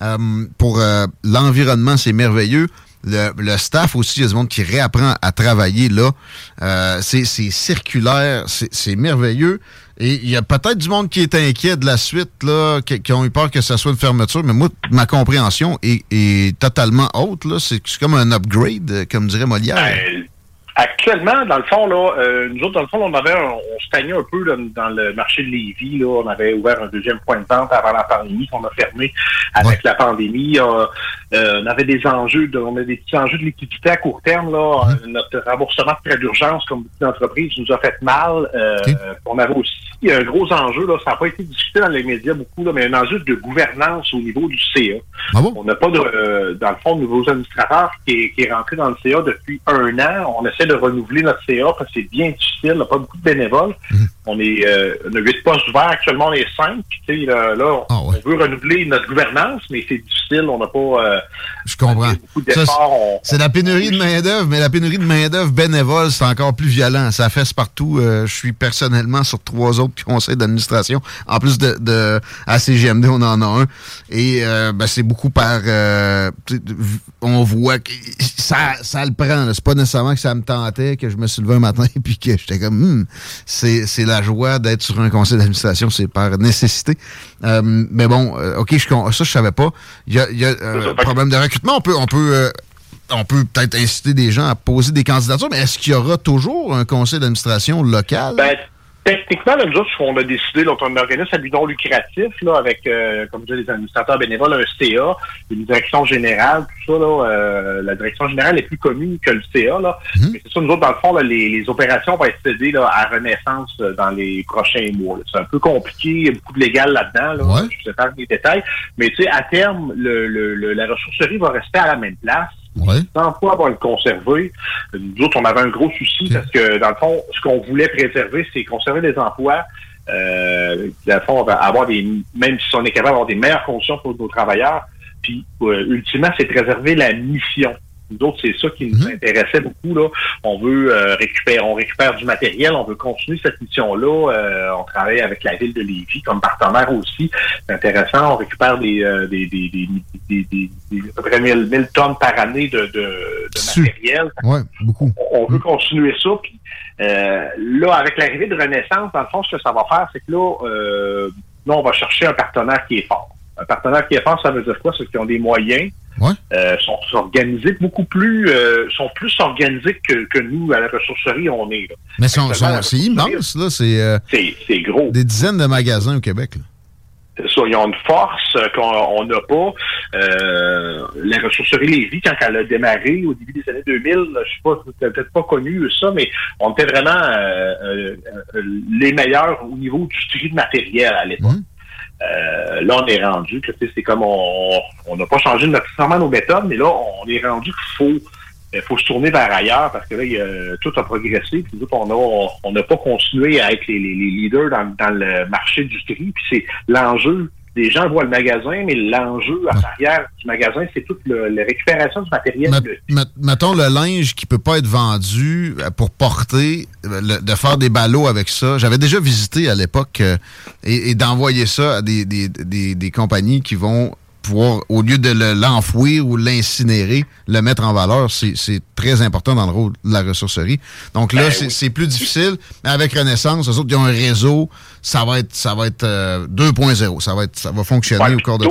Euh, pour euh, l'environnement, c'est merveilleux. Le, le staff aussi, il y a du monde qui réapprend à travailler là. Euh, c'est circulaire, c'est merveilleux. Et il y a peut-être du monde qui est inquiet de la suite, là, qui, qui ont eu peur que ça soit une fermeture, mais moi, ma compréhension est, est totalement haute. C'est comme un upgrade, comme dirait Molière. Ben, Actuellement, dans le fond, là, euh, nous autres, dans le fond, on avait, un- on stagnait un peu là, dans le marché de Lévis. Là, on avait ouvert un deuxième point de vente avant la pandémie, qu'on a fermé avec la pandémie. Euh, euh, on avait des enjeux, de, on a des petits enjeux de liquidité à court terme. Là, Euh, notre remboursement de prêt d'urgence, comme beaucoup d'entreprises, nous a fait mal. Euh, On avait aussi un gros enjeu, là, ça n'a pas été discuté dans les médias beaucoup, là, mais un enjeu de gouvernance au niveau du CA. On n'a pas de, euh, dans le fond, de nouveaux administrateurs qui est, qui est rentré dans le CA depuis un an. On essaie de renouveler notre CA parce que c'est bien difficile. On n'a pas beaucoup de bénévoles. On est euh, on a huit postes ouverts. Actuellement, on est cinq. Puis, tu sais, là, là, on, on veut renouveler notre gouvernance, mais c'est difficile. On n'a pas euh, Je comprends. C'est la pénurie de main-d'œuvre, mais la pénurie de main-d'œuvre bénévole, c'est encore plus violent. Ça fesse partout. Euh, je suis personnellement sur trois autres conseils d'administration. En plus de, de à CGMD, on en a un. Et euh, ben, c'est beaucoup par. euh, on voit que ça, ça le prend. C'est pas nécessairement que ça me tentait, que je me suis levé un matin et puis que j'étais comme. Hmm, c'est c'est la joie d'être sur un conseil d'administration, c'est par nécessité. Euh, mais bon, euh, ok, je, con- ça je savais pas. Il y a, y a euh, un problème de recrutement. On peut, on peut, euh, on peut peut-être inciter des gens à poser des candidatures, mais est-ce qu'il y aura toujours un conseil d'administration local? Ben, techniquement, là, nous autres, on a décidé, donc, on organise à but non lucratif, là, avec, euh, comme je disais, les administrateurs bénévoles, un CA, une direction générale, tout ça, là, euh, la direction générale est plus connue que le CA, là. Mais c'est ça, nous autres, dans le fond, là, les, les opérations vont être cédées, là, à Renaissance euh, dans les prochains mois, là. C'est un peu compliqué, il y a beaucoup de légal là-dedans, là. Je vous épargne les détails. Mais, tu sais, à terme, le, le, le- la ressourcerie va rester à la même place. Les emplois vont être conservés. Nous autres, on avait un gros souci parce que, dans le fond, ce qu'on voulait préserver, c'est conserver des emplois. Euh, dans le fond, on va avoir des, même si on est capable d'avoir des meilleures conditions pour nos travailleurs. Puis, euh, ultimement, c'est préserver la mission. Nous autres, c'est ça qui nous intéressait beaucoup. Là. On veut euh, récupérer, on récupère du matériel, on veut continuer cette mission-là. Euh, on travaille avec la ville de Lévis comme partenaire aussi. C'est intéressant. On récupère des, euh, des, des, des, des, des- des- à peu près 1000, 1000 tonnes par année de, de, de matériel. Ouais, beaucoup. On veut continuer ça. Puis, euh, là, avec l'arrivée de Renaissance, dans le fond, ce que ça va faire, c'est que là, euh, là, on va chercher un partenaire qui est fort. Un partenaire qui est fort, ça veut dire quoi? C'est qu'ils ont des moyens, euh, sont organisés beaucoup plus, euh, sont plus organisés que, que nous à la ressourcerie on est. Là. Mais son- son- c'est immense, là. C'est euh, C'est, gros. des dizaines de magasins au Québec. là. Ça, ils ont une force euh, qu'on n'a pas. Euh, la ressourcerie Lévis, quand elle a démarré au début des années 2000, je sais pas, peut-être pas connu ça, mais on était vraiment euh, euh, euh, les meilleurs au niveau du tri de matériel à l'époque. Euh, là, on est rendu que c'est comme on n'a pas changé nécessairement nos méthodes, mais là, on est rendu qu'il faut il faut se tourner vers ailleurs parce que là, il tout a progressé. Puis on a on n'a pas continué à être les, les- les leaders dans, dans le marché du tri. Puis c'est l'enjeu. Les gens voient le magasin, mais l'enjeu à l'arrière du magasin, c'est toute le- la récupération du matériel. Met- mettons le linge qui peut pas être vendu euh, pour porter, euh, le- de faire des ballots avec ça. J'avais déjà visité à l'époque euh, et, et d'envoyer ça à des, des, des, des compagnies qui vont pouvoir, au lieu de le- l'enfouir ou l'incinérer, le mettre en valeur. C'est très important dans le rôle de la ressourcerie. Donc là, Ben c'est oui. plus difficile. Mais avec Renaissance, eux autres, ils ont un réseau. Ça va être, ça va être euh, 2.0. Ça va être, ça va fonctionner au corps de.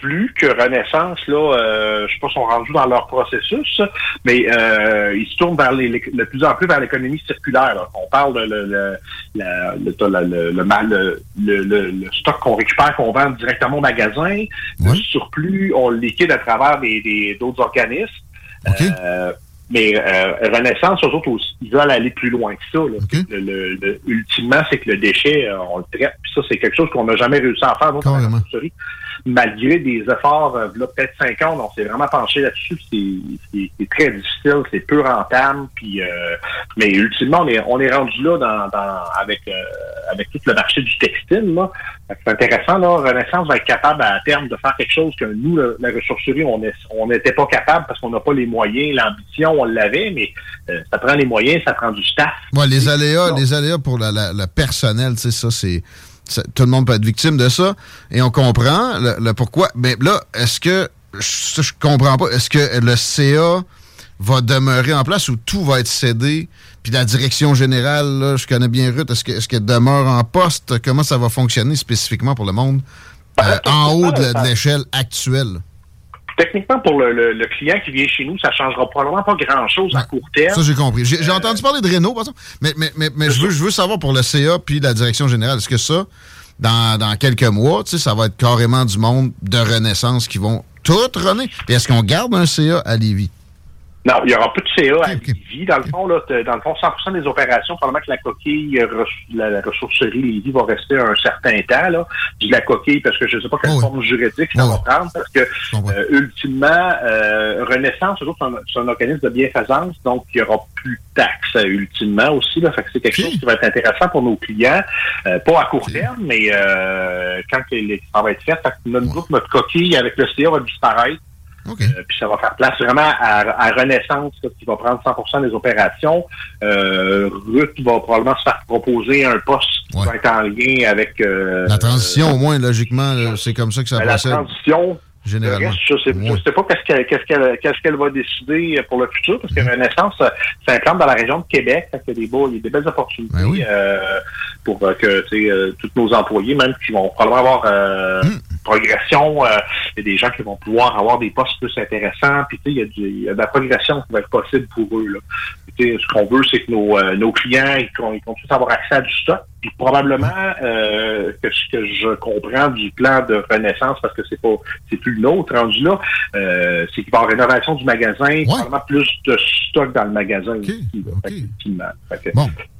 Plus que Renaissance, là, euh, je sais pas si on rendu dans leur processus, mais euh, ils se tournent vers les, les- de plus en plus vers l'économie circulaire. là. On parle de le, le, la- le, le, le, le, ma- le- le- le- le stock qu'on récupère, qu'on vend directement au magasin. Le surplus, on le liquide à travers des- des- d'autres organismes. Euh, mais euh, Renaissance, eux autres aussi, ils veulent aller plus loin que ça. là. Le- le- le- ultimement, c'est que le déchet, euh, on le traite. Puis ça, c'est quelque chose qu'on n'a jamais réussi à faire dans la ressourcerie. Malgré des efforts, euh, là, peut-être cinq ans, on s'est vraiment penché là-dessus. C'est très difficile, c'est peu rentable. Puis, euh, mais ultimement, on est, on est rendu là dans, dans- avec, euh, avec tout le marché du textile. là. C'est intéressant. Là, Renaissance va être capable à terme de faire quelque chose que nous, le- la ressourcerie, on n'était pas capable parce qu'on n'a pas les moyens, l'ambition, on l'avait, mais euh, ça prend les moyens, ça prend du staff. Ouais, les aléas, les aléas pour la- la- le personnel, tu sais, ça, c'est. ça- tout le monde peut être victime de ça. Et on comprend le, le pourquoi. Mais là, est-ce que. Ça, je comprends pas. Est-ce que le CA va demeurer en place ou tout va être cédé? Puis la direction générale, là, je connais bien Ruth, est-ce que- est-ce qu'elle demeure en poste? Comment ça va fonctionner spécifiquement pour le monde euh, en haut de, de l'échelle actuelle? Techniquement, pour le, le- le client qui vient chez nous, ça changera probablement pas grand-chose à court terme. Ça, j'ai compris. J'ai j'ai entendu parler de Renault, par exemple. Mais, mais, mais, mais je, veux, je veux savoir pour le CA puis la direction générale, est-ce que ça, dans, dans quelques mois, ça va être carrément du monde de renaissance qui vont tout renaître? Puis est-ce qu'on garde un CA à Lévis? Non, il n'y aura plus de CA à Lévis. Dans le fond, là, dans le fond, 100% des opérations, probablement que la coquille, euh, la, la ressourcerie Lévis va rester un certain temps. Là. Je dis la coquille parce que je ne sais pas quelle forme juridique ça va prendre, parce que euh, ultimement, euh, Renaissance, c'est un, organisme de bienfaisance, donc il n'y aura plus de taxes euh, ultimement aussi. Là, fait que c'est quelque chose qui va être intéressant pour nos clients, euh, pas à court terme, mais euh, quand ça va être fait, fait que notre groupe, notre coquille avec le CA va disparaître. Euh, puis ça va faire place vraiment à, à Renaissance qui va prendre 100% des opérations. Euh, Ruth va probablement se faire proposer un poste qui va être en lien avec euh, La transition, au moins, logiquement, c'est comme ça que ça la procède. transition. Généralement. Reste, je sais, je sais pas qu'est-ce qu'elle va décider pour le futur, parce que Mm-hmm. Renaissance euh, s'implante dans la région de Québec. Fait qu'il y a des, beaux, il y a des belles opportunités Ben euh, pour que tu sais, euh, tous nos employés, même qui vont probablement avoir euh, Mm. Progression, euh, il y a des gens qui vont pouvoir avoir des postes plus intéressants. Puis tu sais, il y, a y de la progression qui va être possible pour eux. Là. Ce qu'on veut, c'est que nos, euh, nos clients ils, ils continuent à avoir accès à du stock. Puis probablement euh, que ce que je comprends du plan de renaissance, parce que c'est pas c'est plus le nôtre rendu là, euh, c'est qu'il va y avoir rénovation du magasin, probablement plus de stock dans le magasin aussi, là, Fait. Fait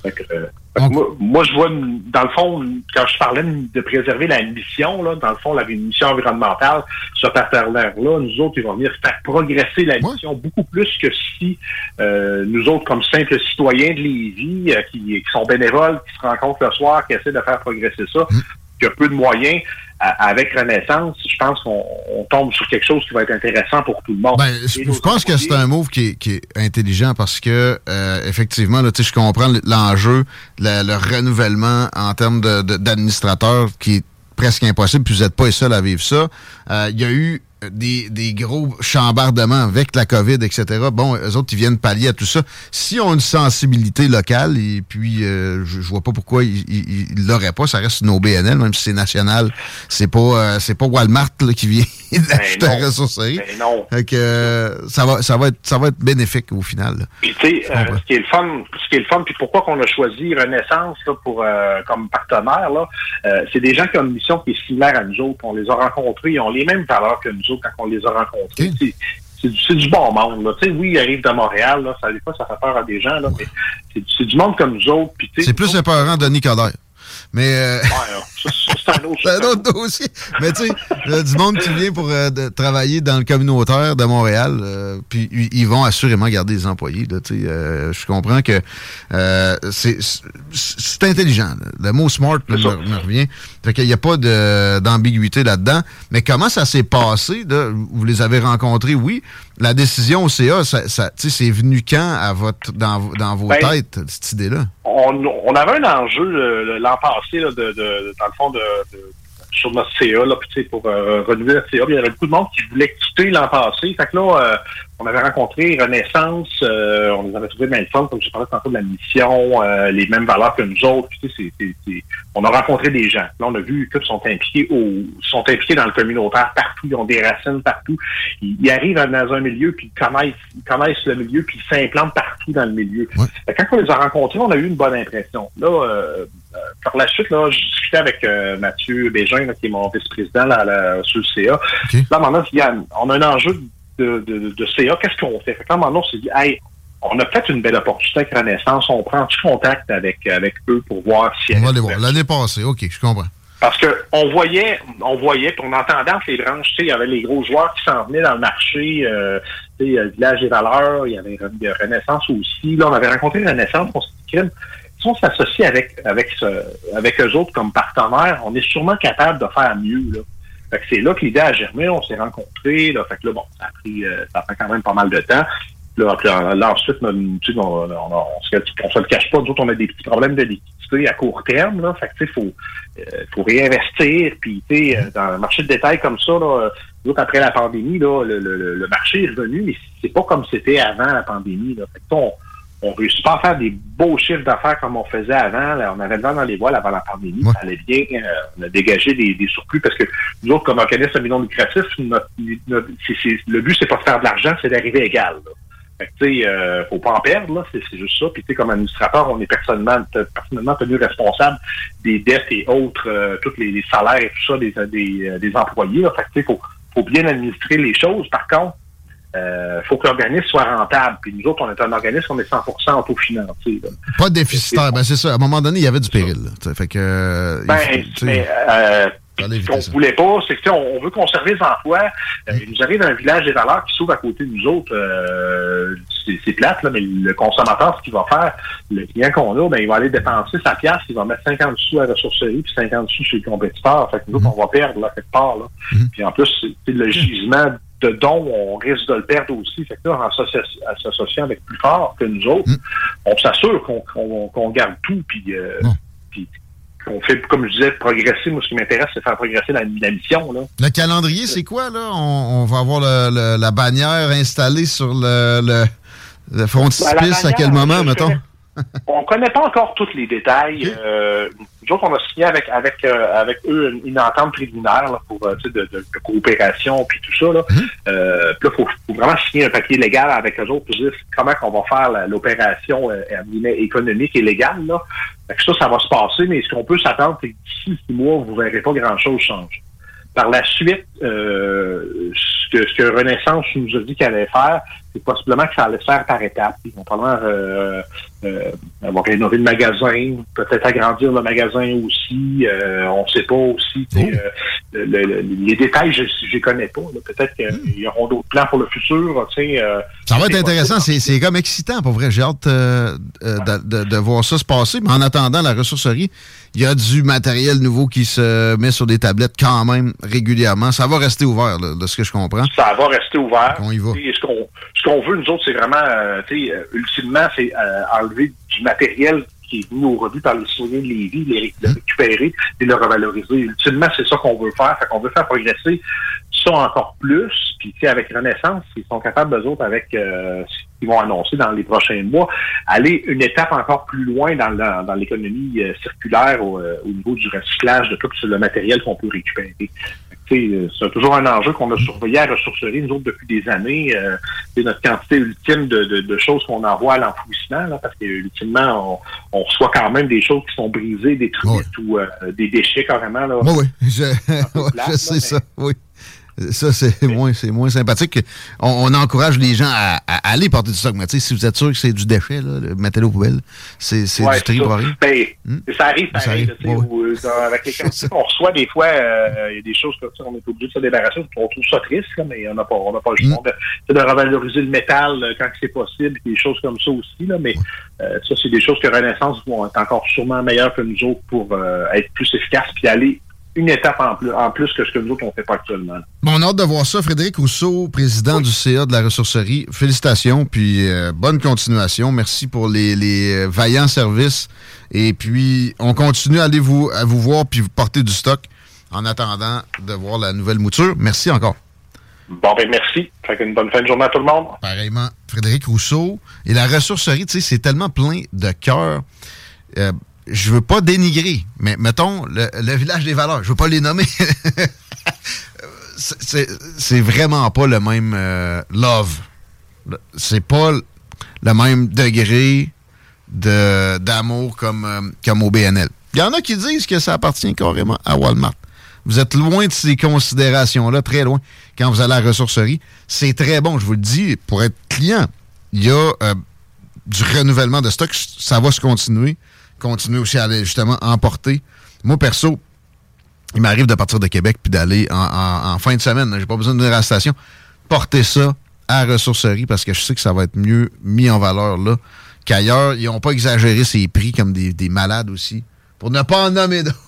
fait euh, moi, moi, je vois, dans le fond, quand je parlais de préserver la mission, là, dans le fond, la mission environnementale, sur cette terre-là, nous autres, ils vont venir faire progresser la mission beaucoup plus que si euh, nous autres, comme simples citoyens de Lévis, euh, qui, qui sont bénévoles, qui se rencontrent le soir, qui essaient de faire progresser ça, qui a peu de moyens, avec Renaissance, je pense qu'on on tombe sur quelque chose qui va être intéressant pour tout le monde. Ben, je, pense que c'est un move qui est, qui est intelligent parce que, euh, effectivement, là, tu sais, je comprends l'enjeu, le, le renouvellement en termes de- de- d'administrateurs qui est presque impossible, puis vous n'êtes pas les seuls à vivre ça. Euh, Il y a eu des, des gros chambardements avec la COVID, etc., bon, eux autres, ils viennent pallier à tout ça. Si on a une sensibilité locale, et puis euh, je, je vois pas pourquoi ils ne l'auraient pas, ça reste une OBNL, même si c'est national. C'est pas, euh, c'est pas Walmart là, qui vient d'acheter la ressourcerie. Ben non. Que, euh, ça, va, ça, va être, ça va être bénéfique au final. Puis tu sais, ce qui est le fun, ce qui est le fun, puis pourquoi qu'on a choisi Renaissance là, pour comme partenaire, là, c'est des gens qui ont une mission qui est similaire à nous autres. On les a rencontrés, ils ont les mêmes valeurs que nous autres quand on les a rencontrés. C'est- C'est du, bon monde. Là. Oui, ils arrivent de Montréal, là, ça, des fois, ça fait peur à des gens, là, mais c'est, du monde comme nous autres. C'est plus épeurant de Nicodère. Mais. euh, Ouais, c'est un autre C'est un autre dossier. Mais tu sais, du monde qui vient pour euh, de- travailler dans le communautaire de Montréal, euh, puis ils- vont assurément garder les employés. là, tu sais, euh, je comprends que euh, c'est intelligent. là. Le mot smart là, me, me revient. Fait qu'il n'y a pas d'ambiguïté là-dedans. Mais comment ça s'est passé? là? Vous les avez rencontrés, oui. La décision au CA, ça, ça, tu sais, c'est venu quand à votre, dans, vos- dans vos Ben, têtes, cette idée-là? on, on avait un enjeu l'an passé, là, de, de- dans le fond, de, de- sur notre CA, là, puis, pour euh, renouveler notre CA. puis Il y avait beaucoup de monde qui voulait quitter l'an passé. Fait que là, euh, on avait rencontré Renaissance, euh, on les avait trouvé bien le fun, comme je parlais tantôt de la mission, euh, les mêmes valeurs que nous autres. Puis, on a rencontré des gens. Là, on a vu qu'ils sont impliqués au, sont impliqués dans le communautaire partout, ils ont des racines partout. Ils, ils arrivent dans un milieu, puis ils connaissent, ils connaissent le milieu, puis ils s'implantent partout dans le milieu. Fait que quand on les a rencontrés, on a eu une bonne impression. Là, par la suite, là, je discutais avec euh, Mathieu Bégin, là, qui est mon vice-président là, à la- sur le CA. Là, maintenant, il y a- on a un enjeu de, de, de, de CA. Qu'est-ce qu'on fait? Fait que là, maintenant, on s'est dit, hey, on a peut-être une belle opportunité avec Renaissance. On prend du contact avec, avec eux pour voir si On va aller voir. L'année passée, OK, je comprends. parce que on voyait, on voyait, puis on entendait entre les branches, tu sais, il y avait les gros joueurs qui s'en venaient dans le marché, euh, tu sais, euh, Village des Valeurs, il y avait il y Renaissance aussi. Là, on avait rencontré Renaissance, on s'est dit, si on s'associe avec avec ce, avec eux autres comme partenaires, on est sûrement capable de faire mieux. Là. Fait que c'est là que l'idée a germé, on s'est rencontrés. Là, fait que là, bon, ça a pris, euh, ça a quand même pas mal de temps. Là, là, ensuite, on, on, on, on se, le cache pas, nous autres, on a des petits problèmes de liquidité à court terme. Là, fait que, tu sais, faut, euh, faut réinvestir. Puis, tu sais, euh, dans le marché de détail comme ça, là, euh, après la pandémie, là, le, le, le marché est revenu, mais c'est pas comme c'était avant la pandémie. Là. Fait que, on, on réussit pas à faire des beaux chiffres d'affaires comme on faisait avant. Là, on avait le vent dans les voiles avant la pandémie. Ça allait bien. Euh, on a dégagé des, des surplus parce que nous autres, comme organisme million lucratif, notre, notre- le but, c'est pas de faire de l'argent, c'est d'arriver égal. là. Fait que, tu sais, euh, faut pas en perdre, là, c'est juste ça. Puis, tu sais, comme administrateur, on est personnellement, personnellement tenu responsable des dettes et autres, euh, tous les, les salaires et tout ça des, des, euh, des employés. Là. Fait que, tu sais, faut, faut bien administrer les choses. Par contre, euh, faut que l'organisme soit rentable. Puis nous autres, on est un organisme, on est 100% autofinancé. là. Pas déficitaire. Ben, c'est ça. À un moment donné, il y avait du péril. Fait que. euh, Ben, faut- mais euh, ce qu'on voulait pas, c'est que on, on veut conserver les emplois. Euh, il nous arrive un village des valeurs qui s'ouvre à côté de nous autres. euh, c'est plate, là, mais le consommateur, ce qu'il va faire, le client qu'on a, ben, il va aller dépenser sa pièce, il va mettre 50 sous à la ressourcerie, puis 50 sous chez le compétiteur. Fait que nous autres, on va perdre là, quelque part. Là. Puis en plus, c'est- c'est le gisement de dons, on risque de le perdre aussi. Fait que là, en s'associ- en s'associant avec plus fort que nous autres, on s'assure qu'on qu'on- qu'on garde tout, puis, euh, puis qu'on fait, comme je disais, progresser. Moi, ce qui m'intéresse, c'est faire progresser la, la mission. Là. Le calendrier, c'est quoi, là? On, on va avoir le- le- la bannière installée sur le, le, le frontispice Ben, à quel moment, mettons? On connaît pas encore tous les détails. Euh, nous autres, on a signé avec avec euh, avec eux une, une entente préliminaire là, pour euh, tu sais, de, de, de coopération puis tout ça. Là. Euh, puis là, faut, faut vraiment signer un papier légal avec eux autres pour dire comment qu'on va faire l'opération euh, économique et légale. Là. Fait que ça, ça va se passer, mais ce qu'on peut s'attendre, c'est que d'ici six mois, vous verrez pas grand-chose changer. Par la suite, euh, ce, que, ce que Renaissance nous a dit qu'elle allait faire, c'est possiblement que ça allait se faire par étapes. Ils vont probablement euh, euh, avoir rénové le magasin, peut-être agrandir le magasin aussi. Euh, on ne sait pas aussi. sais, euh, le- le- les détails, je ne les connais pas. Peut-être qu'il y aura d'autres plans pour le futur. euh, Ça va être intéressant. C'est c'est comme excitant, pour vrai. J'ai hâte de, de- de voir ça se passer. Mais en attendant, la ressourcerie, il y a du matériel nouveau qui se met sur des tablettes quand même régulièrement. Ça va rester ouvert, là, de ce que je comprends. ça va rester ouvert. On y va. Et ce qu'on veut, nous autres, c'est vraiment, euh, tu sais, euh, ultimement, c'est euh, enlever du matériel qui est venu au rebut par les citoyens de Lévis, les, le récupérer et le revaloriser. Ultimement, c'est ça qu'on veut faire. Fait qu'on veut faire progresser ça encore plus. Puis, tu sais, avec Renaissance, ils sont capables, eux autres, avec euh, ce qu'ils vont annoncer dans les prochains mois, aller une étape encore plus loin dans, la- dans l'économie euh, circulaire au, euh, au niveau du recyclage de tout le matériel qu'on peut récupérer. Euh, C'est toujours un enjeu qu'on a surveillé à ressourcerie, nous autres, depuis des années. Euh, c'est notre quantité ultime de, de- de choses qu'on envoie à l'enfouissement, là, parce que ultimement, on, on reçoit quand même des choses qui sont brisées, détruites ou euh, des déchets carrément. Là. Oui, oui, je, ouais, je sais ça, oui. Ça, c'est moins, c'est moins sympathique. On, on encourage les gens à, à aller porter du stock. Mais tu sais, si vous êtes sûr que c'est du déchet, là, mettez-le aux poubelles. C'est, c'est Ouais, du tri ça. pour rien. Ben, Ça arrive Ça pareil. ouais, ouais. avec les quantités qu'on reçoit, des fois, euh, il y a des choses comme ça, on est obligé de se débarrasser. On trouve ça triste, là, mais on n'a pas, on n'a pas le Mm. choix de, de revaloriser le métal euh, quand c'est possible, des choses comme ça aussi. Là, mais euh, ça, c'est des choses que Renaissance vont être encore sûrement meilleures que nous autres pour euh, être plus efficaces puis aller une étape en plus, en plus que ce que nous autres, on fait pas actuellement. Bon, on a hâte de voir ça. Frédéric Rousseau, président du CA de la ressourcerie. Félicitations, puis euh, bonne continuation. Merci pour les, les, euh, vaillants services. Et puis, on continue à aller vous, à vous voir puis vous porter du stock en attendant de voir la nouvelle mouture. Merci encore. Bon, ben merci. Fait qu'une bonne fin de journée à tout le monde. Pareillement, Frédéric Rousseau. Et la ressourcerie, tu sais, c'est tellement plein de cœur. Euh, je veux pas dénigrer, mais mettons le, village des valeurs, je veux pas les nommer. C'est- vraiment pas le même euh, love. C'est pas le même degré de d'amour comme, euh, comme au BNL. Il y en a qui disent que ça appartient carrément à Walmart. Vous êtes loin de ces considérations-là, très loin, quand vous allez à la ressourcerie. C'est très bon, je vous le dis, pour être client, il y a euh, du renouvellement de stock, ça va se continuer. Continuer aussi à aller justement emporter. Moi, perso, il m'arrive de partir de Québec puis d'aller en, fin de semaine. J'ai pas besoin de venir. Porter ça à ressourcerie parce que je sais que ça va être mieux mis en valeur là qu'ailleurs. Ils n'ont pas exagéré ces prix comme des, des malades aussi. Pour ne pas en nommer d'autres.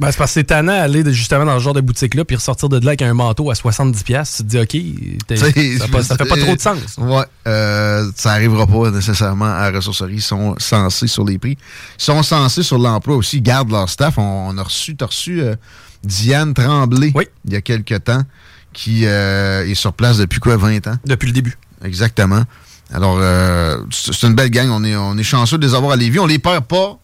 Ben, c'est parce que c'est tannant d'aller justement dans ce genre de boutique-là puis ressortir de là avec un manteau à 70$. piastres. Tu te dis, OK, ça, pas- ça fait pas trop de sens. Ouais, euh, ça arrivera pas nécessairement à la ressourcerie. Ils sont censés sur les prix. Ils sont censés sur l'emploi aussi. Ils gardent leur staff. On, on a reçu, t'as reçu euh, Diane Tremblay il y a quelques temps, qui euh, est sur place depuis quoi, 20 ans? Depuis le début. Exactement. Alors, euh, c'est c'est une belle gang. On est, on est chanceux de les avoir à Lévis. On les perd pas.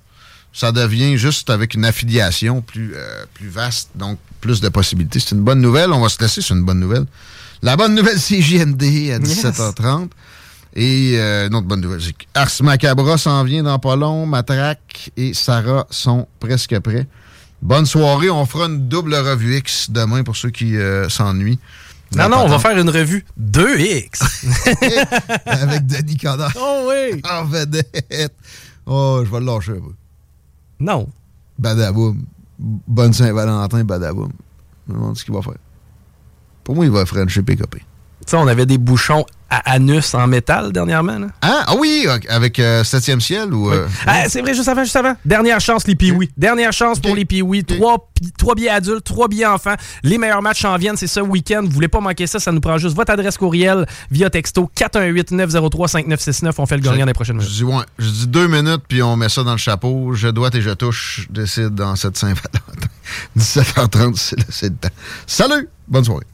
Ça devient juste avec une affiliation plus, euh, plus vaste, donc plus de possibilités. C'est une bonne nouvelle. On va se laisser sur une bonne nouvelle. La bonne nouvelle, c'est JMD à 17h30. Et euh, une autre bonne nouvelle, c'est que Ars Macabra s'en vient dans pas long. Matraque et Sarah sont presque prêts. Bonne soirée. On fera une double revue X demain pour ceux qui euh, s'ennuient. Non, non, on va faire une revue 2X. Avec Denis Coderre. Oh oui! En vedette. Oh, je vais le lâcher un peu. Non. Badaboum. Bonne Saint-Valentin, badaboum. Je me demande ce qu'il va faire. Pour moi, il va frencher PKP. Sais, on avait des bouchons à anus en métal dernièrement. Là. Ah, ah oui, avec euh, 7e ciel ou. euh, Ah, c'est vrai, juste avant, juste avant. Dernière chance, les Pee-Wee. Dernière chance pour les Pee-Wee. Trois, trois billets adultes, trois billets enfants. Les meilleurs matchs en viennent, c'est ce week-end. Vous voulez pas manquer ça, ça nous prend juste votre adresse courriel via texto 418-903-5969. On fait le gagnant des prochaines Je minutes. dis, ouais, je dis deux minutes, puis on met ça dans le chapeau. Je dois et je touche. Je décide dans cette Saint-Valentin. 17h30, c'est le, c'est le temps. Salut! Bonne soirée.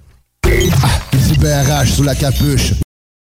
Petit BRH sous la capuche.